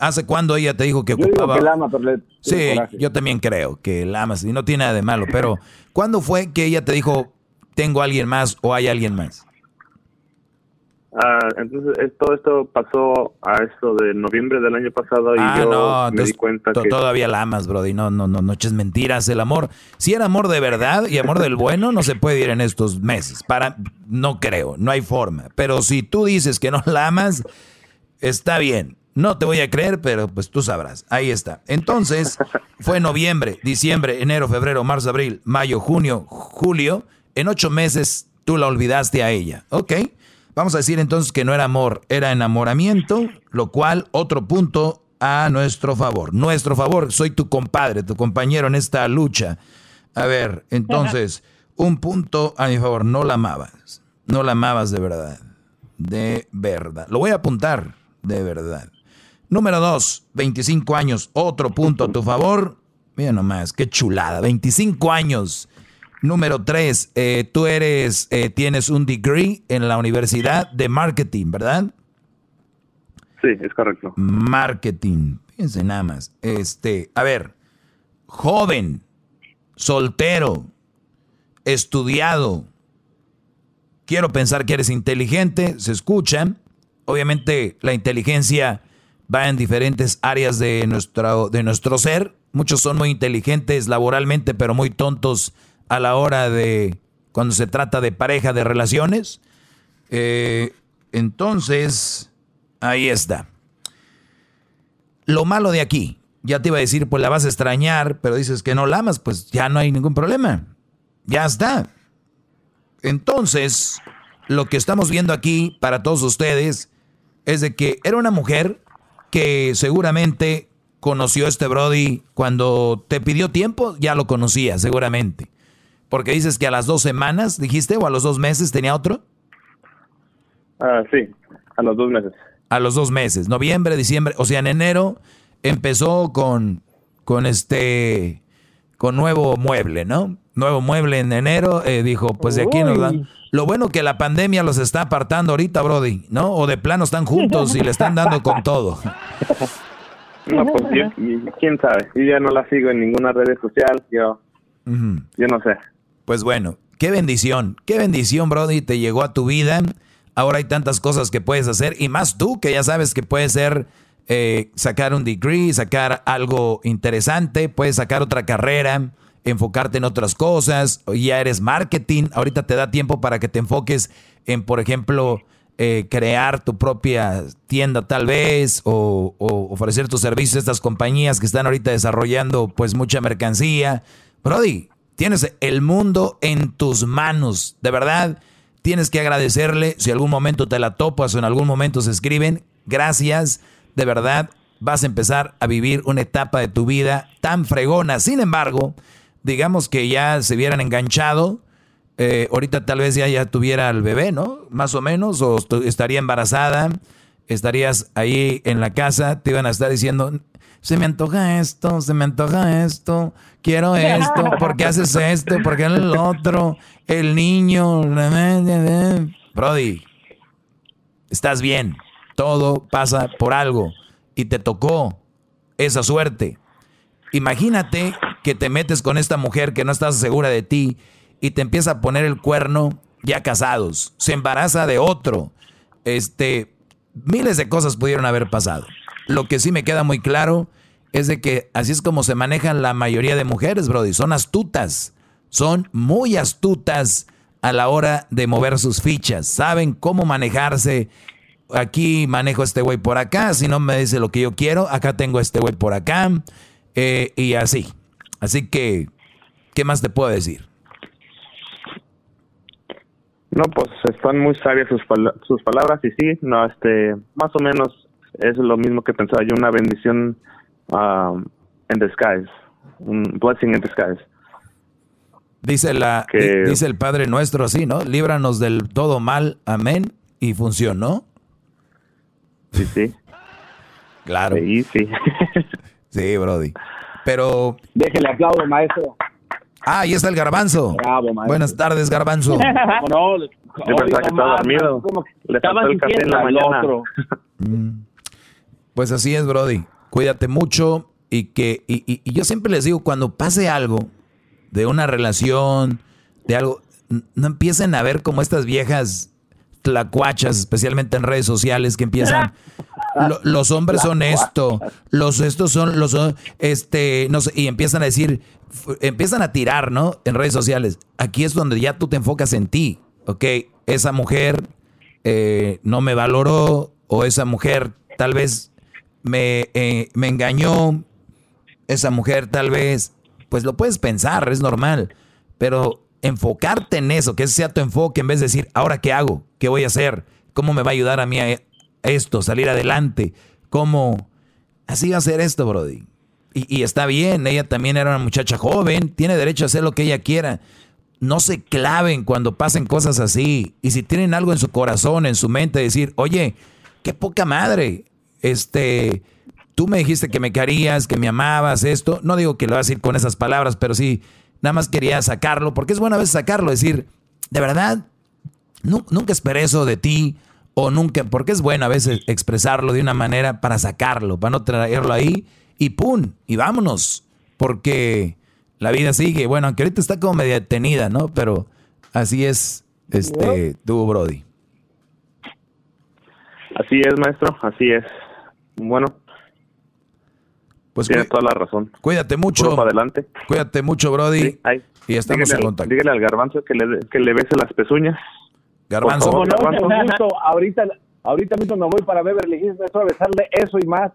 ¿Hace cuándo ella te dijo que Yo digo ocupaba? que la ama, pero le Sí, yo también creo que la amas y no tiene nada de malo, pero ¿cuándo fue que ella te dijo tengo a alguien más o hay alguien más? Ah, entonces, es- todo esto pasó a eso de noviembre del año pasado y ah, yo no, me entonces di cuenta que... todavía la amas, Brody. No, no, no, no eches mentiras. El amor, si era amor de verdad y amor del bueno, no se puede ir en estos meses. Para, no creo, no hay forma. Pero si tú dices que no la amas, está bien. No te voy a creer, pero pues tú sabrás. Ahí está. Entonces, fue noviembre, diciembre, enero, febrero, marzo, abril, mayo, junio, julio. En ocho meses tú la olvidaste a ella. ¿Ok? Vamos a decir entonces que no era amor, era enamoramiento, lo cual otro punto a nuestro favor. Nuestro favor, soy tu compadre, tu compañero en esta lucha. A ver, entonces, un punto a mi favor, no la amabas. No la amabas de verdad. De verdad. Lo voy a apuntar, de verdad. Número dos, 25 años, otro punto a tu favor. Mira nomás, qué chulada, 25 años. Número tres, eh, tú eres, eh, tienes un degree en la Universidad de Marketing, ¿verdad? Sí, es correcto. Marketing. Fíjense nada más. Este, a ver, joven, soltero, estudiado. Quiero pensar que eres inteligente, se escucha. Obviamente la inteligencia va en diferentes áreas de nuestro, de nuestro ser. Muchos son muy inteligentes laboralmente, pero muy tontos a la hora de cuando se trata de pareja, de relaciones. Eh, entonces, ahí está. Lo malo de aquí, ya te iba a decir, pues la vas a extrañar, pero dices que no la amas, pues ya no hay ningún problema. Ya está. Entonces, lo que estamos viendo aquí para todos ustedes es de que era una mujer que seguramente conoció este Brody cuando te pidió tiempo, ya lo conocía seguramente. Porque dices que a las dos semanas, dijiste, o a los dos meses tenía otro. Ah, sí, a los dos meses. A los dos meses, noviembre, diciembre, o sea, en enero empezó con, con este, con nuevo mueble, ¿no? Nuevo mueble en enero, eh, dijo, pues de aquí nos dan. Lo bueno que la pandemia los está apartando ahorita, Brody, ¿no? O de plano están juntos y le están dando con todo. No, pues yo, quién sabe. Yo ya no la sigo en ninguna red social. Yo, yo no sé. Pues bueno, qué bendición, qué bendición, Brody, te llegó a tu vida. Ahora hay tantas cosas que puedes hacer y más tú que ya sabes que puedes ser eh, sacar un degree, sacar algo interesante, puedes sacar otra carrera, enfocarte en otras cosas. Ya eres marketing, ahorita te da tiempo para que te enfoques en, por ejemplo, eh, crear tu propia tienda tal vez o, ofrecer tus servicios a estas compañías que están ahorita desarrollando pues mucha mercancía. Brody, tienes el mundo en tus manos, de verdad. Tienes que agradecerle si algún momento te la topas o en algún momento se escriben. Gracias, de verdad vas a empezar a vivir una etapa de tu vida tan fregona. Sin embargo, digamos que ya se hubieran enganchado, eh, ahorita tal vez ya, ya tuviera el bebé, ¿no? Más o menos, o estaría embarazada, estarías ahí en la casa, te iban a estar diciendo, se me antoja esto, se me antoja esto, quiero esto, ¿por qué haces esto? ¿Por qué el otro? El niño, Brody, estás bien, todo pasa por algo y te tocó esa suerte. Imagínate que te metes con esta mujer que no estás segura de ti y te empieza a poner el cuerno ya casados, se embaraza de otro. Este, miles de cosas pudieron haber pasado. Lo que sí me queda muy claro es de que así es como se manejan la mayoría de mujeres, Brody. Son astutas, son muy astutas a la hora de mover sus fichas. Saben cómo manejarse. Aquí manejo este güey por acá, si no me dice lo que yo quiero, acá tengo este güey por acá, eh, y así. Así que, ¿qué más te puedo decir? No, pues están muy sabias sus, sus palabras y sí, no, este, más o menos es lo mismo que pensaba yo, una bendición um, en disguise, un blessing in disguise. Dice la, dice el Padre Nuestro así, ¿no? Líbranos del todo mal, amén, y funcionó. Sí, sí. Claro. Sí, sí. sí, Brody. Pero. Déjele aplaudo, maestro. Ah, ahí está el garbanzo. Bravo, Buenas tardes, garbanzo. no, de verdad que está dormido. Le estaba el café en la mañana. Mm. Pues así es, Brody. Cuídate mucho y que y, y, yo siempre les digo cuando pase algo de una relación, de algo, no empiecen a ver como estas viejas tlacuachas, especialmente en redes sociales, que empiezan. los hombres son esto, los estos son los este, no sé, y empiezan a decir, empiezan a tirar, ¿no? En redes sociales. Aquí es donde ya tú te enfocas en ti, ¿ok? Esa mujer eh, no me valoró o esa mujer tal vez me, eh, me engañó, esa mujer tal vez, pues lo puedes pensar, es normal, pero enfocarte en eso, que ese sea tu enfoque en vez de decir, ahora qué hago, qué voy a hacer, cómo me va a ayudar a mí a esto, salir adelante, cómo... Así va a ser esto, Brody. Y, está bien, ella también era una muchacha joven, tiene derecho a hacer lo que ella quiera. No se claven cuando pasen cosas así. Y si tienen algo en su corazón, en su mente, decir, oye, qué poca madre. Este, tú me dijiste que me querías, que me amabas, esto. No digo que lo vas a decir con esas palabras, pero sí, nada más quería sacarlo, porque es buena vez sacarlo, decir, de verdad, nunca esperé eso de ti, o nunca, porque es bueno a veces expresarlo de una manera para sacarlo, para no traerlo ahí y ¡pum! Y vámonos. Porque la vida sigue. Bueno, aunque ahorita está como media detenida, ¿no? Pero así es, este, tú, Brody. Así es, maestro, así es. Bueno. Pues Tienes toda la razón. Cuídate mucho. adelante. Cuídate mucho, Brody. y estamos en contacto. Dígale al garbanzo que le, que le bese las pezuñas. Garbanzo. ahorita, ahorita mismo me voy para Beverly Hills, a besarle eso y más.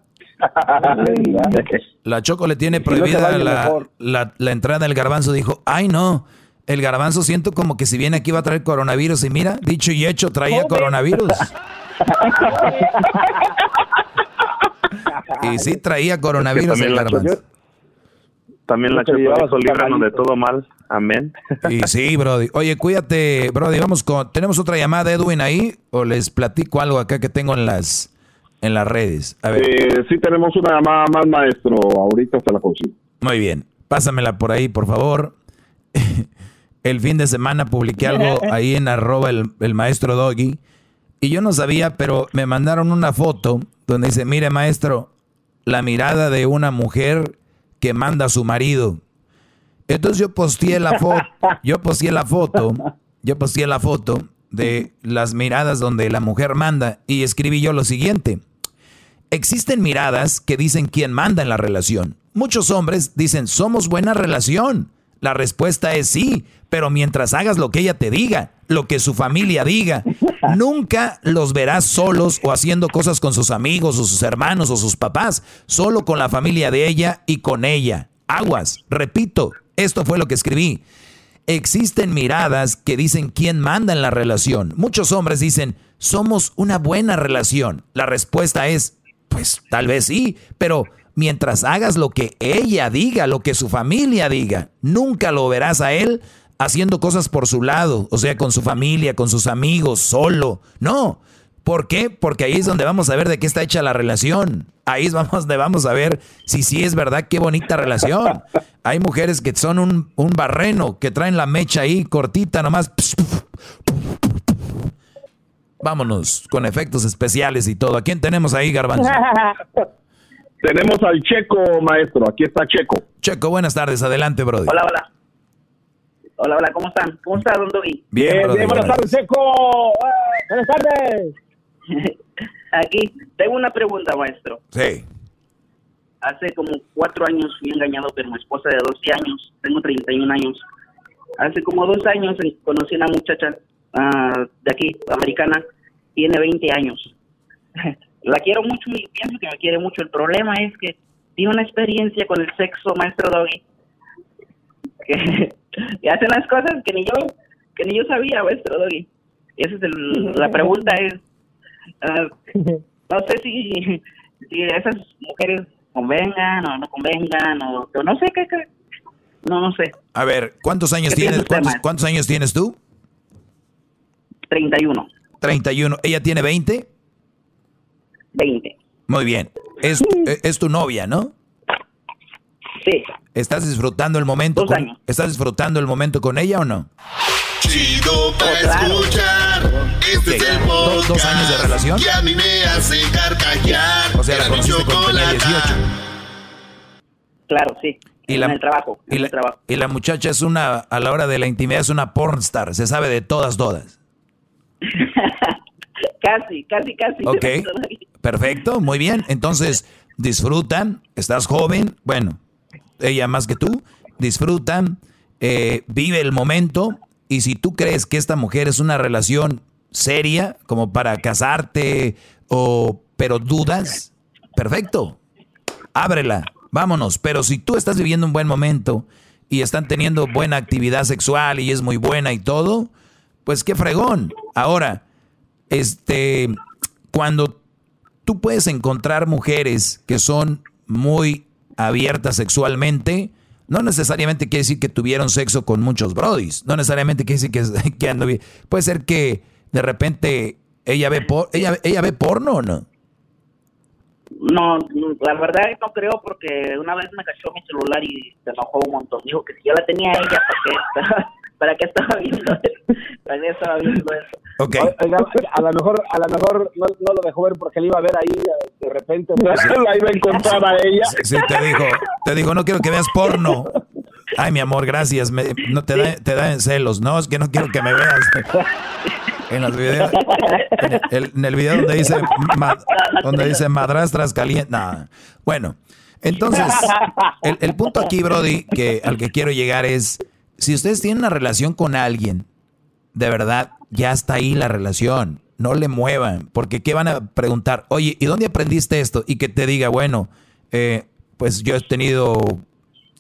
La Choco le tiene prohibida la, la, entrada del garbanzo. Dijo, ay no, el garbanzo siento como que si viene aquí va a traer coronavirus. Y mira, dicho y hecho, traía coronavirus. Y sí traía coronavirus el garbanzo. También la un dijo, líbranos de todo mal. Amén. Y sí, Brody. Oye, cuídate, Brody. Vamos con. ¿Tenemos otra llamada, Edwin, ahí? ¿O les platico algo acá que tengo en las, en las redes? A ver. Eh, sí tenemos una llamada más, maestro. Ahorita hasta la consigo. Muy bien. Pásamela por ahí, por favor. El fin de semana publiqué algo ahí en arroba el, el maestro Doggy. Y yo no sabía, pero me mandaron una foto donde dice, mire maestro, la mirada de una mujer que manda a su marido. Entonces yo posteé la foto, yo posteé la foto, yo posteé la foto de las miradas donde la mujer manda y escribí yo lo siguiente. Existen miradas que dicen quién manda en la relación. Muchos hombres dicen, somos buena relación. La respuesta es sí, pero mientras hagas lo que ella te diga, lo que su familia diga, nunca los verás solos o haciendo cosas con sus amigos o sus hermanos o sus papás, solo con la familia de ella y con ella. Aguas, repito, esto fue lo que escribí. Existen miradas que dicen quién manda en la relación. Muchos hombres dicen, somos una buena relación. La respuesta es, pues tal vez sí, pero mientras hagas lo que ella diga, lo que su familia diga, nunca lo verás a él haciendo cosas por su lado, o sea, con su familia, con sus amigos, solo. No. ¿Por qué? Porque ahí es donde vamos a ver de qué está hecha la relación. Ahí es donde vamos a ver si sí es verdad qué bonita relación. Hay mujeres que son un, un barreno, que traen la mecha ahí cortita nomás. Vámonos con efectos especiales y todo. ¿A quién tenemos ahí, Garbanzo? Tenemos al Checo, maestro. Aquí está Checo. Checo, buenas tardes. Adelante, Brody. Hola, hola. Hola, hola, ¿cómo están? ¿Cómo está, Don Doggy? Bien, Brody, buenas buenas. tardes, Seco. buenas tardes. Aquí, tengo una pregunta, maestro. Sí. Hace como cuatro años fui engañado por mi esposa de 12 años. Tengo 31 años. Hace como dos años eh, conocí a una muchacha ah, de aquí, americana. Tiene 20 años. La quiero mucho y pienso que me quiere mucho. El problema es que tiene una experiencia con el sexo, maestro Doggy. Que, que hace unas cosas que ni yo que ni yo sabía, maestro Doggy. Esa es el- la pregunta es, ah, no sé si, si esas mujeres convengan o no convengan o, o no sé qué, qué- no, no sé. A ver, ¿cuántos años ¿Qué tienes? ¿Cuántos, cuántos años tienes tú? 31, 31. ¿Ella tiene 20? 20. Muy bien. Es, eh, es tu novia, ¿no? Sí. ¿Estás disfrutando el momento con, ¿Estás disfrutando el momento con ella o no? Chido para escuchar. Este es el ¿Dos, podcast. dos años de relación? Que a mí me hace carcajear. O sea, la conociste cuando tenía chocolata. 18. Claro, sí. Y en la, el trabajo. y, la, y la muchacha es una, a la hora de la intimidad, es una pornstar. Se sabe de todas, todas. Casi, casi, casi. Ok. Perfecto, muy bien. Entonces, disfrutan, estás joven, bueno, ella más que tú, disfrutan, eh, vive el momento y si tú crees que esta mujer es una relación seria, como para casarte, o pero dudas, perfecto, ábrela, vámonos. Pero si tú estás viviendo un buen momento y están teniendo buena actividad sexual y es muy buena y todo, pues qué fregón. Ahora, este, cuando tú puedes encontrar mujeres que son muy abiertas sexualmente, no necesariamente quiere decir que tuvieron sexo con muchos brodis, no necesariamente quiere decir que, que bien. Puede ser que de repente ella ve, por, ella, ve porno o no. No, la verdad no creo porque una vez me cachó mi celular y se enojó un montón. Dijo que si yo la tenía ella, ¿para qué para qué estaba viendo eso? ¿Para qué estaba viendo eso? Ok. Oiga, a lo mejor, a lo mejor no, no lo dejó ver porque le iba a ver ahí eh, de repente. pues, la iba a encontrar a ella. Sí, te dijo, te dijo, no quiero que veas porno. Ay, mi amor, gracias. Me- no te da, te da celos. No, es que no quiero que me veas. En los videos, en el, en el video donde dice, ma- donde dice madrastras calientes. No. Bueno, entonces, el, el punto aquí, Brody, que al que quiero llegar es, si ustedes tienen una relación con alguien, de verdad, ya está ahí la relación. No le muevan, porque ¿qué van a preguntar? Oye, ¿y dónde aprendiste esto? Y que te diga, bueno, eh, pues yo he tenido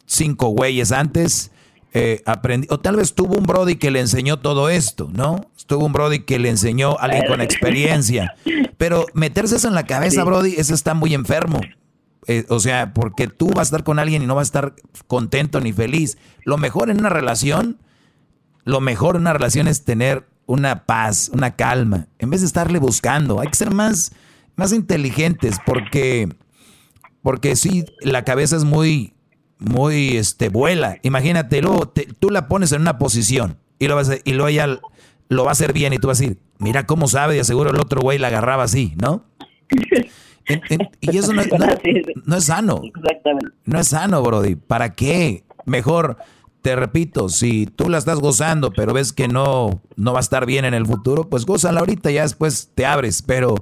cinco güeyes antes, eh, aprendí, o tal vez tuvo un Brody que le enseñó todo esto, ¿no? Tuvo un Brody que le enseñó a alguien con experiencia. Pero meterse eso en la cabeza. Brody, eso está muy enfermo. Eh, o sea, porque tú vas a estar con alguien y no vas a estar contento ni feliz. Lo mejor en una relación, lo mejor en una relación es tener una paz, una calma, en vez de estarle buscando. Hay que ser más, más inteligentes porque, porque sí, la cabeza es muy, muy, este, vuela. Imagínate, luego tú la pones en una posición y, lo vas a, y luego ella lo va a hacer bien y tú vas a decir, mira cómo sabe, y aseguro el otro güey la agarraba así, ¿no? y eso no, no, es sano. No es sano, Brody. ¿Para qué? Mejor, te repito, si tú la estás gozando, pero ves que no, no va a estar bien en el futuro, pues gózala ahorita, ya después te abres. Pero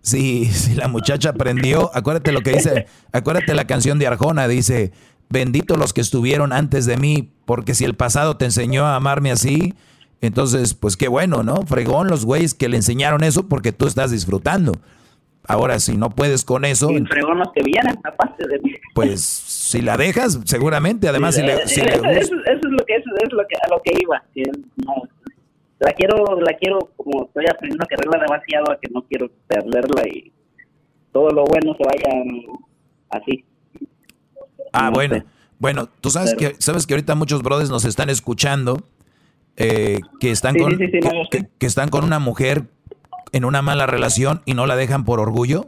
si, si la muchacha aprendió, acuérdate lo que dice, acuérdate la canción de Arjona, dice, bendito los que estuvieron antes de mí, porque si el pasado te enseñó a amarme así, entonces, pues qué bueno, ¿no? Fregón los güeyes que le enseñaron eso porque tú estás disfrutando. Ahora, si no puedes con eso. Y fregón los que vienen, aparte de mí. Pues si la dejas, seguramente. Además, si, le, eso, eso, es lo que, eso es lo que, a lo que iba. la quiero, la quiero como estoy aprendiendo a quererla demasiado, a que no quiero perderla y todo lo bueno se vaya así. Ah, bueno. Bueno, tú sabes que sabes que ahorita muchos brothers nos están escuchando eh, que están con que, están con una mujer en una mala relación y no la dejan por orgullo.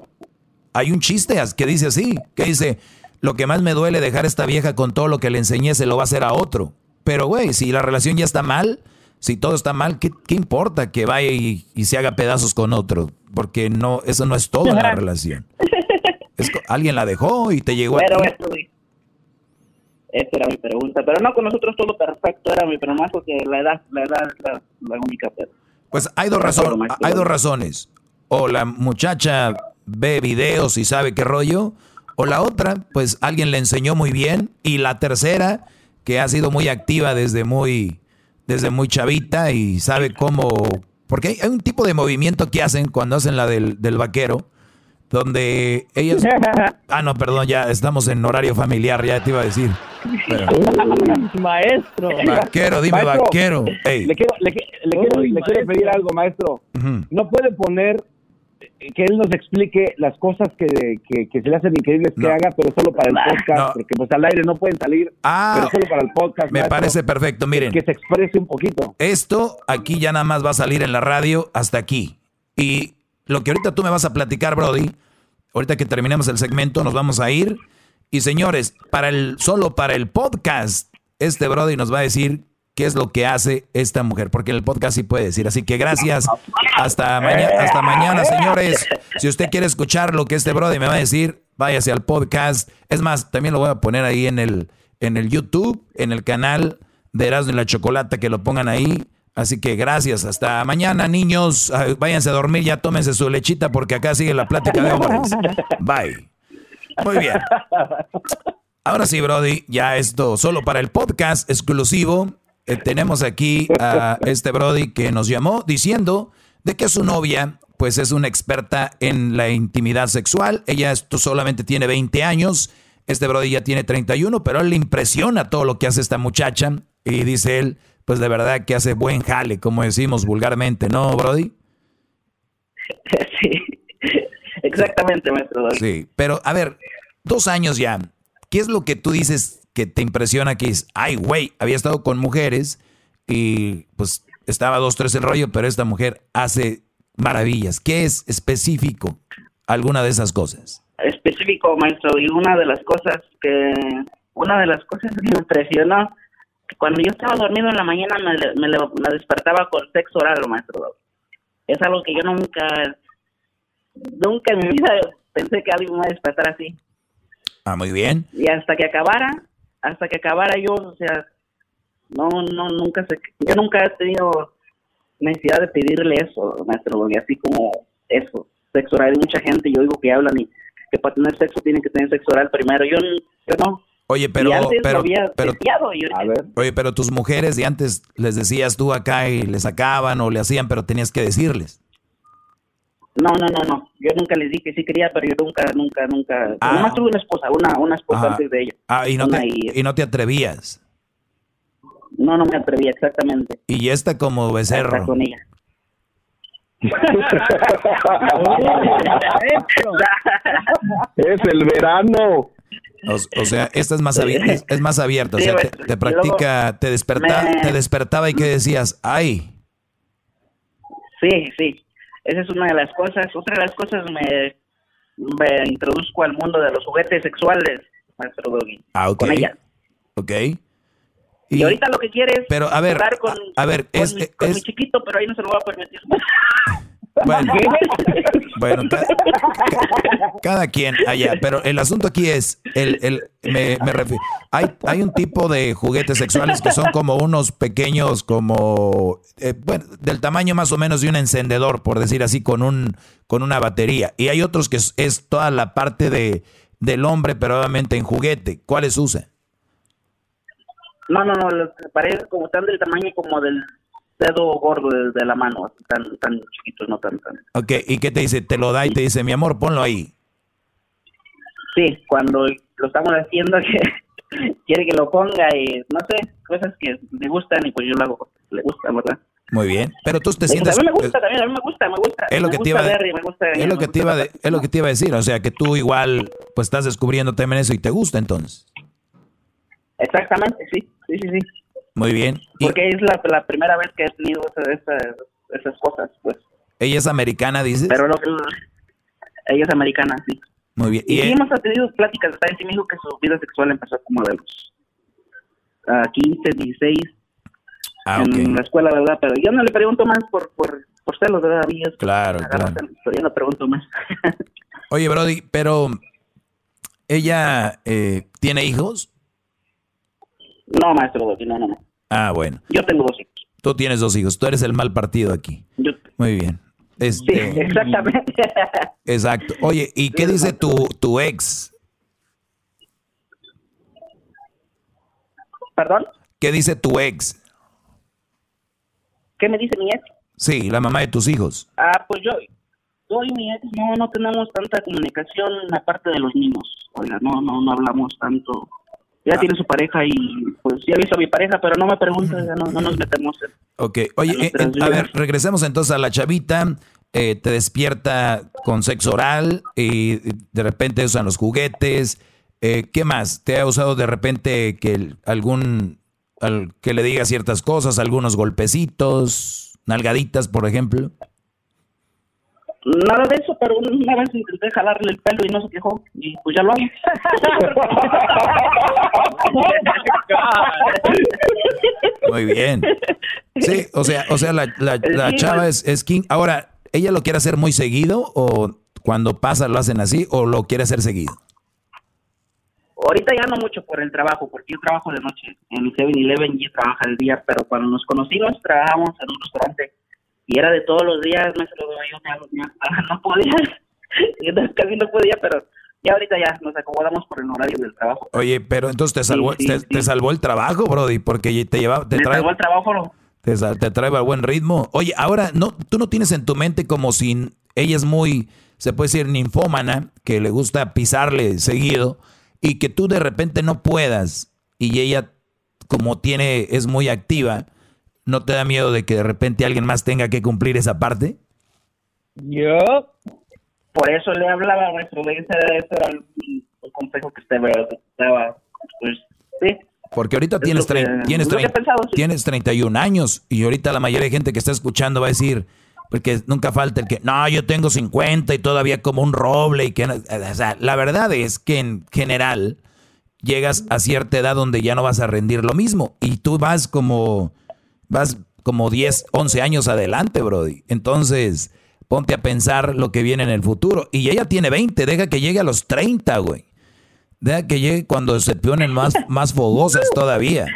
Hay un chiste que dice así, que dice, lo que más me duele dejar a esta vieja con todo lo que le enseñé se lo va a hacer a otro. Pero güey, si la relación ya está mal, si todo está mal, ¿qué, importa que vaya y, se haga pedazos con otro? Porque no, eso no es todo en la relación. alguien la dejó y te llegó a ti. Esa era mi pregunta. Pero no, con nosotros todo perfecto era mi, pero más porque la edad, la edad es la, única. Pues hay dos, razones, hay dos razones. O la muchacha ve videos y sabe qué rollo, o la otra, pues alguien le enseñó muy bien, y la tercera, que ha sido muy activa desde muy, desde muy chavita y sabe cómo, porque hay, un tipo de movimiento que hacen cuando hacen la del, del vaquero, donde ellos... Ah, no, perdón, ya estamos en horario familiar, ya te iba a decir. Maestro. Vaquero, dime vaquero. Le, quiero, le, quiero, pedir algo, maestro. No puede poner que él nos explique las cosas que, que, se le hacen increíbles que haga, pero solo para el podcast, porque pues al aire no pueden salir, ah, pero solo para el podcast. Me parece perfecto, miren. Que se exprese un poquito. Esto aquí ya nada más va a salir en la radio hasta aquí. Y lo que ahorita tú me vas a platicar, Brody, ahorita que terminemos el segmento, nos vamos a ir. Y señores, para el, solo para el podcast, este Brody nos va a decir qué es lo que hace esta mujer, porque en el podcast sí puede decir. Así que gracias. Hasta, mañana hasta mañana, señores. Si usted quiere escuchar lo que este Brody me va a decir, váyase al podcast. Es más, también lo voy a poner ahí en el, en el YouTube, en el canal de Erasmo y la Chocolata, que lo pongan ahí. Así que gracias. Hasta mañana, niños. Váyanse a dormir, ya tómense su lechita porque acá sigue la plática de hombres. Bye. Muy bien. Ahora sí, Brody, ya esto solo para el podcast exclusivo. Eh, tenemos aquí a este Brody que nos llamó diciendo de que su novia pues es una experta en la intimidad sexual. Ella esto solamente tiene 20 años. Este Brody ya tiene 31, pero él le impresiona todo lo que hace esta muchacha. Y dice él, pues de verdad que hace buen jale, como decimos vulgarmente, ¿no, Brody? Sí, exactamente, maestro. Sí, pero a ver, dos años ya, ¿qué es lo que tú dices que te impresiona que es, ay, güey, había estado con mujeres y pues estaba dos, tres el rollo, pero esta mujer hace maravillas. ¿Qué es específico alguna de esas cosas? Específico, maestro, y una de las cosas que, una de las cosas que me impresionó cuando yo estaba dormido en la mañana me, me, despertaba con sexo oral, maestro. Es algo que yo nunca, nunca en mi vida pensé que alguien me iba a despertar así. Ah, muy bien. Y hasta que acabara, hasta que acabara yo, o sea, no, no, nunca sé, yo nunca he tenido necesidad de pedirle eso, maestro, y así como eso, sexo oral. Hay mucha gente, yo digo que hablan y que para tener sexo tienen que tener sexo oral primero. Yo, yo no, Oye, pero, pero, pero oye, pero tus mujeres de antes les decías tú acá y le sacaban o le hacían, pero tenías que decirles. No, no, no, no. Yo nunca les dije sí quería, pero yo nunca, nunca, nunca. Ah. Nomás tuve una esposa, una, una esposa antes de ella. Ah, y no, te, y... no te atrevías. No, no me atrevía, exactamente. Y esta como becerro. con ella. es el verano. O, sea, esta es más abierta, es, más abierta, o sea, te, practica, te despertaba, te despertaba y qué decías, ay. Sí, sí, esa es una de las cosas. Otra de las cosas me, me introduzco al mundo de los juguetes sexuales, maestro Doggy. Ah, ok. Con ella. Ok. Y, ahorita lo que quiere es pero, a ver, con, a, ver, con, es, mi, es, con mi chiquito, pero ahí no se lo va a permitir. Bueno, bueno ca, ca, cada quien allá, pero el asunto aquí es, el, el, me, me refiero, hay, hay un tipo de juguetes sexuales que son como unos pequeños, como, eh, bueno, del tamaño más o menos de un encendedor, por decir así, con, un, con una batería. Y hay otros que es, es toda la parte de, del hombre, pero obviamente en juguete. ¿Cuáles usa? No, no, no, los que parecen como tan del tamaño como del dedo gordo de, de, la mano, tan, tan chiquito, no tan, tan. Ok, ¿y qué te dice? Te lo da y te dice, mi amor, ponlo ahí. Sí, cuando lo estamos haciendo, que quiere que lo ponga y no sé, cosas que le gustan y pues yo lo hago, le gusta, ¿verdad? Muy bien, pero tú te sientes... A mí me gusta también, a mí me gusta, me gusta. Es lo que te iba, me gusta, es lo que te iba, de, es lo que te iba a decir, o sea, que tú igual pues estás descubriendo también eso y te gusta entonces. Exactamente, sí, sí, sí, sí. Muy bien. Porque es la, la, primera vez que he tenido esas, esas cosas, pues. ¿Ella es americana, dices? Pero lo que... Ella es americana, sí. Muy bien. Y, y sí hemos tenido pláticas. Sí me dijo que su vida sexual empezó como de los uh, 15, 16, ah, en okay. la escuela, ¿verdad? Pero yo no le pregunto más por, por, por celos, ¿verdad? Es claro, claro. Pero yo no pregunto más. Oye, Brody, pero ¿ella eh, tiene hijos? No, maestro, no, no. Ah, bueno. Yo tengo dos hijos. Tú tienes dos hijos. Tú eres el mal partido aquí. Yo... Muy bien. Este... Sí, exactamente. Exacto. Oye, ¿y qué dice tu, tu ex? ¿Perdón? ¿Qué dice tu ex? ¿Qué me dice mi ex? Sí, la mamá de tus hijos. Ah, pues yo, yo y mi ex no, no tenemos tanta comunicación aparte de los niños. Oiga, no, no, no hablamos tanto ya ah. tiene su pareja y pues ya he visto a mi pareja, pero no me pregunta, ya no, no nos metemos. En, ok, oye, eh, eh, a ver, regresemos entonces a la chavita, eh, te despierta con sexo oral y de repente usan los juguetes, eh, ¿qué más? ¿Te ha usado de repente que algún, al, que le diga ciertas cosas, algunos golpecitos, nalgaditas, por ejemplo? Nada de eso, pero una vez intenté jalarle el pelo y no se quejó, y pues ya lo hago. Muy bien. Sí, o sea, o sea la, la, la chava es, es king. Ahora, ¿ella lo quiere hacer muy seguido o cuando pasa lo hacen así o lo quiere hacer seguido? Ahorita ya no mucho por el trabajo, porque yo trabajo de noche en mi 7-Eleven y trabaja el día, pero cuando nos conocimos trabajamos en un restaurante y era de todos los días, doy yo, ya, no podía, casi no podía, pero ya ahorita ya nos acomodamos por el horario del trabajo. Oye, pero entonces te salvó, sí, sí, te, sí. te, salvó el trabajo, Brody, porque te llevaba, te me trae, salvó el trabajo, ¿no? te, te trae a buen ritmo. Oye, ahora, no, tú no tienes en tu mente como si ella es muy, se puede decir, ninfómana, que le gusta pisarle seguido, y que tú de repente no puedas, y ella, como tiene, es muy activa, ¿No te da miedo de que de repente alguien más tenga que cumplir esa parte? Yo, por eso le hablaba, maestro, de ese, ese era el, el, consejo que usted me daba. Pues, sí. Porque ahorita tienes, que, tienes, pensado, sí. tienes 31 años y ahorita la mayoría de gente que está escuchando va a decir, porque nunca falta el que, no, yo tengo 50 y todavía como un roble y que, o sea, la verdad es que en general llegas a cierta edad donde ya no vas a rendir lo mismo y tú vas como vas como 10, 11 años adelante, Brody. Entonces, ponte a pensar lo que viene en el futuro. Y ella tiene 20, deja que llegue a los 30, güey. Deja que llegue cuando se ponen más, más fogosas todavía.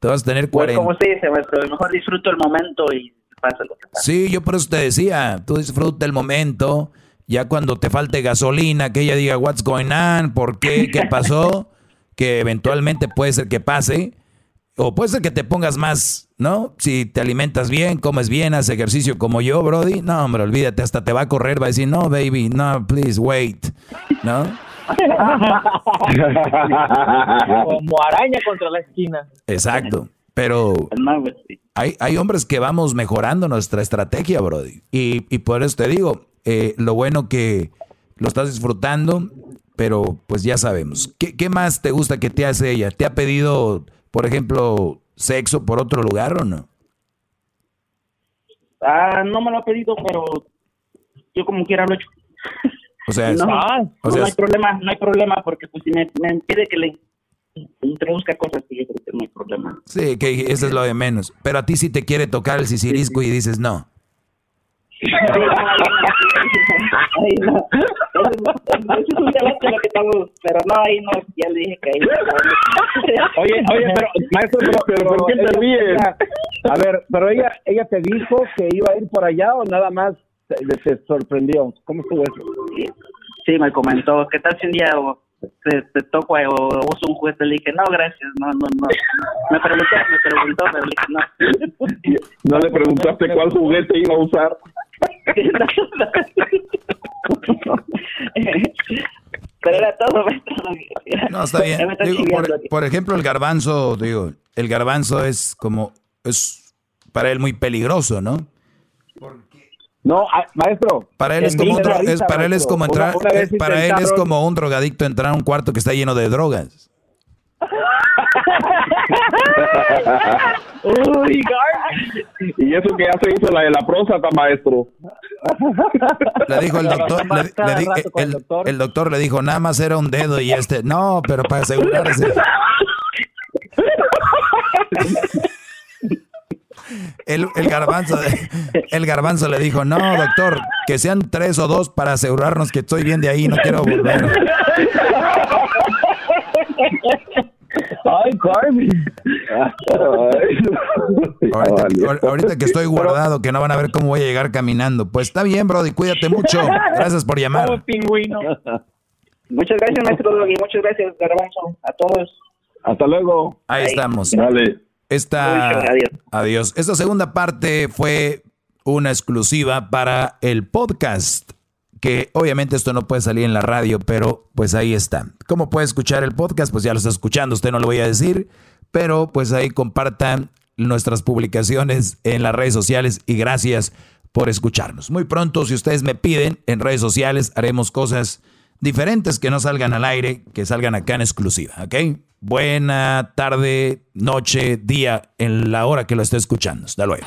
Te vas a tener 40. Pues como se dice, maestro, mejor disfruto el momento y pasa lo que pasa. Sí, yo por eso te decía, tú disfruta el momento. Ya cuando te falte gasolina, que ella diga, what's going on, por qué, qué pasó, que eventualmente puede ser que pase o puede ser que te pongas más, ¿no? Si te alimentas bien, comes bien, haces ejercicio como yo, Brody. No, hombre, olvídate, hasta te va a correr, va a decir, no, baby, no, please, wait, ¿no? como araña contra la esquina. Exacto, pero hay, hay hombres que vamos mejorando nuestra estrategia, Brody. Y, y por eso te digo, eh, lo bueno que lo estás disfrutando, pero pues ya sabemos. ¿Qué, ¿Qué más te gusta que te hace ella? ¿Te ha pedido, por ejemplo, sexo por otro lugar o no? Ah, no me lo ha pedido, pero yo como quiera lo he hecho. O sea, no, o no hay problema, no hay problema, porque pues si me, me impide que le introduzca cosas, pues yo creo que no hay problema. Sí, que eso es lo de menos. Pero a ti sí te quiere tocar el sisirisco y dices no. Ay, no. Eso es un debate lo que estamos, pero no, ahí no, ya le dije que ahí. Oye, oye, pero maestro, pero, Pero, ¿por qué te ella- ríes? A ver, pero ella, ella te dijo que iba a ir por allá o nada más te, te sorprendió. ¿Cómo estuvo eso? Sí, me comentó, ¿qué tal si un día o, te, te toco o, o uso un juguete? Le dije, no, gracias, no, no, no. Me preguntó, me preguntó, pero le dije, no. ¿No le preguntaste cuál juguete iba a usar? Pero era todo, maestro. No, está bien. Digo, por, por ejemplo, el garbanzo, digo, el garbanzo es como, es para él muy peligroso, ¿no? No, ah, maestro. Para él es como dro- es, para él es como Una- entrar, una eh, para él es como un drogadicto entrar a un cuarto que está lleno de drogas. Uy, y eso que ya se hizo la de la próstata, maestro. Le dijo el doctor, le, le di- el, el doctor le dijo, nada más era un dedo y este, no, pero para asegurarse. El, el garbanzo, el garbanzo le dijo, no, doctor, que sean tres o dos para asegurarnos que estoy bien de ahí, no quiero volver. Ay, Carmen. Ahorita, ahor- ahorita que estoy guardado, que no van a ver cómo voy a llegar caminando. Pues está bien, Brody, cuídate mucho. Gracias por llamar. pingüino. Muchas gracias, maestro Doggy. Muchas gracias, Garbanzo. A todos. Hasta luego. Ahí estamos. Dale. Esta, Mucho, adiós. adiós. Esta segunda parte fue una exclusiva para el podcast. Que obviamente esto no puede salir en la radio, pero pues ahí está. ¿Cómo puede escuchar el podcast? Pues ya lo está escuchando, usted no lo voy a decir. Pero pues ahí compartan nuestras publicaciones en las redes sociales y gracias por escucharnos. Muy pronto, si ustedes me piden, en redes sociales haremos cosas diferentes que no salgan al aire, que salgan acá en exclusiva, ¿ok? Buena tarde, noche, día, en la hora que lo esté escuchando. Hasta luego.